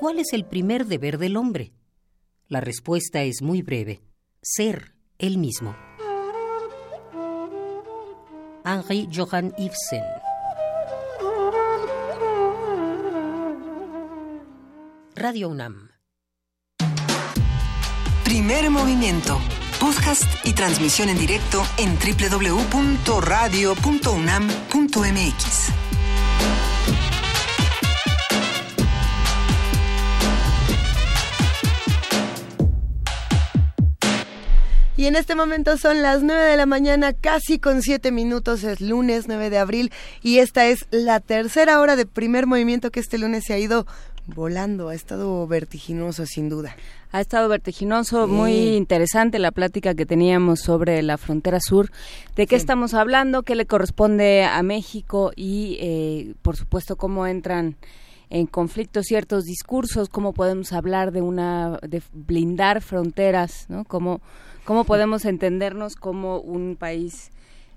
Speaker 39: ¿Cuál es el primer deber del hombre? La respuesta es muy breve. Ser él mismo. Henri Johann Ibsen. Radio UNAM.
Speaker 25: Primer movimiento. Podcast y transmisión en directo en www.radio.unam.mx.
Speaker 2: Y en este momento son las 9 de la mañana, casi con 7 minutos, es lunes 9 de abril y esta es la tercera hora de primer movimiento que este lunes se ha ido volando, ha estado vertiginoso sin duda.
Speaker 1: Ha estado vertiginoso, muy interesante la plática que teníamos sobre la frontera sur, de qué estamos hablando, qué le corresponde a México y, eh, por supuesto, cómo entran en conflicto ciertos discursos, cómo podemos hablar de una de blindar fronteras, ¿no? Cómo cómo podemos entendernos como un país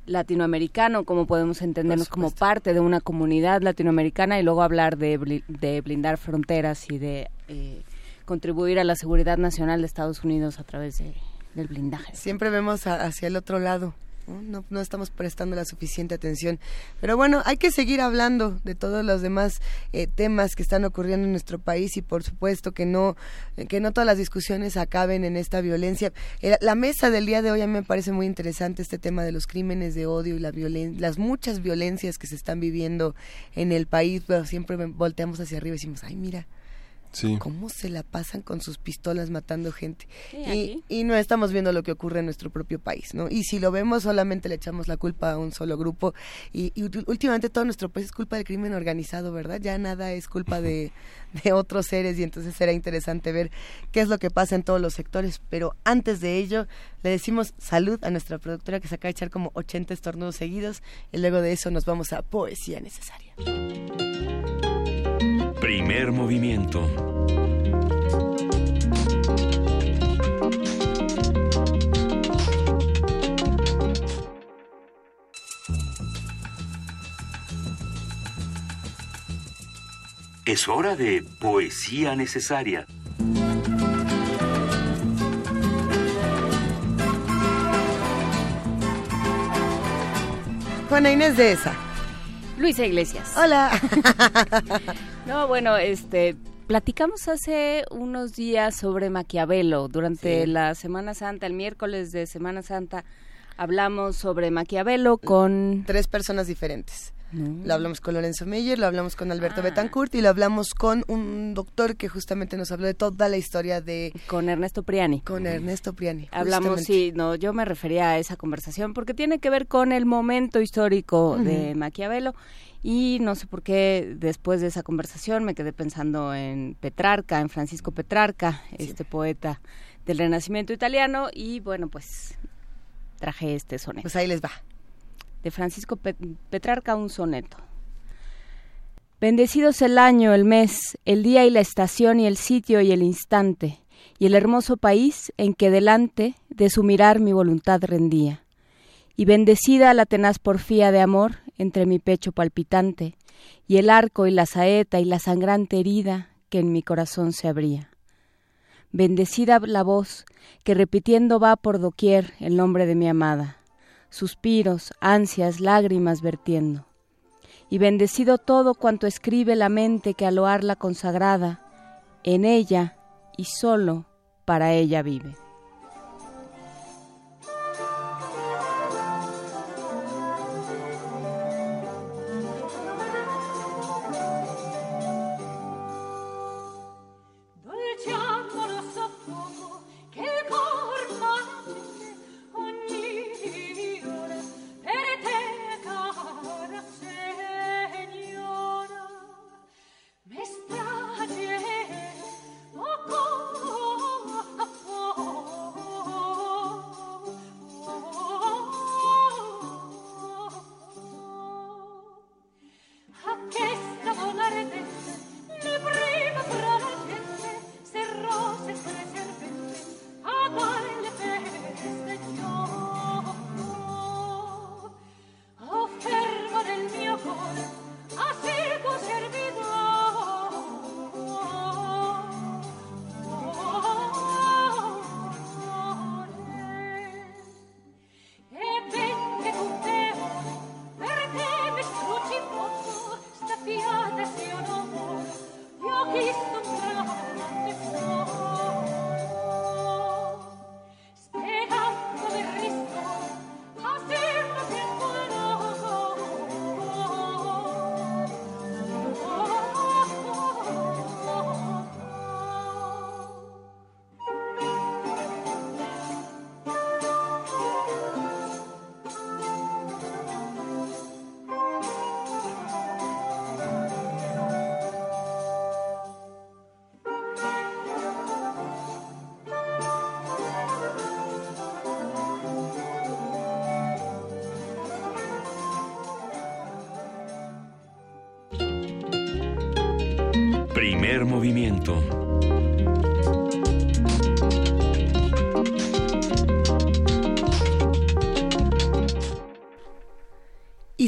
Speaker 1: latinoamericano, cómo podemos entendernos como parte de una comunidad latinoamericana y luego hablar de, de blindar fronteras y de eh, contribuir a la seguridad nacional de Estados Unidos a través de, del blindaje.
Speaker 2: Siempre vemos hacia el otro lado. ¿No? estamos prestando la suficiente atención. Pero bueno, hay que seguir hablando de todos los demás eh, temas que están ocurriendo en nuestro país y por supuesto que no, que no todas las discusiones acaben en esta violencia. Eh, la mesa del día de hoy a mí me parece muy interesante este tema de los crímenes de odio y la las muchas violencias que se están viviendo en el país, pero siempre volteamos hacia arriba y decimos, ay mira, ¿Cómo se la pasan con sus pistolas matando gente? y, y, no estamos viendo lo que ocurre en nuestro propio país, ¿no? Y si lo vemos, solamente le echamos la culpa a un solo grupo. Y, últimamente todo nuestro país es culpa del crimen organizado, ¿verdad? Ya nada es culpa de, de otros seres y entonces será interesante ver qué es lo que pasa en todos los sectores. Pero antes de ello, le decimos salud a nuestra productora que se acaba de echar como 80 estornudos seguidos y luego de eso nos vamos a poesía necesaria.
Speaker 5: Primer movimiento. Es hora de poesía necesaria.
Speaker 2: Juana Inés de esa.
Speaker 1: Luisa Iglesias.
Speaker 2: Hola.
Speaker 1: no, bueno, este platicamos hace unos días sobre Maquiavelo durante la Semana Santa, el miércoles de Semana Santa hablamos sobre Maquiavelo con
Speaker 2: tres personas diferentes. Lo hablamos con Lorenzo Meyer, lo hablamos con Alberto ah. Betancourt y lo hablamos con un doctor que justamente nos habló de toda la historia de...
Speaker 1: Con Ernesto Priani.
Speaker 2: Con Ernesto Priani.
Speaker 1: Hablamos, sí, no, yo me refería a esa conversación porque tiene que ver con el momento histórico de Maquiavelo y no sé por qué después de esa conversación me quedé pensando en Petrarca, en Francisco Petrarca, este poeta del Renacimiento italiano y bueno, pues traje este soneto.
Speaker 2: Pues ahí les va
Speaker 1: de Francisco Petrarca un soneto. Bendecidos el año, el mes, el día y la estación y el sitio y el instante, y el hermoso país en que delante de su mirar mi voluntad rendía. Y bendecida la tenaz porfía de amor entre mi pecho palpitante, y el arco y la saeta y la sangrante herida que en mi corazón se abría. Bendecida la voz que repitiendo va por doquier el nombre de mi amada suspiros, ansias, lágrimas vertiendo. Y bendecido todo cuanto escribe la mente que a loarla consagrada, en ella y solo para ella vive.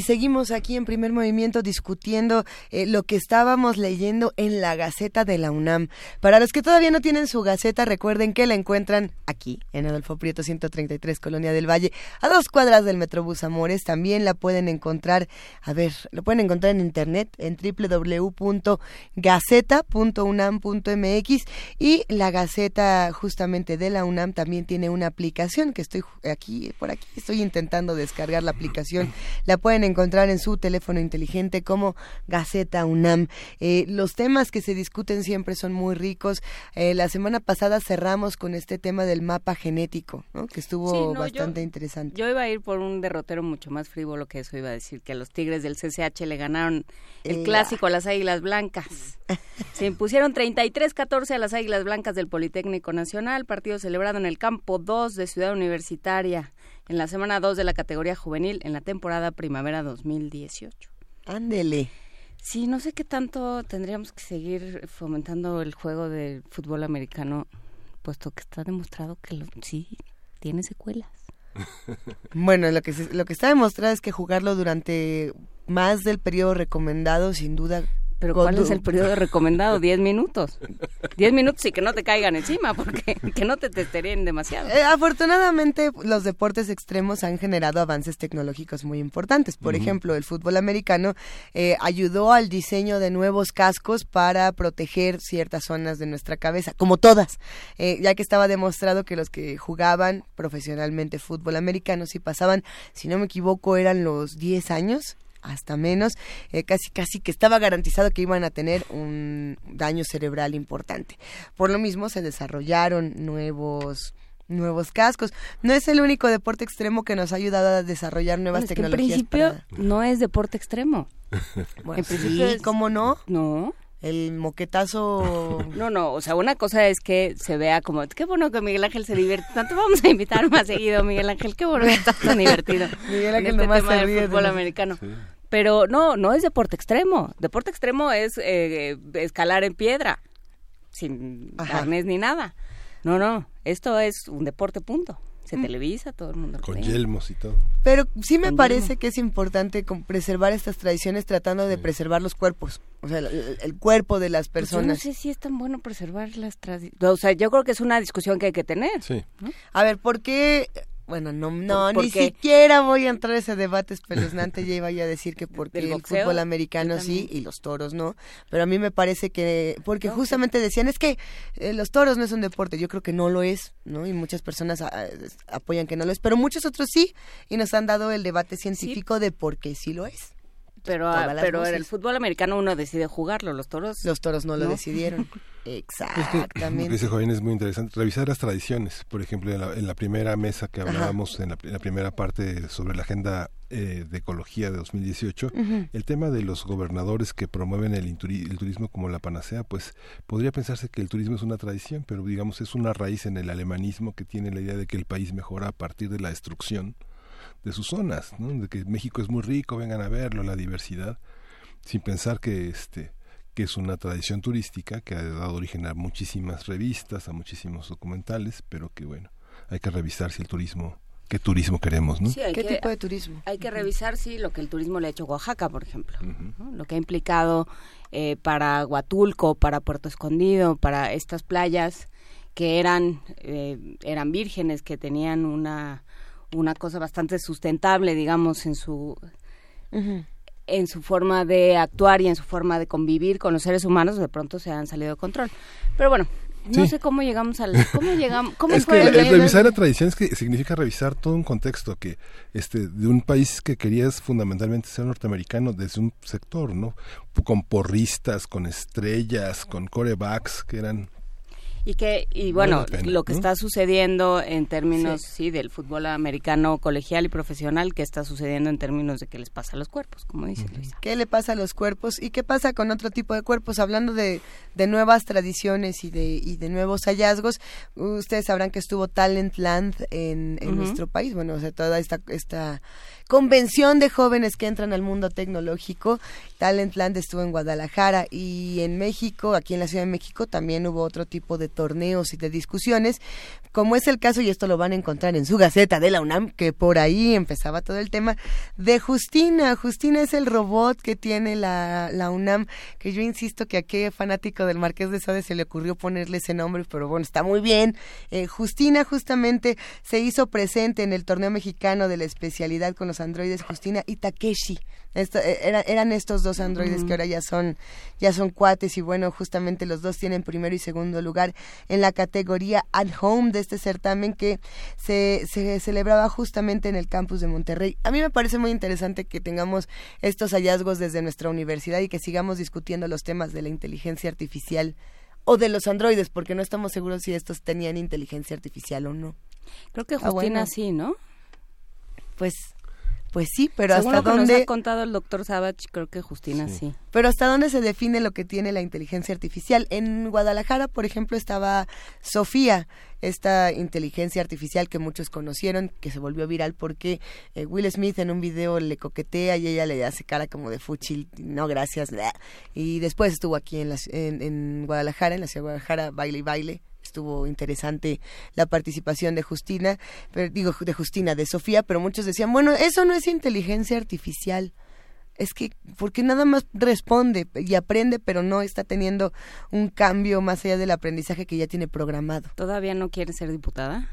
Speaker 2: Seguimos aquí en primer movimiento discutiendo eh, lo que estábamos leyendo en la Gaceta de la UNAM. Para los que todavía no tienen su Gaceta, recuerden que la encuentran aquí, en Adolfo Prieto 133, Colonia del Valle, a dos cuadras del Metrobús Amores. También la pueden encontrar, a ver, lo pueden encontrar en internet en www.gaceta.unam.mx y la Gaceta justamente de la UNAM también tiene una aplicación que estoy aquí, por aquí, estoy intentando descargar la aplicación. La pueden encontrar en su teléfono inteligente como Gaceta UNAM. Eh, los temas que se discuten siempre son muy ricos. Eh, la semana pasada cerramos con este tema del mapa genético, que estuvo bastante interesante.
Speaker 1: Yo iba a ir por un derrotero mucho más frívolo que eso, iba a decir que los Tigres del CCH le ganaron el clásico a las Águilas Blancas. Se impusieron 33-14 a las Águilas Blancas del Politécnico Nacional, partido celebrado en el campo 2 de Ciudad Universitaria en la semana 2 de la categoría juvenil en la temporada primavera 2018.
Speaker 2: Ándele.
Speaker 1: Sí, no sé qué tanto tendríamos que seguir fomentando el juego del fútbol americano, puesto que está demostrado que sí tiene secuelas.
Speaker 2: Bueno, lo que, lo que está demostrado es que jugarlo durante más del periodo recomendado, sin duda,
Speaker 1: Pero ¿cuál es el periodo recomendado? Diez minutos. Diez minutos y que no te caigan encima, porque que no te testereen demasiado.
Speaker 2: Eh, afortunadamente, los deportes extremos han generado avances tecnológicos muy importantes. Por ejemplo, el fútbol americano eh, ayudó al diseño de nuevos cascos para proteger ciertas zonas de nuestra cabeza, como todas, eh, ya que estaba demostrado que los que jugaban profesionalmente fútbol americano, si pasaban, si no me equivoco, eran los 10 años, hasta menos, eh, casi casi que estaba garantizado que iban a tener un daño cerebral importante. Por lo mismo se desarrollaron nuevos nuevos cascos. No es el único deporte extremo que nos ha ayudado a desarrollar nuevas
Speaker 1: Bueno, es que
Speaker 2: tecnologías.
Speaker 1: en principio no es deporte extremo.
Speaker 2: Bueno,
Speaker 1: en principio
Speaker 2: sí,
Speaker 1: es-
Speaker 2: ¿cómo no?
Speaker 1: No.
Speaker 2: El moquetazo...
Speaker 1: No, no, o sea, una cosa es que se vea como, qué bueno que Miguel Ángel se divierte tanto, vamos a invitar más seguido, Miguel Ángel, qué bueno que estás tan divertido
Speaker 2: Miguel
Speaker 1: en
Speaker 2: Ángel
Speaker 1: este
Speaker 2: nomás
Speaker 1: tema
Speaker 2: se
Speaker 1: del
Speaker 2: ríe
Speaker 1: fútbol americano. Pero no, no es deporte extremo. Deporte extremo es eh, escalar en piedra, sin
Speaker 2: Ajá.
Speaker 1: arnés ni nada. No, no, esto es un deporte punto. Se televisa, todo el mundo lo
Speaker 3: Con yelmos y todo.
Speaker 2: Pero sí me
Speaker 1: Con
Speaker 2: parece que es importante preservar estas tradiciones tratando de preservar los cuerpos, o sea, el, cuerpo de las
Speaker 1: Pues yo no
Speaker 2: personas.
Speaker 1: sé si es tan bueno preservar las tradiciones. O sea, yo creo que es una discusión que hay que tener.
Speaker 3: Sí.
Speaker 2: A ver, ¿por qué? Bueno, no, no,
Speaker 1: ¿Por
Speaker 2: ni siquiera voy a entrar a ese debate espeluznante. ya iba yo a decir que porque
Speaker 1: ¿Del
Speaker 2: el fútbol americano sí y los toros no. Pero a mí me parece que, porque justamente decían, es que eh, los toros no es un deporte. Yo creo que no lo es, ¿no? Y muchas personas a- a- apoyan que no lo es, pero muchos otros sí. Y nos han dado el debate científico de por qué sí lo es.
Speaker 1: Pero, pero en el fútbol americano uno decide jugarlo, los toros.
Speaker 2: Los toros no lo decidieron.
Speaker 3: Es
Speaker 2: Exactamente.
Speaker 3: lo que dice Joaquín es muy interesante. Revisar las tradiciones. Por ejemplo, en la, en la primera mesa que hablábamos, en la, en la primera parte sobre la agenda eh, de ecología de 2018,
Speaker 40: Ujú.
Speaker 3: el tema de los gobernadores que promueven el, el turismo como la panacea, pues podría pensarse que el turismo es una tradición, pero digamos es una raíz en el alemanismo que tiene la idea de que el país mejora a partir de la destrucción de sus zonas, ¿no? de que México es muy rico, vengan a verlo, la diversidad, sin pensar que este que es una tradición turística que ha dado origen a muchísimas revistas, a muchísimos documentales, pero que bueno, hay que revisar si el turismo, qué turismo queremos, ¿no?
Speaker 1: Sí, hay
Speaker 2: ¿Qué
Speaker 1: que-
Speaker 2: tipo de turismo?
Speaker 1: Hay que revisar, sí, lo que el turismo le ha hecho a Oaxaca, por ejemplo. ¿no? Lo que ha implicado eh, para Huatulco, para Puerto Escondido, para estas playas que eran, eh, eran vírgenes, que tenían una, una cosa bastante sustentable, digamos, en su en su forma de actuar y en su forma de convivir con los seres humanos, de pronto se han salido de control. Pero bueno, no
Speaker 3: Sí.
Speaker 1: sé cómo llegamos al... ¿Cómo llegamos? ¿Cómo
Speaker 3: es
Speaker 1: fue
Speaker 3: que
Speaker 1: el-
Speaker 3: el revisar la tradición es que significa revisar todo un contexto que este de un país que querías fundamentalmente ser norteamericano desde un sector no con porristas con estrellas con corebacks que eran
Speaker 1: Y que y bueno,
Speaker 3: pena,
Speaker 1: lo que
Speaker 3: ¿no?
Speaker 1: está sucediendo en términos sí. del fútbol americano colegial y profesional, que está sucediendo en términos de qué les pasa a los cuerpos, como dice Luisa.
Speaker 2: ¿Qué le pasa a los cuerpos y qué pasa con otro tipo de cuerpos? Hablando de, de nuevas tradiciones y de, y de nuevos hallazgos, ustedes sabrán que estuvo Talentland en, en nuestro país, bueno, o sea, toda esta, esta convención de jóvenes que entran al mundo tecnológico. Talentland estuvo en Guadalajara y en México, aquí en la Ciudad de México, también hubo otro tipo de torneos y de discusiones, como es el caso, y esto lo van a encontrar en su Gaceta de la UNAM, que por ahí empezaba todo el tema, de Justina. Justina es el robot que tiene la, UNAM, que yo insisto que a qué fanático del Marqués de Sade se le ocurrió ponerle ese nombre, pero bueno, está muy bien. Eh, Justina justamente se hizo presente en el torneo mexicano de la especialidad con los androides Justina y Takeshi. Esto, era- eran estos dos androides que ahora ya son ya son cuates y bueno justamente los dos tienen primero y segundo lugar en la categoría at home de este certamen que se, se celebraba justamente en el campus de Monterrey a mí me parece muy interesante que tengamos estos hallazgos desde nuestra universidad y que sigamos discutiendo los temas de la inteligencia artificial o de los androides porque no estamos seguros si estos tenían inteligencia artificial o no
Speaker 1: Creo que
Speaker 2: Ah,
Speaker 1: Justina
Speaker 2: bueno.
Speaker 1: sí, ¿no?
Speaker 2: pues pues sí pero
Speaker 1: Según
Speaker 2: hasta
Speaker 1: lo que nos
Speaker 2: dónde
Speaker 1: ha contado el doctor Savage, creo que Justina sí.
Speaker 2: Pero ¿hasta dónde se define lo que tiene la inteligencia artificial? En Guadalajara, por ejemplo, estaba Sofía, esta inteligencia artificial que muchos conocieron, que se volvió viral porque eh, Will Smith en un video le coquetea y ella le hace cara como de fuchil, no gracias, bla. y después estuvo aquí en, la ci- en, en Guadalajara, en la ciudad de Guadalajara, baile y baile, estuvo interesante la participación de Justina, pero, digo de Justina, de Sofía, pero muchos decían, bueno, eso no es inteligencia artificial. es que porque nada más responde y aprende, pero no está teniendo un cambio más allá del aprendizaje que ya tiene programado.
Speaker 1: ¿Todavía no quiere ser diputada?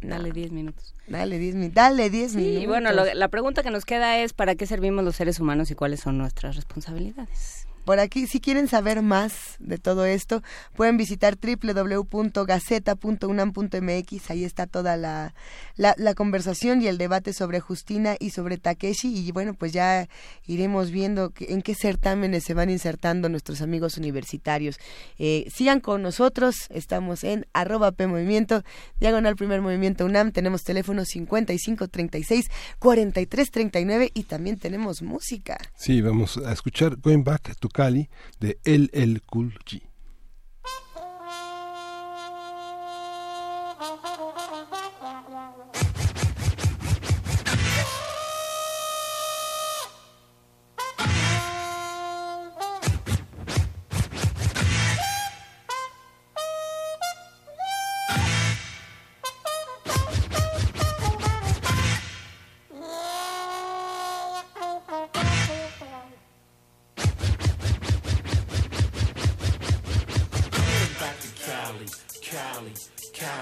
Speaker 1: Dale
Speaker 2: No.
Speaker 1: 10 minutos.
Speaker 2: Dale 10 minutos. Dale 10 minutos.
Speaker 1: Y bueno, lo- la pregunta que nos queda es ¿para qué servimos los seres humanos y cuáles son nuestras responsabilidades?
Speaker 2: Por aquí, si quieren saber más de todo esto, pueden visitar www.gaceta.unam.mx. Ahí está toda la, la, conversación y el debate sobre Justina y sobre Takeshi. Y bueno, pues ya iremos viendo en qué certámenes se van insertando nuestros amigos universitarios. Eh, sigan con nosotros. Estamos en arroba P diagonal primer movimiento UNAM. Tenemos teléfono 55 36 43 39 y también tenemos música.
Speaker 41: Sí, vamos a escuchar Going Back to Cali de El El Cool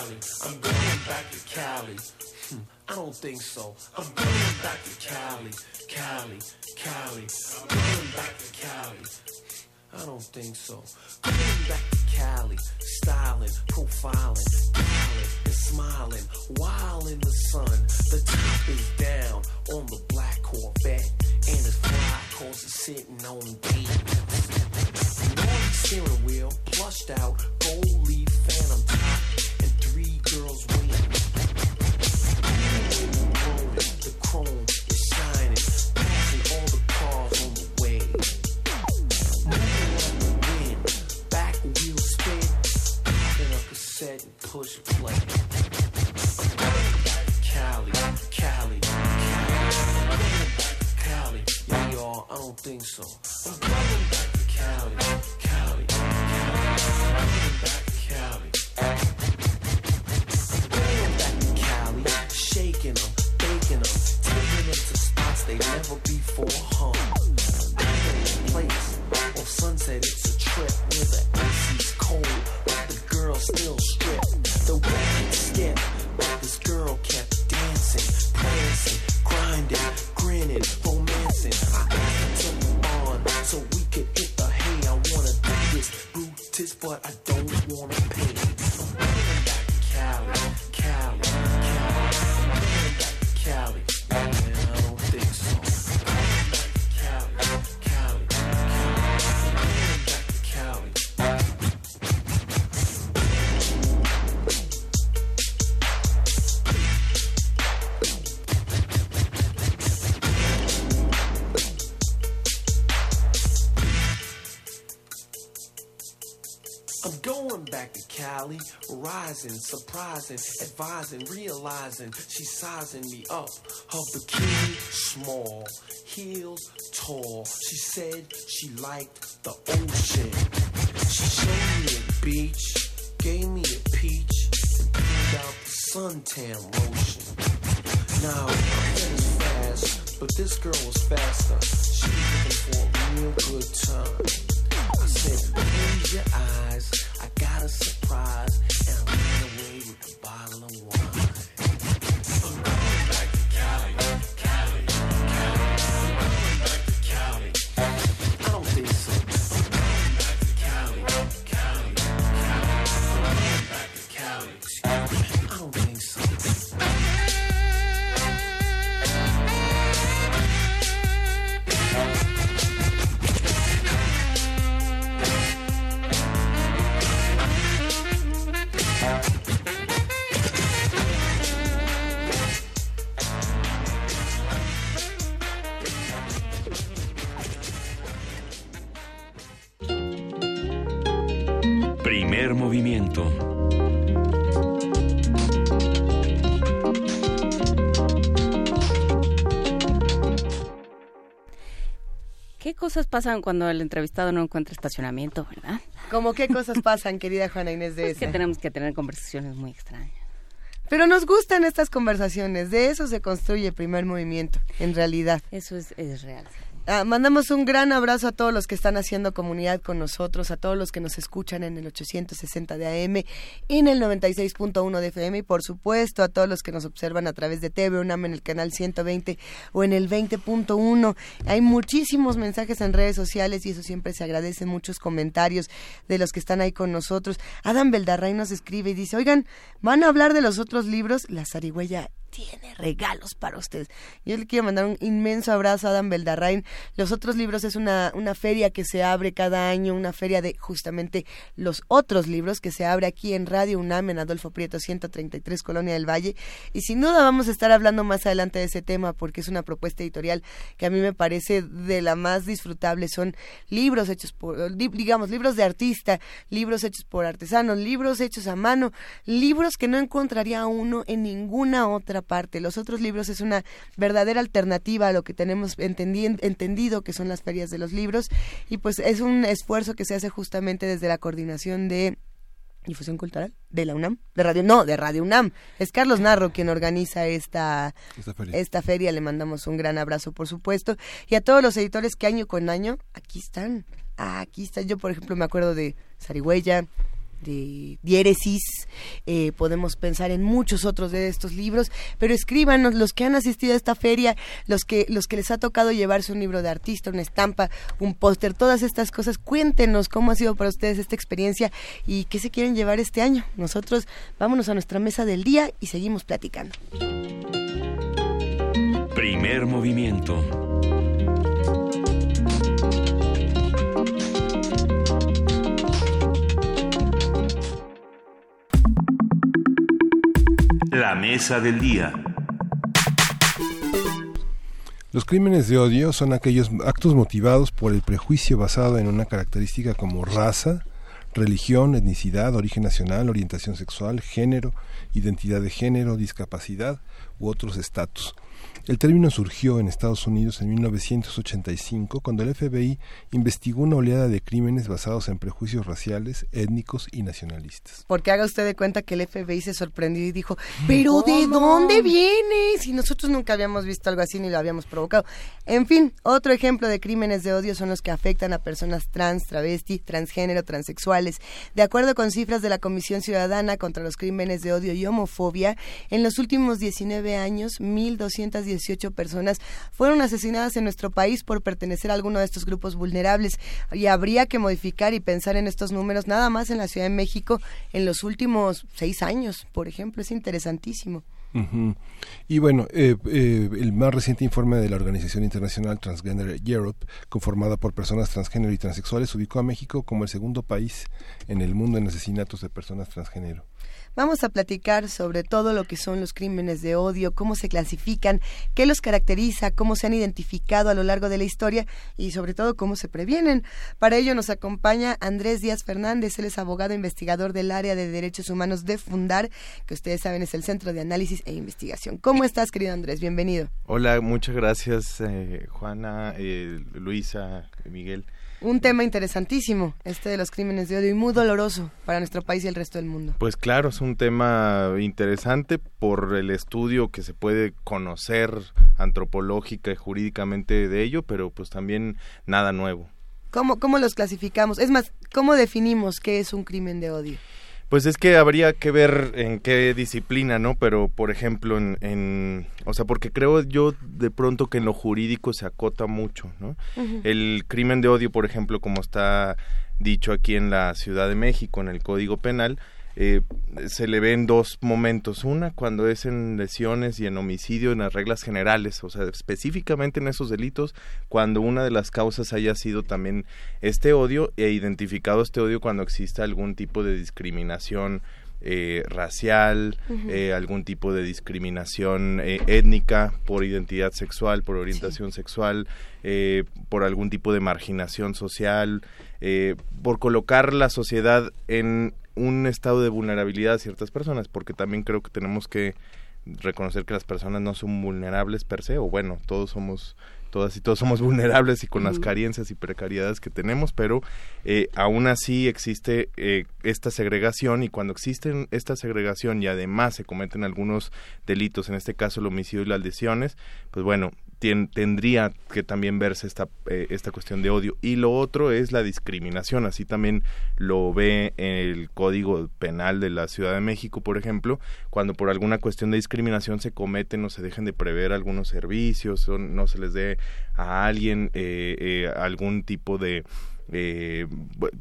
Speaker 42: Cali. I'm going back to Cali. Hmm, I don't think so. I'm going back to Cali, Cali, Cali. I'm going back to Cali. I don't think so. Going back to Cali, styling, profiling, styling and smiling, while in the sun. The top is down on the black Corvette, and his fly cars are sitting on D. North steering wheel, plushed out, gold leaf push play. I'm going back to Cali, Cali, Cali. I'm going back to Cali. Yeah, y'all, I don't think so. I'm going back to Cali, Cali, Cali. I'm going back to Cali. I'm going back to Cali, shaking them, baking them, taking them to spots they never before hung. Cali, rising, surprising, advising, realizing she's sizing me up. Her bikini small, heels tall. She said she liked the ocean. She showed me a beach, gave me a peach, and out the suntan lotion. Now, I was fast, but this girl was faster. She was looking for a real good time. I said, close your eyes. Got a surprise. And I ran away with a bottle of wine.
Speaker 1: Cosas pasan cuando el entrevistado no encuentra estacionamiento, verdad?
Speaker 2: ¿Cómo qué cosas pasan, querida Juana Inés de
Speaker 1: Es que tenemos que tener conversaciones muy extrañas.
Speaker 2: Pero nos gustan estas conversaciones, de eso se construye el primer movimiento, en realidad.
Speaker 1: Eso es, es real.
Speaker 2: Ah, mandamos un gran abrazo a todos los que están haciendo comunidad con nosotros, a todos los que nos escuchan en el 860 de AM, en el 96.1 de FM y por supuesto a todos los que nos observan a través de TV UNAM en el canal 120 o en el 20.1. Hay muchísimos mensajes en redes sociales y eso siempre se agradece, muchos comentarios de los que están ahí con nosotros. Adam Beldarray nos escribe y dice, oigan, ¿van a hablar de los otros libros? La zarigüeya tiene regalos para ustedes. Yo le quiero mandar un inmenso abrazo a Adam Beldarrain. Los otros libros es una, una feria que se abre cada año, una feria de justamente los otros libros que se abre aquí en Radio UNAM en Adolfo Prieto 133 Colonia del Valle. Y sin duda vamos a estar hablando más adelante de ese tema porque es una propuesta editorial que a mí me parece de la más disfrutable. Son libros hechos por, digamos, libros de artista, libros hechos por artesanos, libros hechos a mano, libros que no encontraría uno en ninguna otra parte. Los otros libros es una verdadera alternativa a lo que tenemos entendido que son las ferias de los libros y pues es un esfuerzo que se hace justamente desde la coordinación de difusión cultural de la UNAM, de Radio, no, de Radio UNAM. Es Carlos Narro quien organiza esta, esta feria. Le mandamos un gran abrazo, por supuesto. Y a todos los editores que año con año, aquí están. aquí están. Yo, por ejemplo, me acuerdo de Sarihuella, de diéresis, eh, podemos pensar en muchos otros de estos libros, pero escríbanos los que han asistido a esta feria, los que, los que les ha tocado llevarse un libro de artista, una estampa, un póster, todas estas cosas, cuéntenos cómo ha sido para ustedes esta experiencia y qué se quieren llevar este año. Nosotros vámonos a nuestra mesa del día y seguimos platicando.
Speaker 19: Primer movimiento. La mesa del día.
Speaker 41: Los crímenes de odio son aquellos actos motivados por el prejuicio basado en una característica como raza, religión, etnicidad, origen nacional, orientación sexual, género, identidad de género, discapacidad u otros estatus. El término surgió en Estados Unidos en 1985 cuando el FBI investigó una oleada de crímenes basados en prejuicios raciales, étnicos y nacionalistas.
Speaker 2: Porque haga usted de cuenta que el FBI se sorprendió y dijo, pero ¿de dónde viene? Si nosotros nunca habíamos visto algo así ni lo habíamos provocado. En fin, otro ejemplo de crímenes de odio son los que afectan a personas trans, travesti, transgénero, transexuales. De acuerdo con cifras de la Comisión Ciudadana contra los Crímenes de Odio y Homofobia, en los últimos 19 años, 1.210 18 personas fueron asesinadas en nuestro país por pertenecer a alguno de estos grupos vulnerables y habría que modificar y pensar en estos números nada más en la Ciudad de México en los últimos seis años, por ejemplo, es interesantísimo.
Speaker 41: Y bueno, eh, eh, el más reciente informe de la Organización Internacional Transgender Europe, conformada por personas transgénero y transexuales, ubicó a México como el segundo país en el mundo en asesinatos de personas transgénero.
Speaker 2: Vamos a platicar sobre todo lo que son los crímenes de odio, cómo se clasifican, qué los caracteriza, cómo se han identificado a lo largo de la historia y sobre todo cómo se previenen. Para ello nos acompaña Andrés Díaz Fernández, él es abogado investigador del área de derechos humanos de Fundar, que ustedes saben es el Centro de Análisis e Investigación. ¿Cómo estás, querido Andrés? Bienvenido.
Speaker 43: Hola, muchas gracias, eh, Juana, eh, Luisa, Miguel.
Speaker 2: Un tema interesantísimo, este de los crímenes de odio y muy doloroso para nuestro país y el resto del mundo.
Speaker 43: Pues claro, es un tema interesante por el estudio que se puede conocer antropológica y jurídicamente de ello, pero pues también nada nuevo.
Speaker 2: ¿Cómo, cómo los clasificamos? Es más, ¿cómo definimos qué es un crimen de odio?
Speaker 43: Pues es que habría que ver en qué disciplina, ¿no? Pero, por ejemplo, en, en, o sea, porque creo yo de pronto que en lo jurídico se acota mucho, ¿no? El crimen de odio, por ejemplo, como está dicho aquí en la Ciudad de México, en el Código Penal, eh, se le ve en dos momentos. Una, cuando es en lesiones y en homicidio en las reglas generales, o sea, específicamente en esos delitos, cuando una de las causas haya sido también este odio e identificado este odio cuando exista algún tipo de discriminación eh, racial, eh, algún tipo de discriminación étnica por identidad sexual, por orientación sexual, por algún tipo de marginación social, por colocar la sociedad en un estado de vulnerabilidad a ciertas personas, porque también creo que tenemos que reconocer que las personas no son vulnerables per se, o bueno, todos somos todas y todos somos vulnerables y con las carencias y precariedades que tenemos, pero eh, aún así existe eh, esta segregación y cuando existe esta segregación y además se cometen algunos delitos, en este caso el homicidio y las lesiones, pues bueno, tendría que también verse esta, eh, esta cuestión de odio. Y lo otro es la discriminación, así también lo ve el Código Penal de la Ciudad de México, por ejemplo, cuando por alguna cuestión de discriminación se cometen o se dejen de prever algunos servicios, o no se les dé a alguien eh, eh, algún tipo de eh,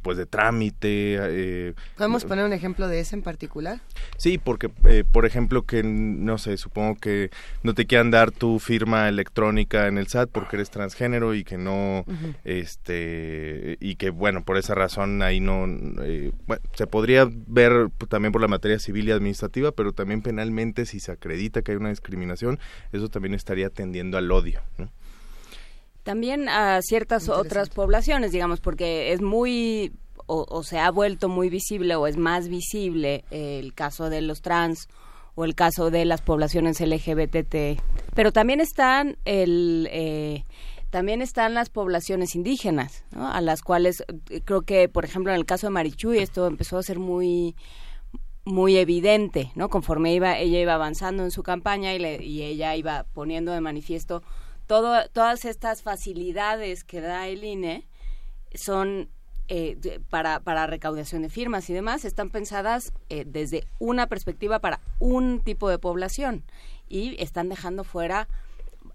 Speaker 43: pues de trámite. Eh,
Speaker 2: ¿Podemos poner un ejemplo de ese en particular?
Speaker 43: Sí, porque, eh, por ejemplo, que, no sé, supongo que no te quieran dar tu firma electrónica en el SAT porque eres transgénero y que no, este, y que, bueno, por esa razón ahí no, eh, bueno, se podría ver también por la materia civil y administrativa, pero también penalmente si se acredita que hay una discriminación, eso también estaría tendiendo al odio, ¿no?
Speaker 1: También a ciertas otras poblaciones, digamos, porque es muy o, se ha vuelto muy visible o es más visible el caso de los trans o el caso de las poblaciones LGBT, pero también están el eh, también están las poblaciones indígenas, ¿no? a las cuales eh, creo que, por ejemplo, en el caso de Marichuy esto empezó a ser muy muy evidente, ¿no? Conforme iba ella iba avanzando en su campaña y, le, y ella iba poniendo de manifiesto todo, todas estas facilidades que da el INE son eh, para, para recaudación de firmas y demás, están pensadas eh, desde una perspectiva para un tipo de población y están dejando fuera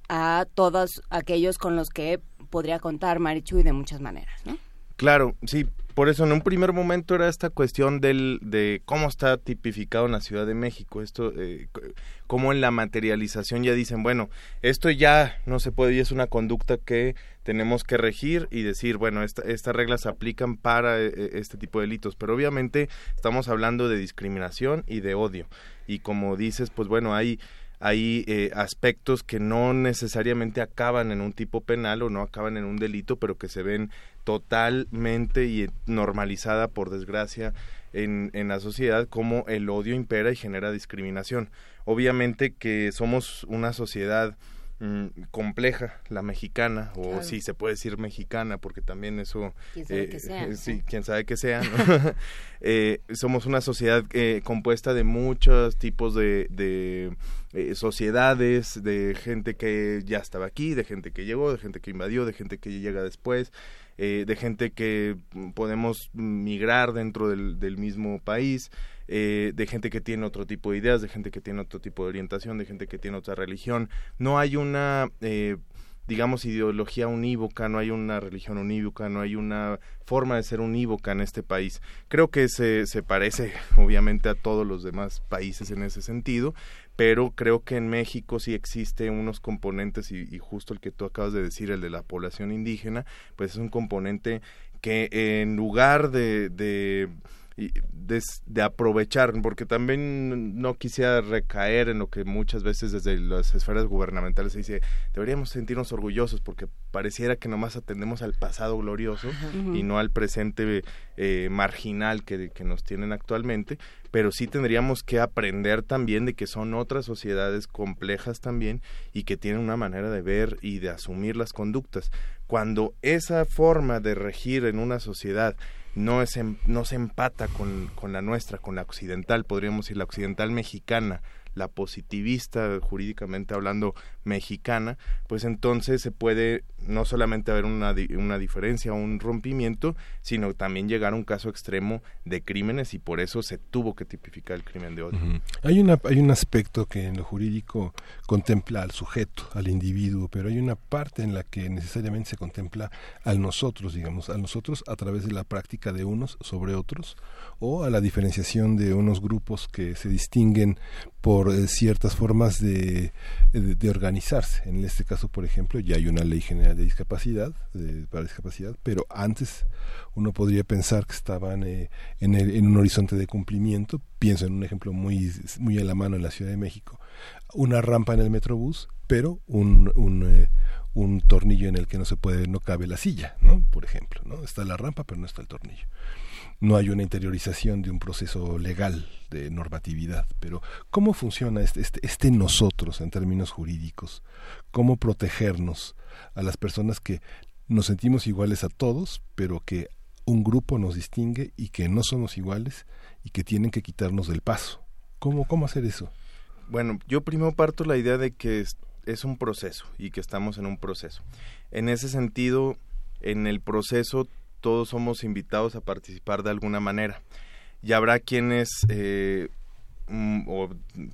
Speaker 1: a todos aquellos con los que podría contar Marichuy de muchas maneras, ¿no?
Speaker 43: Claro, sí, por eso en un primer momento era esta cuestión del, de cómo está tipificado en la Ciudad de México, esto, eh, cómo en la materialización ya dicen, bueno, esto ya no se puede y es una conducta que tenemos que regir y decir, bueno, esta, estas reglas se aplican para eh, eh, este tipo de delitos, pero obviamente estamos hablando de discriminación y de odio. Y como dices, pues bueno, hay hay eh, aspectos que no necesariamente acaban en un tipo penal o no acaban en un delito, pero que se ven totalmente y normalizada, por desgracia, en, en la sociedad como el odio impera y genera discriminación. Obviamente que somos una sociedad Mm, compleja la mexicana o si se puede decir mexicana porque también eso
Speaker 1: quién sabe que sea,
Speaker 43: eh, sí quién sabe que sea eh, somos una sociedad eh, compuesta de muchos tipos de, de sociedades de gente que ya estaba aquí de gente que llegó de gente que invadió de gente que llega después de gente que podemos migrar dentro del, del mismo país eh, de gente que tiene otro tipo de ideas, de gente que tiene otro tipo de orientación, de gente que tiene otra religión. No hay una, eh, digamos, ideología unívoca, no hay una religión unívoca, no hay una forma de ser unívoca en este país. Creo que se, se parece, obviamente, a todos los demás países en ese sentido, pero creo que en México sí existe unos componentes y, y, justo el que tú acabas de decir, el de la población indígena, pues es un componente que en lugar de, de de, aprovechar, porque también no quisiera recaer en lo que muchas veces desde las esferas gubernamentales se dice, deberíamos sentirnos orgullosos porque pareciera que nomás atendemos al pasado glorioso y no al presente eh, marginal que, que nos tienen actualmente, pero sí tendríamos que aprender también de que son otras sociedades complejas también y que tienen una manera de ver y de asumir las conductas. Cuando esa forma de regir en una sociedad no, es, em, no se empata con, con la nuestra, con la occidental, podríamos decir la occidental mexicana, la positivista, jurídicamente hablando, mexicana, pues entonces se puede no solamente haber una, una diferencia o un rompimiento, sino también llegar a un caso extremo de crímenes y por eso se tuvo que tipificar el crimen de odio.
Speaker 3: hay, una, hay un aspecto que en lo jurídico contempla al sujeto, al individuo, pero hay una parte en la que necesariamente se contempla al nosotros, digamos, a nosotros a través de la práctica de unos sobre otros o a la diferenciación de unos grupos que se distinguen por eh, ciertas formas de, de, organizarse. En este caso, por ejemplo, ya hay una ley general de discapacidad, de, para discapacidad, pero antes uno podría pensar que estaban eh, en, el, en un horizonte de cumplimiento. Pienso en un ejemplo muy, muy a la mano en la Ciudad de México. Una rampa en el Metrobús, pero un, un, eh, un tornillo en el que no se puede, no cabe la silla, ¿no? Por ejemplo, ¿no? Está la rampa, pero no está el tornillo no hay una interiorización de un proceso legal de normatividad, pero ¿cómo funciona este, este, este, nosotros en términos jurídicos? ¿Cómo protegernos a las personas que nos sentimos iguales a todos, pero que un grupo nos distingue y que no somos iguales y que tienen que quitarnos del paso? ¿Cómo, cómo hacer eso?
Speaker 43: Bueno, yo primero parto la idea de que es un proceso y que estamos en un proceso. En ese sentido, en el proceso todos somos invitados a participar de alguna manera. Y habrá quienes, eh, mm, o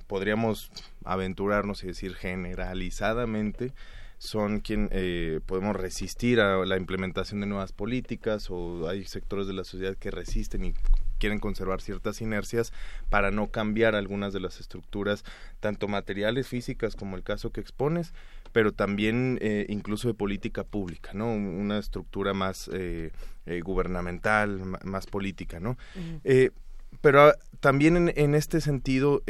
Speaker 43: podríamos aventurarnos y decir generalizadamente, son quien eh, podemos resistir a la implementación de nuevas políticas o hay sectores de la sociedad que resisten y quieren conservar ciertas inercias para no cambiar algunas de las estructuras, tanto materiales, físicas, como el caso que expones, pero también eh, incluso de política pública, ¿no? Una estructura más eh, eh, gubernamental, más política, ¿no? pero ah, también en, en, este sentido,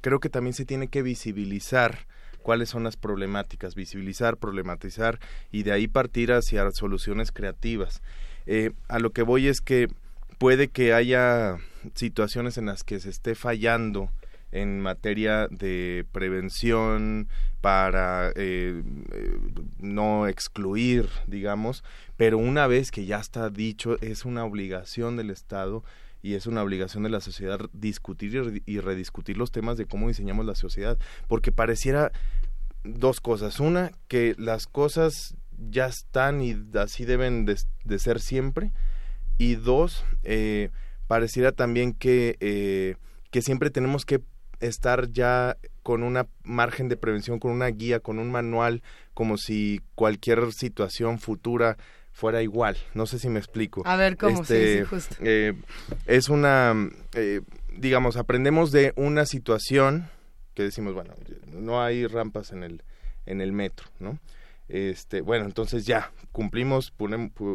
Speaker 43: creo que también se tiene que visibilizar cuáles son las problemáticas, visibilizar, problematizar y de ahí partir hacia soluciones creativas. a lo que voy es que puede que haya situaciones en las que se esté fallando en materia de prevención para eh, eh, no excluir, digamos, pero una vez que ya está dicho, es una obligación del Estado y es una obligación de la sociedad discutir y rediscutir los temas de cómo diseñamos la sociedad, porque pareciera dos cosas. Una, que las cosas ya están y así deben de ser siempre, y dos, eh, pareciera también que, eh, que siempre tenemos que estar ya con una margen de prevención, con una guía, con un manual, como si cualquier situación futura fuera igual. No sé si me explico.
Speaker 2: A ver, ¿cómo?
Speaker 43: Este,
Speaker 2: justo.
Speaker 43: Eh, es una, eh, digamos, aprendemos de una situación que decimos, bueno, no hay rampas en el, en el metro, ¿no? Este bueno entonces ya cumplimos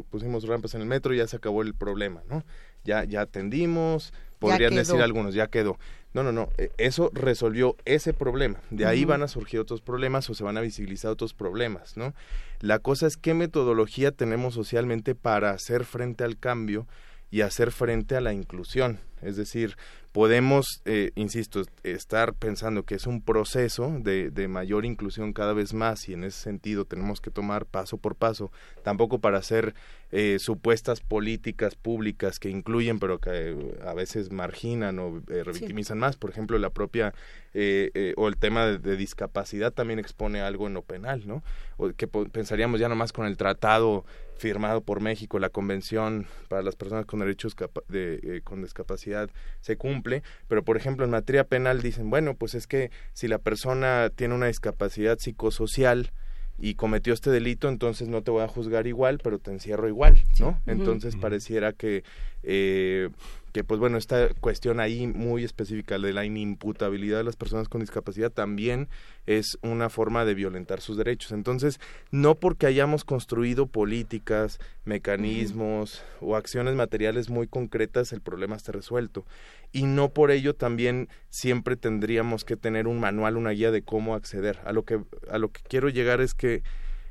Speaker 43: pusimos rampas en el metro y ya se acabó el problema no ya ya atendimos podrían decir algunos ya quedó. No no no e, eso resolvió ese problema. De ahí van a surgir otros problemas o se van a visibilizar otros problemas no la cosa es qué metodología tenemos socialmente para hacer frente al cambio y hacer frente a la inclusión. Es decir podemos, eh, insisto, estar pensando que es un proceso de, de, mayor inclusión cada vez más y en ese sentido tenemos que tomar paso por paso, tampoco para hacer eh, supuestas políticas públicas que incluyen pero que eh, a veces marginan o eh, revictimizan más, por ejemplo, la propia o el tema de, discapacidad también expone algo en lo penal, ¿no? O que pensaríamos ya nomás con el tratado firmado por México, la Convención para las Personas con Derechos de, con Discapacidad se cumple, pero por ejemplo en materia penal dicen, bueno, pues es que si la persona tiene una discapacidad psicosocial, y cometió este delito, entonces no te voy a juzgar igual, pero te encierro igual, ¿no? Entonces pareciera que eh, que pues bueno, esta cuestión ahí muy específica de la inimputabilidad de las personas con discapacidad también es una forma de violentar sus derechos. Entonces, no porque hayamos construido políticas, mecanismos o acciones materiales muy concretas, el problema está resuelto. Y no por ello también siempre tendríamos que tener un manual, una guía de cómo acceder. A lo que, a lo que quiero llegar es que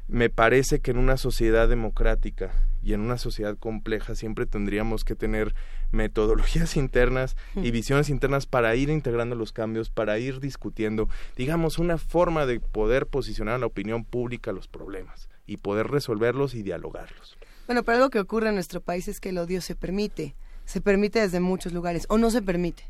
Speaker 43: me parece que en una sociedad democrática y en una sociedad compleja siempre tendríamos que tener metodologías internas y visiones internas para ir integrando los cambios, para ir discutiendo, digamos, una forma de poder posicionar a la opinión pública los problemas y poder resolverlos y dialogarlos.
Speaker 2: Bueno, pero algo que ocurre en nuestro país es que el odio se permite, se permite desde muchos lugares o no se permite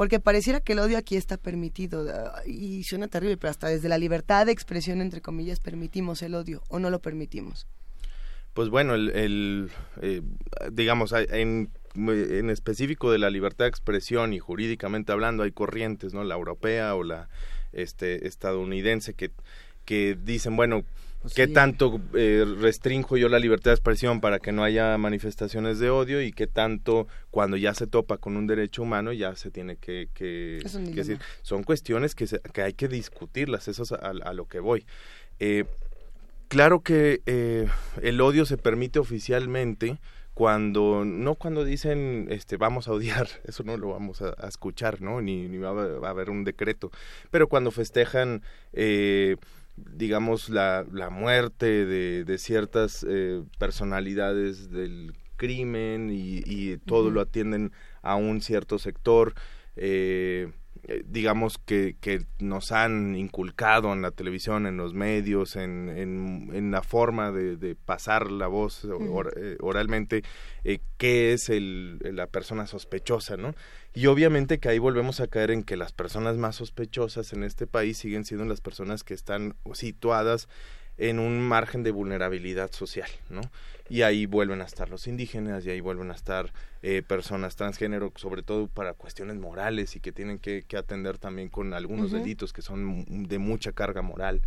Speaker 2: porque pareciera que el odio aquí está permitido y suena terrible, pero hasta desde la libertad de expresión, entre comillas, permitimos el odio o no lo permitimos.
Speaker 43: Pues bueno, el, eh, digamos, en, en específico de la libertad de expresión y jurídicamente hablando hay corrientes, ¿no? La europea o la este, estadounidense que, que dicen, bueno, pues ¿Qué tanto eh, restrinjo yo la libertad de expresión para que no haya manifestaciones de odio y qué tanto cuando ya se topa con un derecho humano ya se tiene que, que, decir? Son cuestiones que, que hay que discutirlas, eso es a, lo que voy. Eh, claro que eh, el odio se permite oficialmente cuando no cuando dicen este vamos a odiar eso no lo vamos a, escuchar no ni, ni va, a, haber un decreto pero cuando festejan eh, digamos, la, la muerte de, de ciertas eh, personalidades del crimen y, y todo lo atienden a un cierto sector. Eh, digamos que, que nos han inculcado en la televisión, en los medios, en, en, en la forma de, de, pasar la voz or, eh, oralmente, eh, qué es el, la persona sospechosa, ¿no? Y obviamente que ahí volvemos a caer en que las personas más sospechosas en este país siguen siendo las personas que están situadas en un margen de vulnerabilidad social, ¿no? Y ahí vuelven a estar los indígenas y ahí vuelven a estar eh, personas transgénero, sobre todo para cuestiones morales y que tienen que, que atender también con algunos delitos que son de mucha carga moral.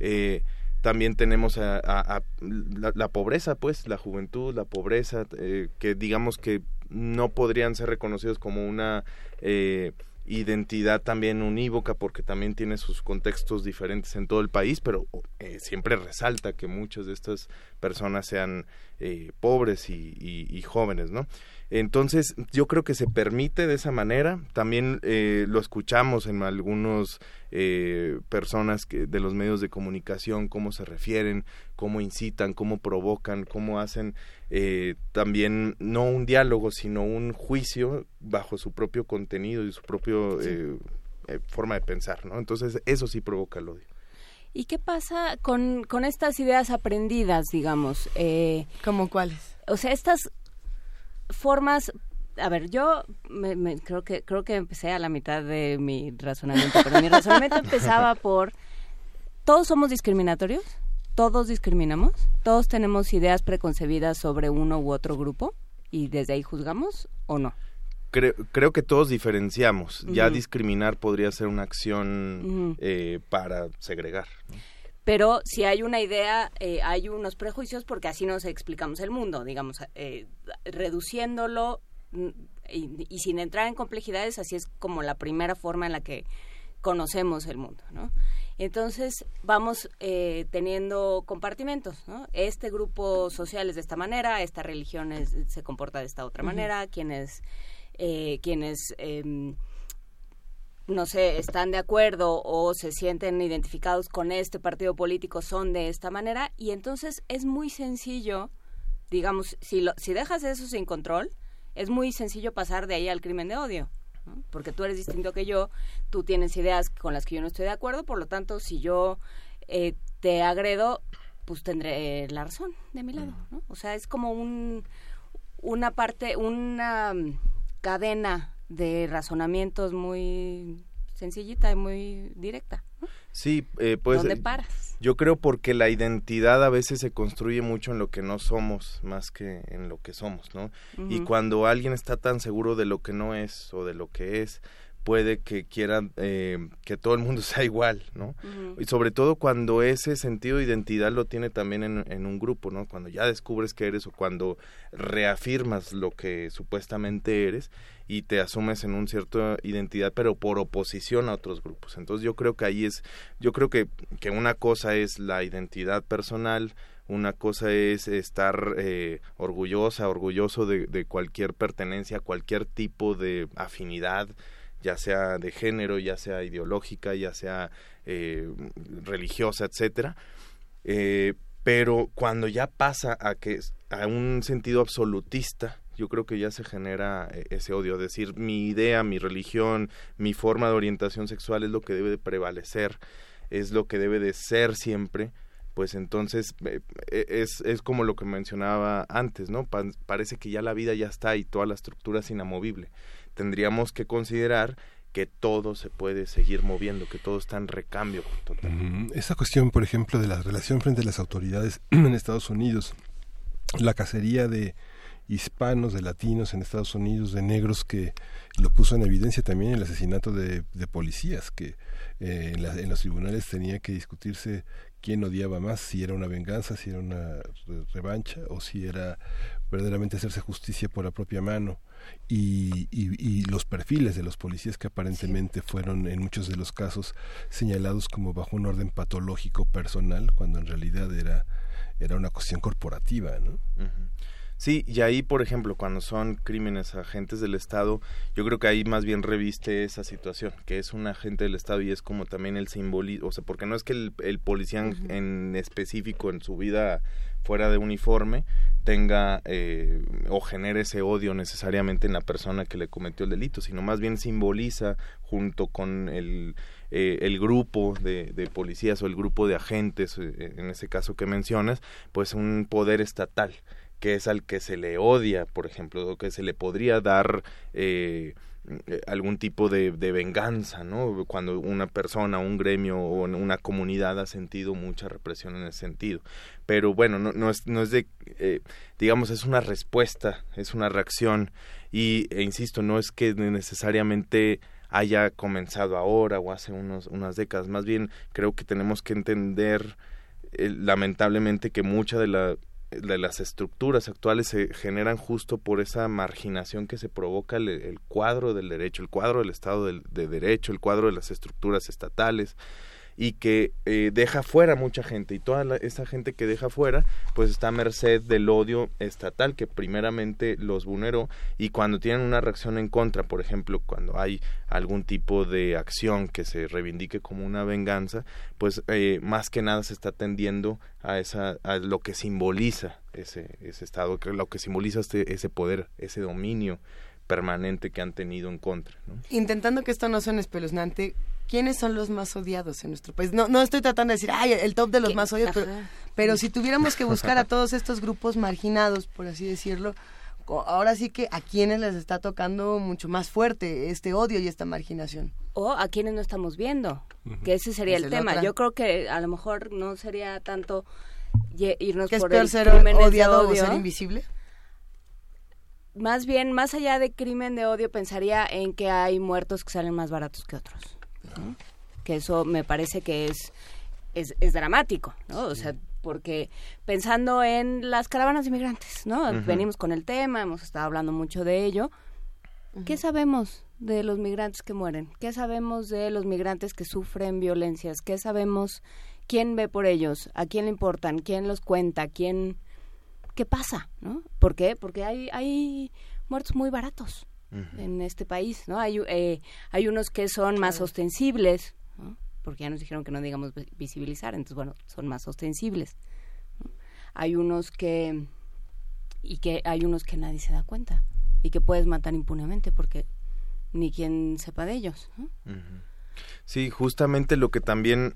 Speaker 43: Eh, también tenemos a, a- a la, la pobreza, pues, la juventud, la pobreza, eh, que digamos que no podrían ser reconocidos como una eh, identidad también unívoca porque también tiene sus contextos diferentes en todo el país, pero eh, siempre resalta que muchas de estas personas sean eh, pobres y, jóvenes, ¿no? Entonces, yo creo que se permite de esa manera. También eh, lo escuchamos en algunos eh, personas que, de los medios de comunicación, cómo se refieren, cómo incitan, cómo provocan, cómo hacen eh, también no un diálogo, sino un juicio bajo su propio contenido y su propio eh, eh, forma de pensar, ¿no? Entonces, eso sí provoca el odio.
Speaker 1: ¿Y qué pasa con, con estas ideas aprendidas, digamos? Eh,
Speaker 2: ¿Cómo cuáles?
Speaker 1: O sea, estas formas... A ver, yo me, me- creo que creo que empecé a la mitad de mi razonamiento, pero mi razonamiento empezaba por todos somos discriminatorios, todos discriminamos, todos tenemos ideas preconcebidas sobre uno u otro grupo y desde ahí juzgamos o no.
Speaker 43: Creo, creo que todos diferenciamos. Ya discriminar podría ser una acción eh, para segregar. ¿no?
Speaker 1: Pero si hay una idea, eh, hay unos prejuicios porque así nos explicamos el mundo, digamos, eh, reduciéndolo mm, y, y sin entrar en complejidades, así es como la primera forma en la que conocemos el mundo, ¿no? Entonces vamos eh, teniendo compartimentos, ¿no? Este grupo social es de esta manera, esta religión es- se comporta de esta otra manera, quienes, eh, quienes em, no sé, están de acuerdo o se sienten identificados con este partido político son de esta manera y entonces es muy sencillo, digamos, si, lo, si dejas eso sin control, es muy sencillo pasar de ahí al crimen de odio. Porque tú eres distinto que yo, tú tienes ideas con las que yo no estoy de acuerdo, por lo tanto, si yo eh, te agredo, pues tendré la razón de mi lado. ¿no? O sea, es como un, una parte, una cadena de razonamientos muy sencillita y muy directa.
Speaker 43: Sí, eh, pues
Speaker 1: ¿Dónde
Speaker 43: eh,
Speaker 1: paras?
Speaker 43: yo creo porque la identidad a veces se construye mucho en lo que no somos más que en lo que somos, ¿no? Y cuando alguien está tan seguro de lo que no es o de lo que es, puede que quiera eh, que todo el mundo sea igual, ¿no? Y sobre todo cuando ese sentido de identidad lo tiene también en, en un grupo, ¿no? Cuando ya descubres que eres o cuando reafirmas lo que supuestamente eres y te asumes en una cierta identidad, pero por oposición a otros grupos. Entonces yo creo que ahí es, yo creo que, que una cosa es la identidad personal, una cosa es estar eh, orgullosa, orgulloso de, de cualquier pertenencia, cualquier tipo de afinidad, ya sea de género, ya sea ideológica, ya sea eh, religiosa, etcétera. Eh, pero cuando ya pasa a que a un sentido absolutista, yo creo que ya se genera eh, ese odio, es decir, mi idea, mi religión, mi forma de orientación sexual es lo que debe de prevalecer, es lo que debe de ser siempre, pues entonces eh, es, es como lo que mencionaba antes, ¿no? Pa- parece que ya la vida ya está y toda la estructura es inamovible. Tendríamos que considerar que todo se puede seguir moviendo, que todo está en recambio total.
Speaker 41: Ujú. Esa cuestión, por ejemplo, de la relación frente a las autoridades en Estados Unidos, la cacería de hispanos, de latinos en Estados Unidos, de negros que lo puso en evidencia también el asesinato de, de policías, que eh, en, la- en los tribunales tenía que discutirse quién odiaba más, si era una venganza, si era una re- revancha o si era verdaderamente hacerse justicia por la propia mano. Y, y- y los perfiles de los policías que aparentemente fueron en muchos de los casos señalados como bajo un orden patológico personal, cuando en realidad era, era una cuestión corporativa, ¿no?
Speaker 43: Sí, y ahí, por ejemplo, cuando son crímenes agentes del Estado, yo creo que ahí más bien reviste esa situación, que es un agente del Estado y es como también el simbolismo, o sea, porque no es que el, el policía en específico en su vida fuera de uniforme tenga eh, o genere ese odio necesariamente en la persona que le cometió el delito, sino más bien simboliza junto con el, eh, el grupo de, policías o el grupo de agentes, eh, en ese caso que mencionas, pues un poder estatal que es al que se le odia, por ejemplo, o que se le podría dar eh, eh, algún tipo de, de venganza, ¿no? Cuando una persona, un gremio o una comunidad ha sentido mucha represión en ese sentido. Pero bueno, no, no es, no es de, eh, digamos, es una respuesta, es una reacción y, e insisto, no es que necesariamente haya comenzado ahora o hace unos, unas décadas, más bien creo que tenemos que entender eh, lamentablemente que mucha de la de las estructuras actuales se generan justo por esa marginación que se provoca el, el cuadro del derecho, el cuadro del Estado del, de Derecho, el cuadro de las estructuras estatales y que eh, deja fuera mucha gente y toda la- esa gente que deja fuera pues está a merced del odio estatal que primeramente los vulneró y cuando tienen una reacción en contra, por ejemplo, cuando hay algún tipo de acción que se reivindique como una venganza, pues eh, más que nada se está tendiendo a esa a lo que simboliza ese ese estado, lo que simboliza este, ese poder, ese dominio permanente que han tenido en contra.
Speaker 2: Intentando que esto no suene espeluznante, ¿quiénes son los más odiados en nuestro país? No, no estoy tratando de decir, ay, el top de los más odiados, pero,
Speaker 1: Ajá.
Speaker 2: pero si tuviéramos que buscar a todos estos grupos marginados, por así decirlo, ahora sí que a quienes les está tocando mucho más fuerte este odio y esta marginación.
Speaker 1: o a quienes no estamos viendo, que ese sería el
Speaker 2: es
Speaker 1: tema.
Speaker 2: otra.
Speaker 1: Yo creo que a lo mejor no sería tanto irnos
Speaker 2: ¿Que es
Speaker 1: por
Speaker 2: peor
Speaker 1: el
Speaker 2: ser
Speaker 1: de
Speaker 2: odiado o
Speaker 1: odio.
Speaker 2: ser invisible?
Speaker 1: Más bien, más allá de crimen de odio, pensaría en que hay muertos que salen más baratos que otros. ¿No? Que eso me parece que es, es, es dramático, ¿no? O sea, porque pensando en las caravanas de migrantes, ¿no? Venimos con el tema, hemos estado hablando mucho de ello. ¿Qué sabemos de los migrantes que mueren? ¿Qué sabemos de los migrantes que sufren violencias? ¿Qué sabemos? ¿Quién ve por ellos? ¿A quién le importan? ¿Quién los cuenta? ¿Quién? ¿Qué pasa? ¿No? ¿Por qué? Porque hay, hay muertos muy baratos en este país, ¿no? Hay, eh, hay unos que son más ostensibles, ¿no? Porque ya nos dijeron que no digamos vi- visibilizar, entonces, bueno, son más ostensibles. ¿no? Hay unos que... Y que hay unos que nadie se da cuenta y que puedes matar impunemente porque ni quien sepa de ellos. ¿no?
Speaker 43: Sí, justamente lo que también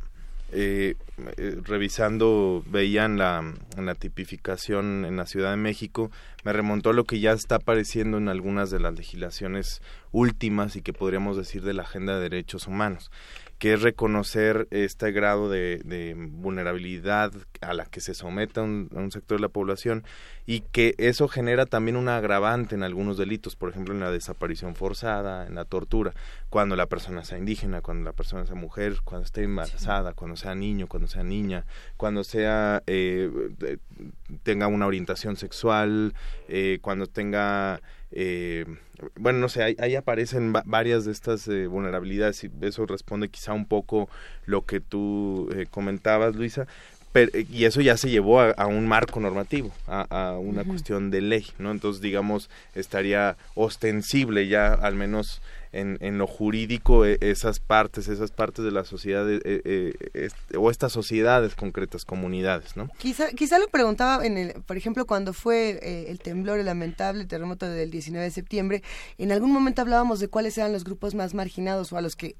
Speaker 43: eh, eh, revisando veía en la, la tipificación en la Ciudad de México, me remontó a lo que ya está apareciendo en algunas de las legislaciones últimas y que podríamos decir de la Agenda de Derechos Humanos, que es reconocer este grado de, de vulnerabilidad a la que se someta un, a un sector de la población y que eso genera también un agravante en algunos delitos, por ejemplo en la desaparición forzada, en la tortura, cuando la persona sea indígena, cuando la persona sea mujer, cuando esté embarazada, cuando sea niño, cuando sea niña, cuando sea eh, tenga una orientación sexual, eh, cuando tenga eh, bueno, no sé, ahí, ahí aparecen va- varias de estas eh, vulnerabilidades y eso responde quizá un poco lo que tú eh, comentabas, Luisa. Pero, eh, y eso ya se llevó a, a un marco normativo, a, a una cuestión de ley, ¿no? Entonces, digamos, estaría ostensible ya, al menos en, en lo jurídico, eh, esas partes, esas partes de la sociedad, eh, eh, est- o estas sociedades concretas, comunidades, ¿no?
Speaker 2: Quizá, quizá lo preguntaba, en el, por ejemplo, cuando fue eh, el temblor, el lamentable terremoto del 19 de septiembre, en algún momento hablábamos de cuáles eran los grupos más marginados o a los que,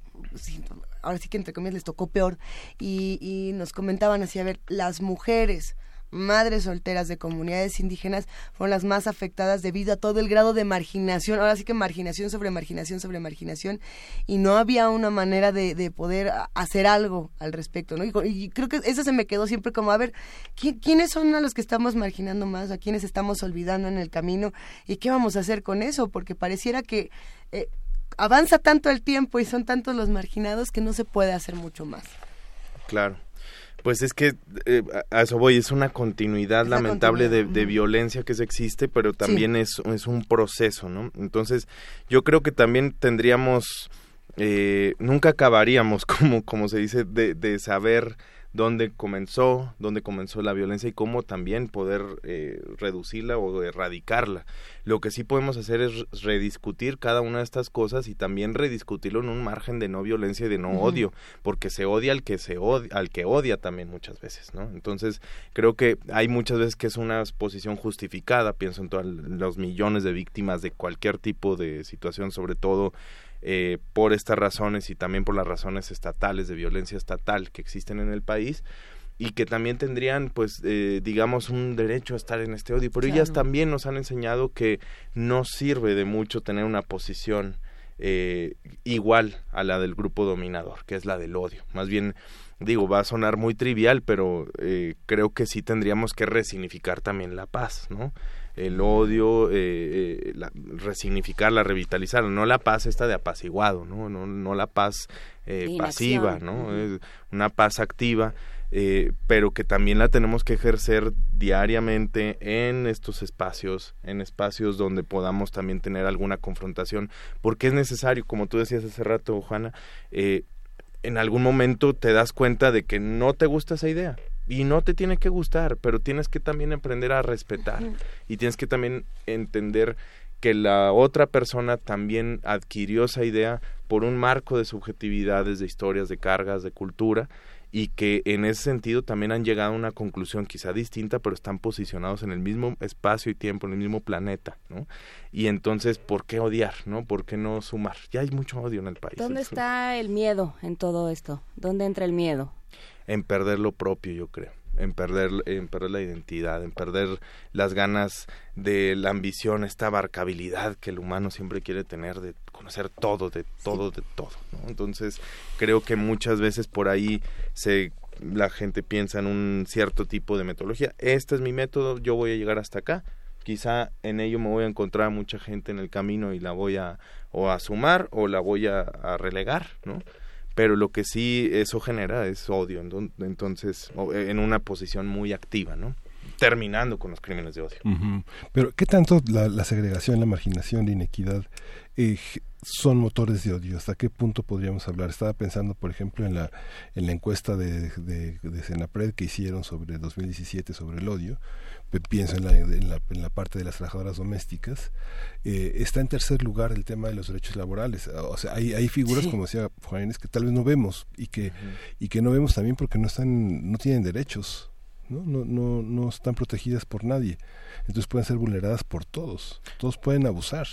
Speaker 2: ahora sí que entre comillas les tocó peor, y, y nos comentaban así, a ver, las mujeres madres solteras de comunidades indígenas fueron las más afectadas debido a todo el grado de marginación, ahora sí que marginación sobre marginación sobre marginación, y no había una manera de, de poder hacer algo al respecto, ¿no? Y, y creo que eso se me quedó siempre como, a ver, ¿qui- ¿quiénes son a los que estamos marginando más, a quiénes estamos olvidando en el camino, y qué vamos a hacer con eso? Porque pareciera que eh, avanza tanto el tiempo y son tantos los marginados que no se puede hacer mucho más.
Speaker 43: Claro. Pues es que eh, a eso voy, es una continuidad
Speaker 2: Es
Speaker 43: lamentable de,
Speaker 2: continuidad,
Speaker 43: de violencia que se existe, pero también es, es un proceso, ¿no? Entonces, yo creo que también tendríamos, eh, nunca acabaríamos, como, como se dice, de, de saber dónde comenzó, dónde comenzó la violencia y cómo también poder eh, reducirla o erradicarla. Lo que sí podemos hacer es rediscutir cada una de estas cosas y también rediscutirlo en un margen de no violencia y de no odio, porque se odia al que se odia, al que odia también muchas veces, ¿no? Entonces, creo que hay muchas veces que es una posición justificada, pienso en todos los millones de víctimas de cualquier tipo de situación, sobre todo eh, por estas razones y también por las razones estatales de violencia estatal que existen en el país y que también tendrían pues eh, digamos un derecho a estar en este odio. Pero ellas también nos han enseñado que no sirve de mucho tener una posición eh, igual a la del grupo dominador que es la del odio. Más bien digo va a sonar muy trivial pero eh, creo que sí tendríamos que resignificar también la paz no el odio, eh, eh, la- resignificarla, revitalizarla, no la paz esta de apaciguado, no, no, no la paz eh, pasiva. ¿no? Una paz activa, eh, pero que también la tenemos que ejercer diariamente en estos espacios, en espacios donde podamos también tener alguna confrontación, porque es necesario, como tú decías hace rato, Juana, eh, en algún momento te das cuenta de que no te gusta esa idea y no te tiene que gustar, pero tienes que también aprender a respetar y tienes que también entender que la otra persona también adquirió esa idea por un marco de subjetividades, de historias, de cargas, de cultura y que en ese sentido también han llegado a una conclusión quizá distinta, pero están posicionados en el mismo espacio y tiempo, en el mismo planeta, ¿no? Y entonces, ¿por qué odiar, no? ¿Por qué no sumar? Ya hay mucho odio en el país.
Speaker 1: ¿Dónde
Speaker 43: Es-
Speaker 1: está el miedo en todo esto? ¿Dónde entra el miedo?
Speaker 43: En perder lo propio, yo creo, en perder, en perder la identidad, en perder las ganas de la ambición, esta abarcabilidad que el humano siempre quiere tener de conocer todo, de todo, de todo. ¿no? Entonces, creo que muchas veces por ahí se la gente piensa en un cierto tipo de metodología. Este es mi método, yo voy a llegar hasta acá. Quizá en ello me voy a encontrar mucha gente en el camino y la voy a o a sumar o la voy a, a relegar, ¿no? Pero lo que sí eso genera es odio, enton- entonces, o- en una posición muy activa, ¿no? Terminando con los crímenes de odio.
Speaker 41: Pero, ¿qué tanto la, la segregación, la marginación, la inequidad eh, son motores de odio? ¿Hasta qué punto podríamos hablar? Estaba pensando, por ejemplo, en la, en la encuesta de, de, de Senapred que hicieron sobre 2017 sobre el odio. Pienso en la, en la, en la parte de las trabajadoras domésticas. Eh, está en tercer lugar el tema de los derechos laborales. O sea, hay, hay figuras,
Speaker 44: Sí.
Speaker 41: como decía Juan Inés, que tal vez no vemos y que, y que no vemos también porque no están, no tienen derechos. ¿No? No, no, no están protegidas por nadie. Entonces pueden ser vulneradas por todos. Todos pueden abusar.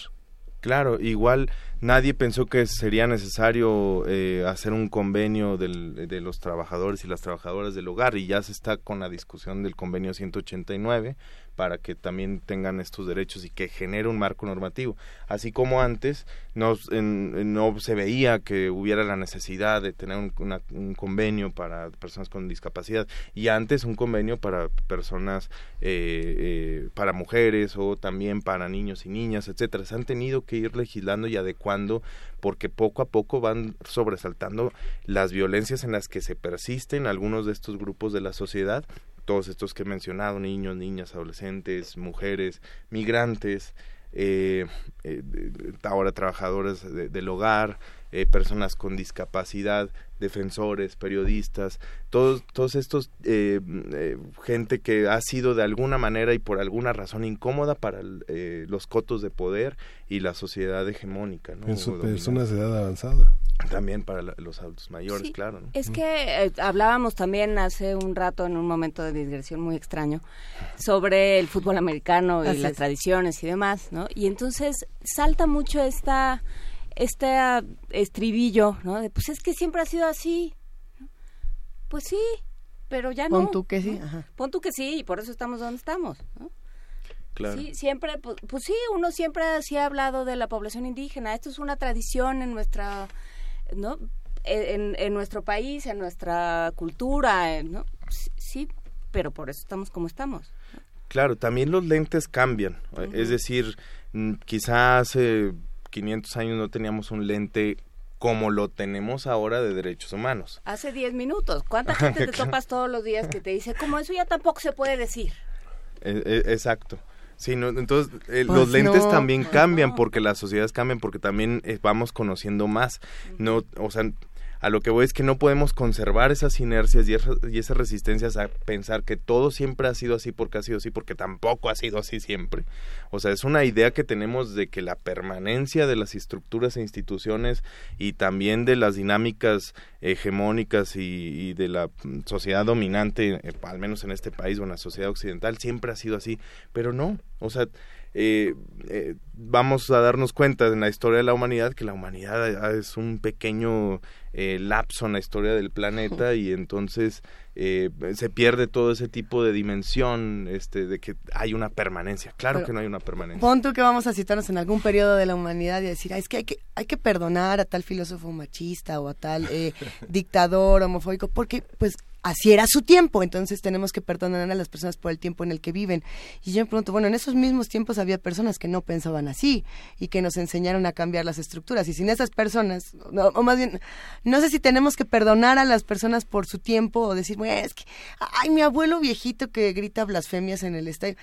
Speaker 43: Claro, igual nadie pensó que sería necesario eh, hacer un convenio del- de los trabajadores y las trabajadoras del hogar y ya se está con la discusión del convenio 189 para que también tengan estos derechos y que genere un marco normativo. Así como antes no, no se veía que hubiera la necesidad de tener un, una- un convenio para personas con discapacidad y antes un convenio para personas, eh, eh, para mujeres o también para niños y niñas, etcétera. Se han tenido que ir legislando y adecuando porque poco a poco van sobresaltando las violencias en las que se persisten algunos de estos grupos de la sociedad todos estos que he mencionado, niños, niñas, adolescentes, mujeres, migrantes, eh, eh, ahora trabajadores de- del hogar, eh, personas con discapacidad, defensores, periodistas, todos, todos estos eh, eh, gente que ha sido de alguna manera y por alguna razón incómoda para el, eh, los cotos de poder y la sociedad hegemónica, ¿no?
Speaker 41: Personas de edad avanzada.
Speaker 43: También para la- los adultos mayores,
Speaker 1: Sí,
Speaker 43: claro. ¿no?
Speaker 1: Es que eh, hablábamos también hace un rato en un momento de digresión muy extraño sobre el fútbol americano y
Speaker 2: Así
Speaker 1: las
Speaker 2: es.
Speaker 1: tradiciones y demás, ¿no? Y entonces salta mucho esta este estribillo, ¿no? De, pues es que siempre ha sido así. Pues sí, pero ya no.
Speaker 2: Pon tú que sí,
Speaker 1: ¿no?
Speaker 2: ajá.
Speaker 1: Pon tú que sí, y por eso estamos donde estamos, ¿no?
Speaker 43: Claro.
Speaker 1: Sí, siempre, pues, pues sí, uno siempre sí ha hablado de la población indígena. Esto es una tradición en nuestra, ¿no? En, en nuestro país, en nuestra cultura, eh, ¿no? Sí, pero por eso estamos como estamos.
Speaker 43: Claro, también los lentes cambian. eh, Es decir, mm, quizá hace 500 años no teníamos un lente como lo tenemos ahora de derechos humanos.
Speaker 1: Hace 10 minutos, ¿cuánta gente te topas todos los días que te dice, como eso ya tampoco se puede decir?
Speaker 43: Eh, eh, exacto. Sí, no, entonces eh,
Speaker 1: Pues
Speaker 43: los lentes
Speaker 1: no,
Speaker 43: también cambian porque las sociedades cambian porque también eh, vamos conociendo más. No, o sea, A lo que voy es que no podemos conservar esas inercias y, y esas resistencias a pensar que todo siempre ha sido así porque ha sido así, porque tampoco ha sido así siempre. O sea, es una idea que tenemos de que la permanencia de las estructuras e instituciones y también de las dinámicas hegemónicas y, de la mm, sociedad dominante, eh, al menos en este país o en la sociedad occidental, siempre ha sido así. Pero no, o sea, eh, eh, vamos a darnos cuenta en la historia de la humanidad que la humanidad es un pequeño eh, lapso en la historia del planeta y entonces eh, se pierde todo ese tipo de dimensión este de que hay una permanencia. Claro que no hay una permanencia.
Speaker 2: pon tú que vamos a citarnos en algún periodo de la humanidad y decir es que hay que hay que perdonar a tal filósofo machista o a tal eh, dictador homofóbico porque pues así era su tiempo, entonces tenemos que perdonar a las personas por el tiempo en el que viven. Y yo me pregunto, bueno, en esos mismos tiempos había personas que no pensaban así y que nos enseñaron a cambiar las estructuras. Y sin esas personas, o más bien, no sé si tenemos que perdonar a las personas por su tiempo o decir, es que, ay, mi abuelo viejito que grita blasfemias en el estadio,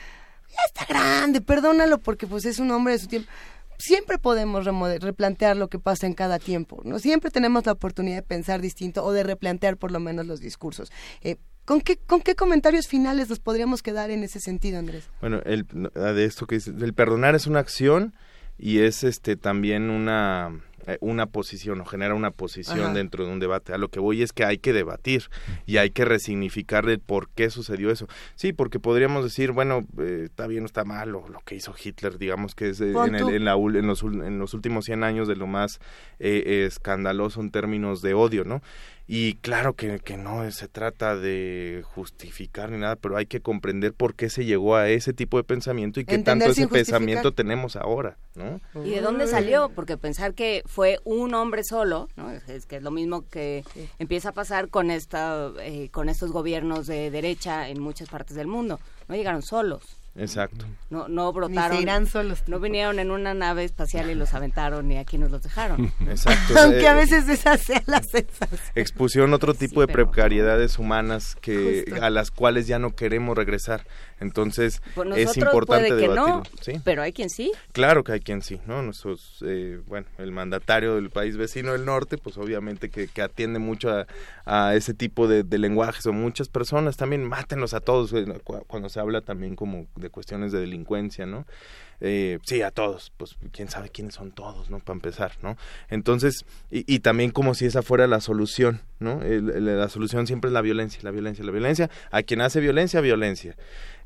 Speaker 2: ya está grande, perdónalo porque pues es un hombre de su tiempo siempre podemos replantear lo que pasa en cada tiempo, ¿no? Siempre tenemos la oportunidad de pensar distinto o de replantear por lo menos los discursos. Eh, ¿Con qué, ¿Con qué comentarios finales nos podríamos quedar en ese sentido, Andrés?
Speaker 43: Bueno, el, de esto que dice, el perdonar es una acción y es este también una una posición o genera una posición dentro de un debate. A lo que voy es que hay que debatir y hay que resignificar el por qué sucedió eso. Sí, porque podríamos decir, bueno, eh, está bien o está mal, o lo que hizo Hitler, digamos que es en, en, la, en, los, en los últimos 100 años de lo más eh, escandaloso en términos de odio, ¿no? Y claro que, que, no se trata de justificar ni nada, pero hay que comprender por qué se llegó a ese tipo de pensamiento y qué tanto ese pensamiento tenemos ahora, ¿no?
Speaker 1: ¿Y de dónde salió? Porque pensar que fue un hombre solo, ¿no? Es, que es lo mismo que empieza a pasar con, esta, eh, con estos gobiernos de derecha en muchas partes del mundo. No llegaron solos.
Speaker 43: Exacto.
Speaker 1: No, no brotaron.
Speaker 2: irán solos.
Speaker 1: No vinieron en una nave espacial y los aventaron y aquí nos los dejaron.
Speaker 43: Exacto.
Speaker 2: Aunque a veces esa sea la sensación.
Speaker 43: Expusieron otro tipo de precariedades humanas que a las cuales ya no queremos regresar. Entonces
Speaker 1: pues
Speaker 43: es importante
Speaker 1: puede que
Speaker 43: debatirlo.
Speaker 1: No, Pero hay quien sí.
Speaker 43: Claro que hay quien sí, ¿no? Nuestros, eh, bueno, el mandatario del país vecino del norte, pues obviamente que, que atiende mucho a, a ese tipo de, de, lenguajes o muchas personas también mátenlos a todos eh, cuando se habla también como de cuestiones de delincuencia, ¿no? Eh, sí, a todos, pues quién sabe quiénes son todos, ¿no? Para empezar, ¿no? Entonces, y, y también como si esa fuera la solución, ¿no? la solución siempre es la violencia, la violencia, la violencia. A quien hace violencia, violencia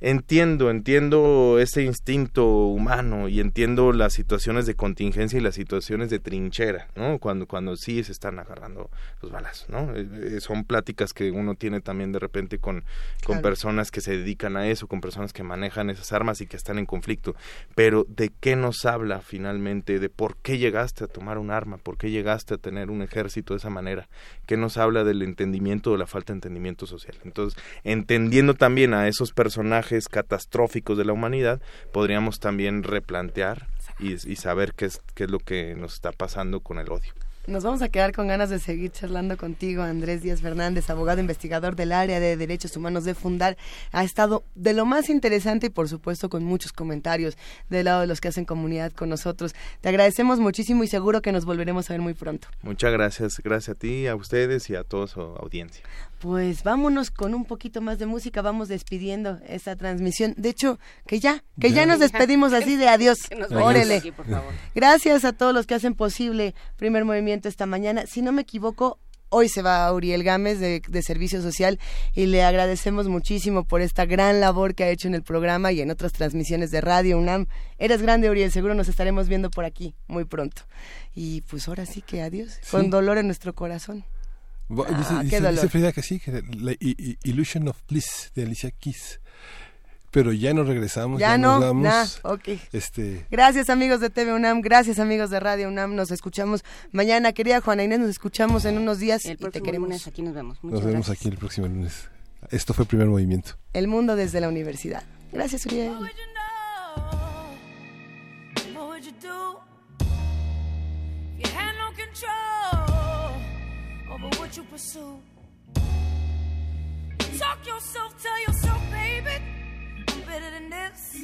Speaker 43: entiendo, entiendo ese instinto humano y entiendo las situaciones de contingencia y las situaciones de trinchera, ¿no? Cuando, cuando sí se están agarrando los balas, ¿no? Eh, eh, son pláticas que uno tiene también de repente con, con personas que se dedican a eso, con personas que manejan esas armas y que están en conflicto. Pero ¿de qué nos habla finalmente? ¿De por qué llegaste a tomar un arma? ¿Por qué llegaste a tener un ejército de esa manera? ¿Qué nos habla del entendimiento o la falta de entendimiento social? Entonces, entendiendo también a esos personajes catastróficos de la humanidad, podríamos también replantear y, y saber qué es, qué es lo que nos está pasando con el odio.
Speaker 2: Nos vamos a quedar con ganas de seguir charlando contigo, Andrés Díaz Fernández, abogado investigador del área de derechos humanos de Fundar. Ha estado de lo más interesante y por supuesto con muchos comentarios del lado de los que hacen comunidad con nosotros. Te agradecemos muchísimo y seguro que nos volveremos a ver muy pronto.
Speaker 43: Muchas gracias, gracias a ti, a ustedes y a toda su audiencia.
Speaker 2: Pues vámonos con un poquito más de música, vamos despidiendo esta transmisión. De hecho, que ya, que ya, nos despedimos así de adiós. Órale. Gracias a todos los que hacen posible Primer Movimiento esta mañana. Si no me equivoco, hoy se va Uriel Gámez de, de, Servicio Social y le agradecemos muchísimo por esta gran labor que ha hecho en el programa y en otras transmisiones de radio UNAM. Eres grande, Uriel, seguro nos estaremos viendo por aquí muy pronto. Y pues ahora sí que adiós, con dolor en nuestro corazón.
Speaker 41: Ah, dice, dice, Frida que sí, que la Illusion of Bliss de Alicia Keys. Pero ya nos regresamos, ya, no, nos vamos.
Speaker 2: Nah, okay.
Speaker 41: este...
Speaker 2: Gracias amigos de TV UNAM, gracias amigos de Radio UNAM, nos escuchamos mañana. Querida Juana Inés, nos escuchamos en unos días
Speaker 1: el y te queremos. lunes aquí nos vemos.
Speaker 41: Muchas nos vemos aquí el próximo lunes. Esto fue Primer Movimiento.
Speaker 2: El mundo desde la universidad. Gracias, Uriel. What you pursue. Talk yourself, tell yourself, baby, I'm better than this.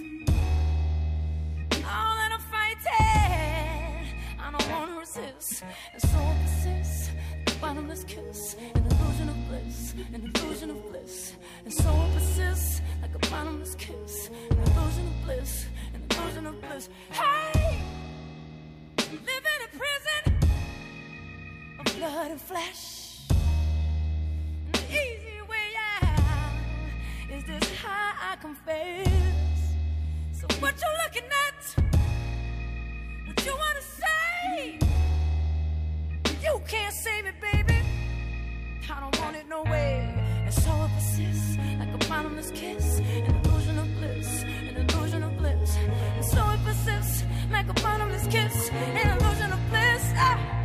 Speaker 2: All that I'm fighting, I don't wanna resist, and so I persist.
Speaker 44: a bottomless kiss, an illusion of bliss, an illusion of bliss. And so it persists like a bottomless kiss, an illusion of bliss, an illusion of bliss. Hey, living in prison of blood and flesh. Like a bottomless kiss, an illusion of bliss, an